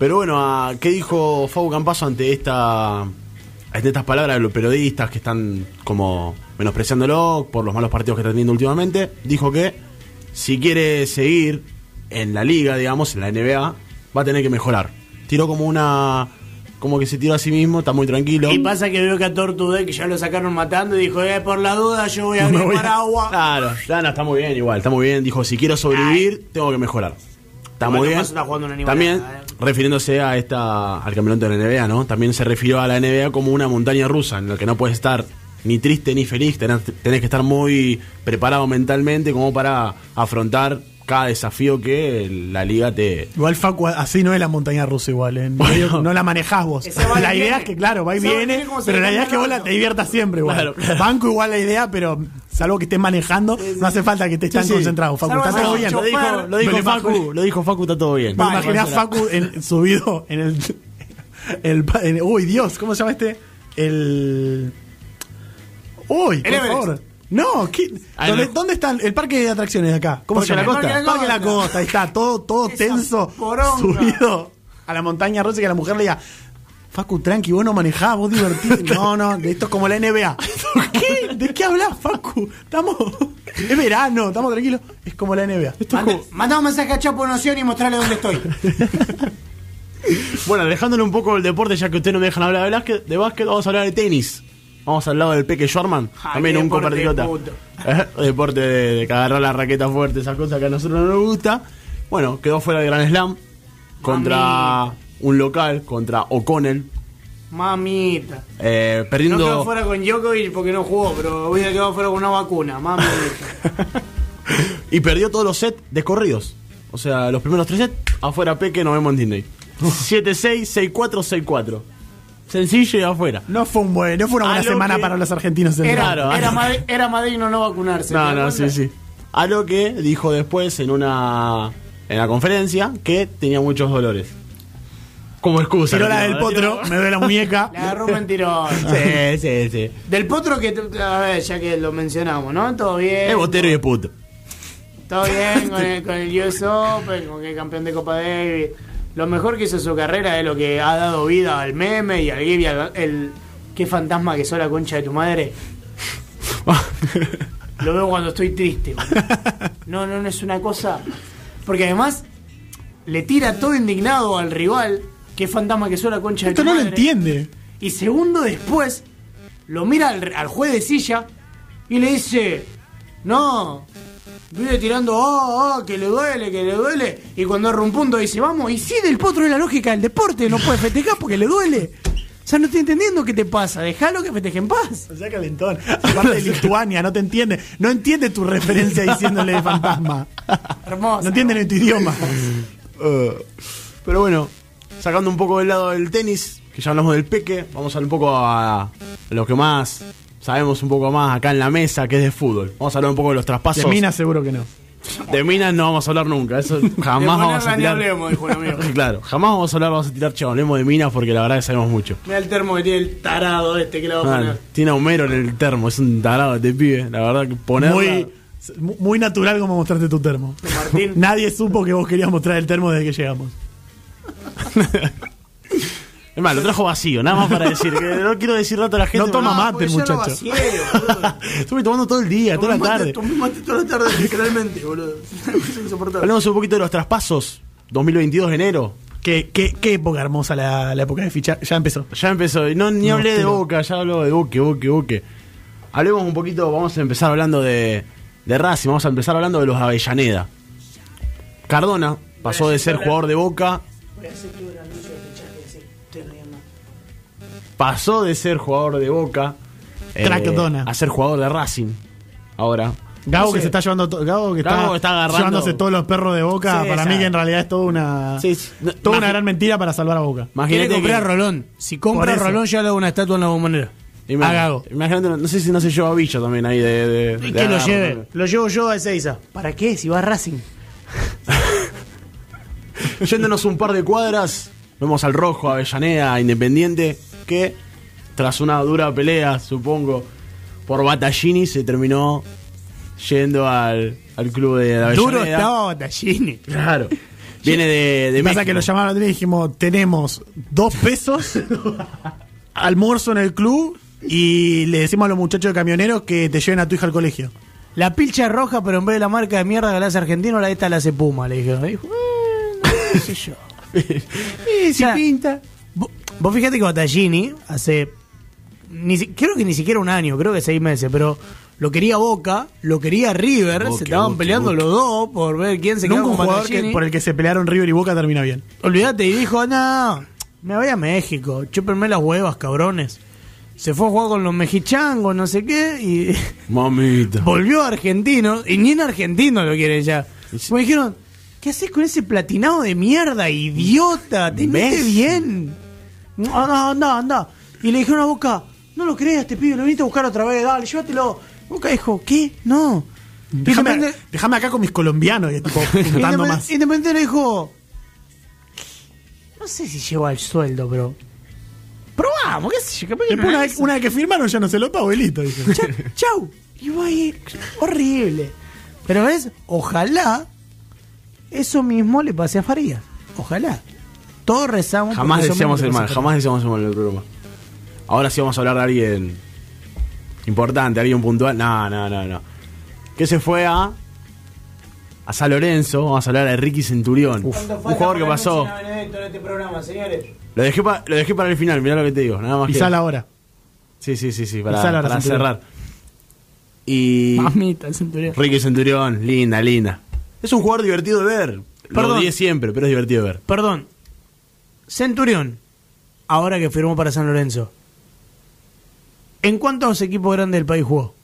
Pero bueno, ¿a ¿qué dijo Facu Campazo ante esta ante estas palabras de los periodistas que están como menospreciándolo por los malos partidos que está teniendo últimamente? Dijo que si quiere seguir en la liga, digamos, en la NBA, va a tener que mejorar. Tiró como una como que se tiró a sí mismo, está muy tranquilo. Y pasa que veo que a Tortude que ya lo sacaron matando y dijo, eh, por la duda yo voy a abrir voy a-. Claro, no, está muy bien igual, está muy bien. Dijo, si quiero sobrevivir, tengo que mejorar. Está muy bien. Está También, eh. refiriéndose a esta al campeonato de la NBA, ¿no? También se refirió a la NBA como una montaña rusa, en la que no puedes estar ni triste ni feliz, tenés, tenés que estar muy preparado mentalmente como para afrontar cada desafío que la liga te... Igual Facu, así no es la montaña rusa igual, ¿eh? no, Bueno. no la manejás vos. La idea viene. es que, claro, va y va viene, pero la idea es que vos la te diviertas siempre igual. Claro, claro. Banco igual la idea, pero salvo que estés manejando, no hace falta que estés tan sí. concentrado. Facu, está todo bien. Lo dijo, lo Facu, lo dijo Facu, está todo bien. Vale. Facu en, subido en el, el, en- Uy, Dios, ¿cómo se llama este? El. Uy, por Everest. favor. No, ¿qué? Ah, ¿Dónde, no. dónde está el, parque de atracciones de acá? ¿Cómo se llama? La Costa. Parque de la Costa, ahí está, todo, todo Esa tenso, poronga. subido a la montaña rusa y que la mujer le diga, Facu, tranqui, vos no manejás, vos divertís. No, no, esto es como la NBA. ¿Qué? ¿De qué hablas, Facu? Estamos. Es verano, estamos tranquilos. Es como la NBA. Esto es Manda, como- manda un mensaje a Chapo Noción y mostrarle dónde estoy. Bueno, dejándole un poco el deporte, ya que ustedes no me dejan hablar de básquet, de básquet, vamos a hablar de tenis. Vamos al lado del Peque Schwarman, Ay, también un compatriota. Eh, Deporte de, de que agarrar la raqueta fuerte, esas cosas que a nosotros no nos gusta. Bueno, quedó fuera de Gran Slam contra Mami. un local, contra O'Connell, Mamita. eh, No perdiendo. quedó fuera con Djokovic porque no jugó, pero hubiera quedado fuera con una vacuna. Mamita. y perdió todos los sets de corridos. O sea, los primeros tres sets, afuera Peque, nos vemos en Disney. 7-6, 6-4, 6-4. Sencillo y afuera. No fue un buen, no fue una buena semana para los argentinos. en Era. Claro, era, más, era más digno no vacunarse. No, ¿te no, sí, sí. A lo que dijo después en una en la conferencia que tenía muchos dolores. Como excusa. Lo la del potro, me duele la muñeca. Le agarró un mentiroso. Sí, sí, sí. Del potro que, a ver, ya que lo mencionamos, ¿no? Todo bien. Es botero y es puto. Todo bien con el, con el US Open, con que es campeón de Copa Davis. Lo mejor que hizo su carrera es lo que ha dado vida al meme y al GIF y al el qué fantasma que sos la concha de tu madre. Lo veo cuando estoy triste. No, no, no es una cosa. Porque además le tira todo indignado al rival. Qué fantasma que sos la concha de Esto tu no lo madre. entiende. Y segundo después, lo mira al, al juez de silla y le dice: No, vive tirando, ah, ah, que le duele, que le duele. Y cuando erra un punto dice: Vamos, y sí, del potro es la lógica del deporte, no puede festejar porque le duele. O sea, no estoy entendiendo qué te pasa. Dejalo que festeje en paz. O sea, calentón. Aparte de Lituania, no te entiende. No entiende tu referencia diciéndole de fantasma. Hermoso. No entiende ni tu idioma. Eh, pero bueno, sacando un poco del lado del tenis, que ya hablamos del peque, vamos a un poco a lo que más sabemos un poco más acá en la mesa, que es de fútbol. Vamos a hablar un poco de los traspasos. De Minas seguro que no. De minas no vamos a hablar nunca, eso jamás vamos a tirar. hablemos, dijo un amigo. claro, jamás vamos a hablar, vamos a tirar, che, hablemos de minas porque la verdad que sabemos mucho. Mira el termo que tiene el tarado este que le va a Ah, poner. tiene a Homero en el termo, es un tarado este pibe, la verdad que ponerla... Muy, muy natural como mostraste tu termo. Martín. Nadie supo que vos querías mostrar el termo desde que llegamos. Es más, lo trajo vacío, nada más para decir, que no quiero decir rato a la gente. No toma mate, el muchacho. Estuve tomando todo el día, toda la tarde. Tomé mate toda la tarde, literalmente, boludo. Hablemos un poquito de los traspasos. 2022 de enero. Qué, qué, qué época hermosa la, la época de fichar. Ya empezó. Ya empezó. No, ni No, hablé de Boca, ya hablo de Boque, Boque, Boque. Hablemos un poquito, vamos a empezar hablando de, de Racing, vamos a empezar hablando de los Avellaneda. Cardona pasó de ser jugador de Boca, pasó de ser jugador de Boca eh, a ser jugador de Racing. Ahora. Gago No que se está llevando to- Gago que está, está agarrando- llevándose todos los perros de boca. Sí, para esa- mí que en realidad es toda una Sí, sí. No, toda una gran mentira para salvar a Boca. Quiere Imagínate comprar que- a Rolón. Si compra a. Rolón, ya le hago una estatua en la bombonera. Imag- A Gago. Imagínate, no, sé si no se lleva a Villa también ahí de. de- Y de que lo lleve. también. Lo llevo yo a Ezeiza. ¿Para qué? Si va a Racing. Yéndonos un par de cuadras, vemos al Rojo, Avellaneda, Independiente, que tras una dura pelea, supongo, por Battaglini, se terminó yendo al, al club de Avellaneda. Duro estaba Battaglini. Claro. Viene de, de Pasa México. que lo llamaron y dijimos, tenemos dos pesos, almuerzo en el club y le decimos a los muchachos de camioneros que te lleven a tu hija al colegio. La pilcha es roja, pero en vez de la marca de mierda que la hace argentino, la esta la hace Puma. Le dijeron. Dijo, "Eh, qué sé yo. Y si pinta. Vos, fíjate que Battaglini hace. Ni, si- creo que ni siquiera un año, creo que seis meses, pero lo quería Boca, lo quería River, Boca, se estaban Boca, peleando Boca. los dos por ver quién se quedaba un con jugador que- por el que se pelearon River y Boca termina bien. Olvídate, y dijo, no, me voy a México, chúpenme las huevas, cabrones. Se fue a jugar con los mexichangos, no sé qué, y Mamita. volvió a argentino, y ni en argentino lo quieren ya. Me dijeron, ¿qué haces con ese platinado de mierda, idiota? ¿Ves? bien. No, anda, anda, anda. Y le dijeron a Boca, no lo creas, te pido, lo viniste a buscar otra vez, dale, llévatelo. Boca dijo, ¿qué? No. Déjame, Independiente- déjame acá con mis colombianos, y tipo, Independ- más. Independiente le dijo. No sé si lleva el sueldo, pero. Probamos, qué sé yo, que una, vez, una vez que firmaron, ya no se lo pago y listo. dice. Cha- Chau. Y va a ir. Horrible. Pero ves, ojalá eso mismo le pase a Farías. Ojalá. Todos rezamos. Jamás decíamos el mal, jamás decíamos el mal en el programa. Ahora sí vamos a hablar de alguien importante, alguien puntual. No, no, no, no. Que se fue a. A San Lorenzo, vamos a hablar de Ricky Centurión. un jugador que pasó. este Lo dejé, pa- lo dejé para el final, mirá lo que te digo. Nada más que- Pisala ahora. Sí, sí, sí, sí, para, cerrar. Y. Mamita, el centurión. Ricky Centurión, linda, linda. Es un jugador divertido de ver. Lo Perdón. odié siempre, pero es divertido de ver. Perdón. Centurión, ahora que firmó para San Lorenzo. ¿En cuántos equipos grandes del país jugó?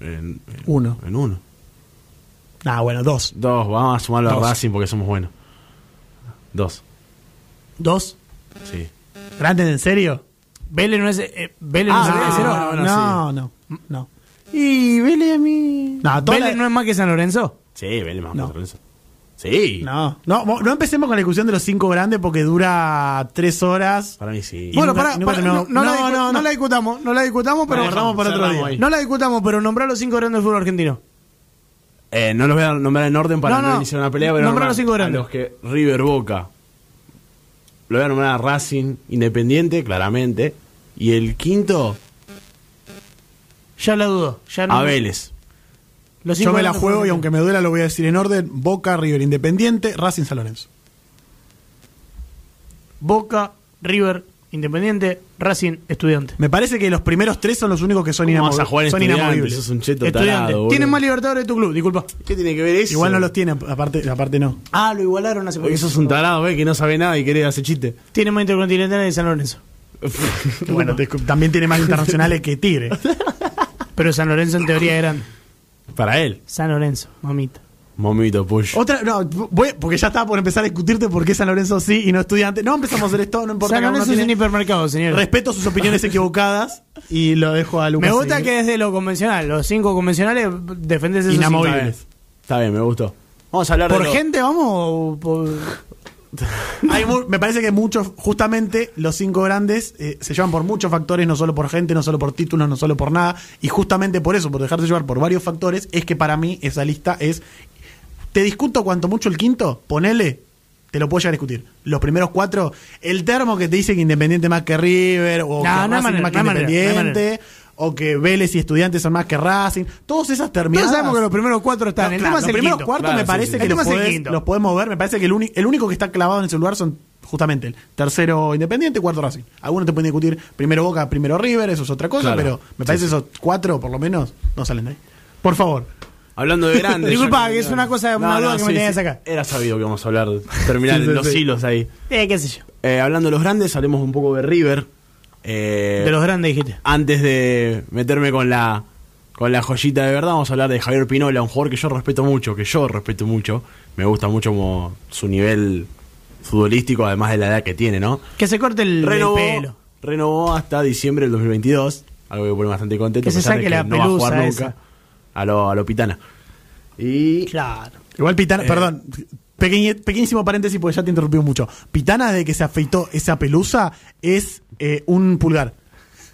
En, en- Uno. En uno. Ah, bueno, dos. Dos, vamos a sumarlo Dos. a Racing porque somos buenos. Dos, ¿Dos? sí. ¿Grandes en serio? Vélez no es. eh, Vélez no, Ah, es el tercero. no, no, no, no. Y Vélez a mí. No, ¿Vélez la- no es más que San Lorenzo? Sí, vele más No. San Lorenzo. Sí. No, no, no empecemos con la discusión de los cinco grandes porque dura tres horas. Para mí sí. Y bueno, nunca- terminó- no, no la No, discu- no, no no. la discutamos, no la discutamos, pero guardamos para otro día. ahí. no la discutamos, pero nombrar los cinco grandes del fútbol argentino. Eh, no los voy a nombrar en orden para No, no, no. iniciar una pelea, pero Nombrar los cinco a grandes. los que River Boca. Lo voy a nombrar a Racing Independiente, claramente. Y el quinto, Ya la dudo. Ya no, a Vélez. Los Yo me la juego y aunque me duela lo voy a decir en orden. Boca, River, Independiente, Racing, San Lorenzo. Boca, River, Independiente, Racing, Estudiante. Me parece que los primeros tres son los únicos que son, ¿Cómo inamo- vas a jugar en son inamovibles. Sos un cheto Estudiante. tarado, boludo. Tienen más libertadores de tu club, disculpa. ¿Qué tiene que ver eso? Igual no los tiene, aparte, aparte no. Ah, lo igualaron hace Porque poco. sos un tarado, ¿ves? Que no sabe nada y querés hacer chiste. Tiene más intercontinentales de San Lorenzo. Bueno, te- también tiene más internacionales que Tigre. Pero San Lorenzo en teoría eran Para él. San Lorenzo, mamita. Momito, push. Otra, no, voy, porque ya estaba por empezar a discutirte por qué San Lorenzo sí y no estudiante. No empezamos a hacer esto, no importa. San Lorenzo es un hipermercado, señor. Respeto sus opiniones equivocadas y lo dejo a Lucas. Me gusta seguir. que desde lo convencional, los cinco convencionales, defendes esos Inamovibles. cinco. Está bien, me gustó. Vamos a hablar ¿Por de lo- gente vamos o por.? Hay mu- me parece que muchos, justamente los cinco grandes, eh, se llevan por muchos factores, no solo por gente, no solo por títulos, no solo por nada. Y justamente por eso, por dejarse llevar por varios factores, es que para mí esa lista es. Te discuto cuanto mucho el quinto, ponele, te lo puedo llegar a discutir. Los primeros cuatro, el termo que te dice que Independiente más que River, o No, que no hay Racing manera, más que no manera, Independiente, o que Vélez y Estudiantes son más que Racing. Todas esas terminadas. Todos sabemos que los primeros cuatro están. No, el claro, tema es los el primeros quinto. cuartos Claro, me parece sí. que El los, podés- los podemos ver. Me parece que el, uni- el único que está clavado en ese lugar son justamente el tercero Independiente y cuarto Racing. Algunos te pueden discutir primero Boca, primero River, eso es otra cosa, Claro. pero me parece sí. esos cuatro, por lo menos, no salen de ahí. Por favor. Hablando de grandes. Disculpa, que es una cosa, una duda que me tenías acá. Era sabido que vamos a hablar, terminar Sí, sí, los sí. hilos ahí. Eh, qué sé yo. Eh, hablando de los grandes, hablemos un poco de River. Eh, De los grandes dijiste. Antes de meterme con la con la joyita de verdad, vamos a hablar de Javier Pinola, un jugador que yo respeto mucho, que yo respeto mucho. Me gusta mucho como su nivel futbolístico, además de la edad que tiene, ¿no? Que se corte el, el Renovó, pelo. renovó hasta diciembre del 2022, algo que me pone bastante contento. Que se saque la no va a jugar pelusa nunca esa. a lo, a lo Pitana. Y Claro. Igual Pitana, perdón, pequeñísimo paréntesis porque ya te interrumpí mucho. Pitana, desde que se afeitó esa pelusa, es eh, un pulgar.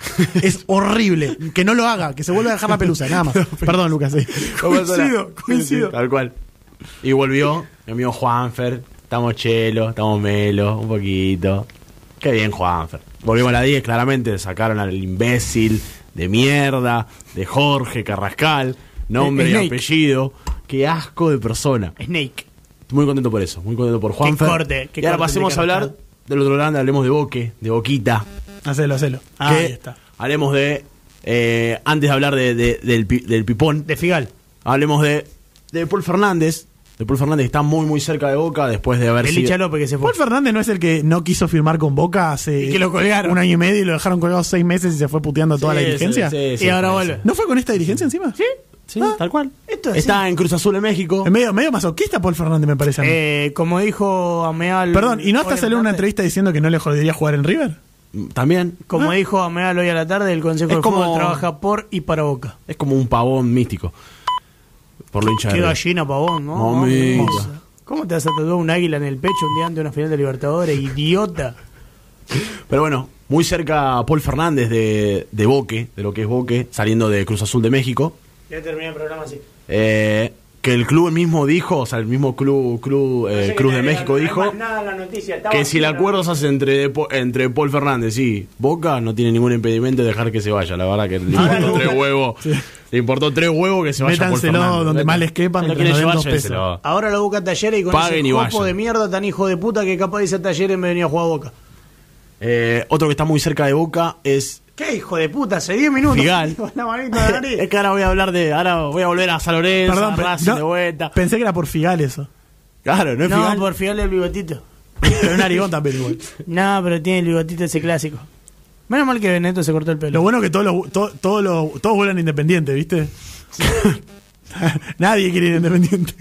es horrible. Que no lo haga, que se vuelva a dejar la pelusa, nada más. Perdón, Lucas. sí. Coincido, coincido. tal cual. Y volvió mi amigo Juanfer. Estamos chelo, estamos melo, un poquito. Qué bien, Juanfer. Volvimos a la 10, claramente. Sacaron al imbécil de mierda, de Jorge Carrascal, nombre y apellido. Qué asco de persona. Snake. Muy contento por eso, muy contento por Juanfer. corte, qué y ahora corte pasemos a hablar del otro grande, hablemos de Boque, de Boquita. Hacelo, hacelo. que Ahí está. Hablemos de. eh, antes de hablar de, de- del, del Pipón, De Figal. hablemos de, de Paul Fernández. De Paul Fernández que está muy, muy cerca de Boca después de haber El sido. López que se fue. Paul Fernández no es el que no quiso firmar con Boca hace Y que lo colgaron. un año y medio y lo dejaron colgado seis meses y se fue puteando toda la dirigencia. sí, sí, sí, Y ahora vuelve. ¿No fue con esta dirigencia encima? ¿Sí? Sí, Ah. tal cual. Esto es Está en Cruz Azul en México. Es medio, medio masoquista Paul Fernández, me parece a mí. Eh, como dijo Ameal. Perdón, ¿y no hasta salió en una entrevista diciendo que no le jodería jugar en River? También. Como Ah. dijo Ameal hoy a la tarde, el Consejo Es de como- Fútbol trabaja por y para Boca. Es como un pavón místico. Por lo hincha de Qué gallina, pavón, ¿no? Hermosa. ¿Cómo te vas a tatuar un águila en el pecho un día antes de una final de Libertadores? Idiota. Pero bueno, muy cerca Paul Fernández de, de Boque, de lo que es Boque, saliendo de Cruz Azul de México. Ya terminé el programa así. Eh, que el club mismo dijo, o sea, el mismo club, club eh, Cruz de México dijo que si el acuerdo se hace entre, entre Paul Fernández y Boca, no tiene ningún impedimento de dejar que se vaya. La verdad que le importó tres huevos. Le importó tres huevos que se vaya Paul Métanselo Fernández. donde más les quepa Si lo mientras quieren nos den llevar, pesos. Ahora lo busca Talleres y con Paguen ese vayan. de mierda tan hijo de puta que capaz dice Talleres me venía a jugar a Boca. Eh, otro que está muy cerca de Boca es ¿Qué hijo de puta? Hace 10 minutos. Figal. Con la manito de la nariz. es que ahora voy a hablar de. Ahora voy a volver a San Lorenzo, Perdón, a pe- Racing no, de vuelta. pensé que era por Figal eso. Claro, no es No, Figal. por fiarle el bigotito. Pero un arigón también igual. No, pero tiene el bigotito ese clásico. Menos mal que Beneto se cortó el pelo. Lo bueno es que todos los, to- todos los- todos vuelan independiente, ¿viste? Nadie quiere ir independiente.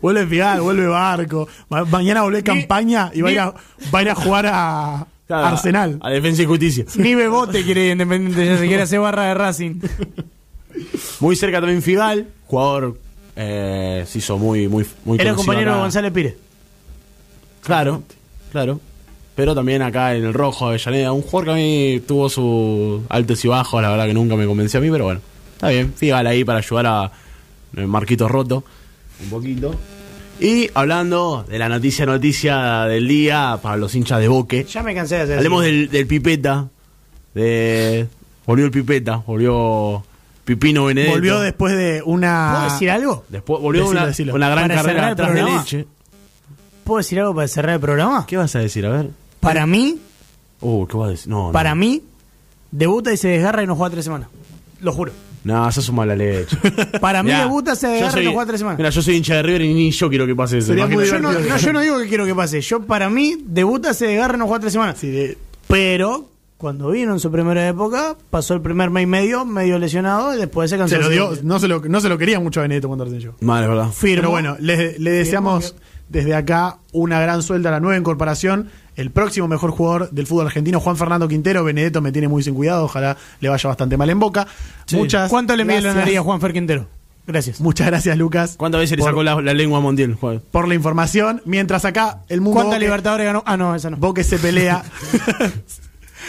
vuelve Figal, vuelve Barco. Ma- mañana vuelve campaña y va a, ir a, va a ir a jugar a Claro, Arsenal. A Defensa y Justicia. Ni Bebote quiere ir independiente, ya se quiere hacer barra de Racing. Muy cerca también Figal, jugador eh, se hizo muy, muy, muy Era compañero de. González Pires. Claro, claro. Pero también acá en el rojo de Avellaneda, un jugador que a mí tuvo sus altos y bajos, la verdad que nunca me convenció a mí, pero bueno, está bien. Figal ahí para ayudar a eh, Marquito Roto, un poquito. Y hablando de la noticia noticia del día para los hinchas de Boque, Ya me cansé de hacer hablemos del, del Pipeta, de volvió el Pipeta, volvió Pipino Benedetto. Volvió después de una. ¿Puedo decir algo? Después volvió Decilo, una, decilo. una gran Para carrera el atrás de programa. leche. ¿Puedo decir algo para cerrar el programa? ¿Qué vas a decir? A ver. Para mí, Uh, ¿qué vas a decir? No, para no. mí, debuta y se desgarra y no juega tres semanas. Lo juro. No, sos un mala leche. Para mí Mirá, debuta, se yo desgarra y soy- no juega tres semanas. Mira, yo soy hincha de River y ni yo quiero que pase eso. Sería muy imagínate. yo, no, yo no digo que quiero que pase. Yo, para mí, debuta, se desgarra y no juega tres semanas. Sí, de- Pero cuando vino en su primera época, pasó el primer mes y medio, medio lesionado, y después se cansó. Se lo dio, no se lo, no se lo quería mucho a Benedetto cuando recién llegó. Mal, es verdad. Firmo. Pero bueno, le, le deseamos desde acá una gran suelta a la nueva incorporación. El próximo mejor jugador del fútbol argentino, Juan Fernando Quintero. Benedetto me tiene muy sin cuidado, ojalá le vaya bastante mal en boca. Muchas ¿Cuánto le mide la a Juan Fer Quintero? Gracias. Muchas gracias, Lucas, ¿Cuántas veces le sacó la, la lengua mundial? Juan? por la información. Mientras acá el mundo ¿Cuántas Libertadores ganó? Ah, no, esa no. Boque se pelea.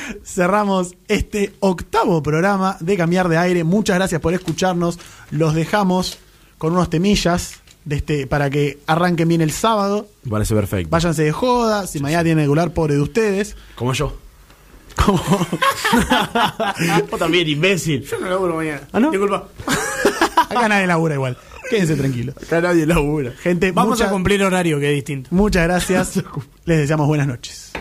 Cerramos este octavo programa de Cambiar de Aire. Muchas gracias por escucharnos. Los dejamos con unos temillas de este, para que arranquen bien el sábado. Me Parece perfecto. Váyanse de joda. Si mañana tienen que volar, pobre de ustedes. Como yo. Vos también, imbécil. Yo no laburo mañana. ¿Ah, no? Disculpa. Acá nadie labura igual. Quédense tranquilos. Acá nadie labura. Gente, Vamos mucha- a cumplir horario, que es distinto. muchas gracias. Les deseamos buenas noches.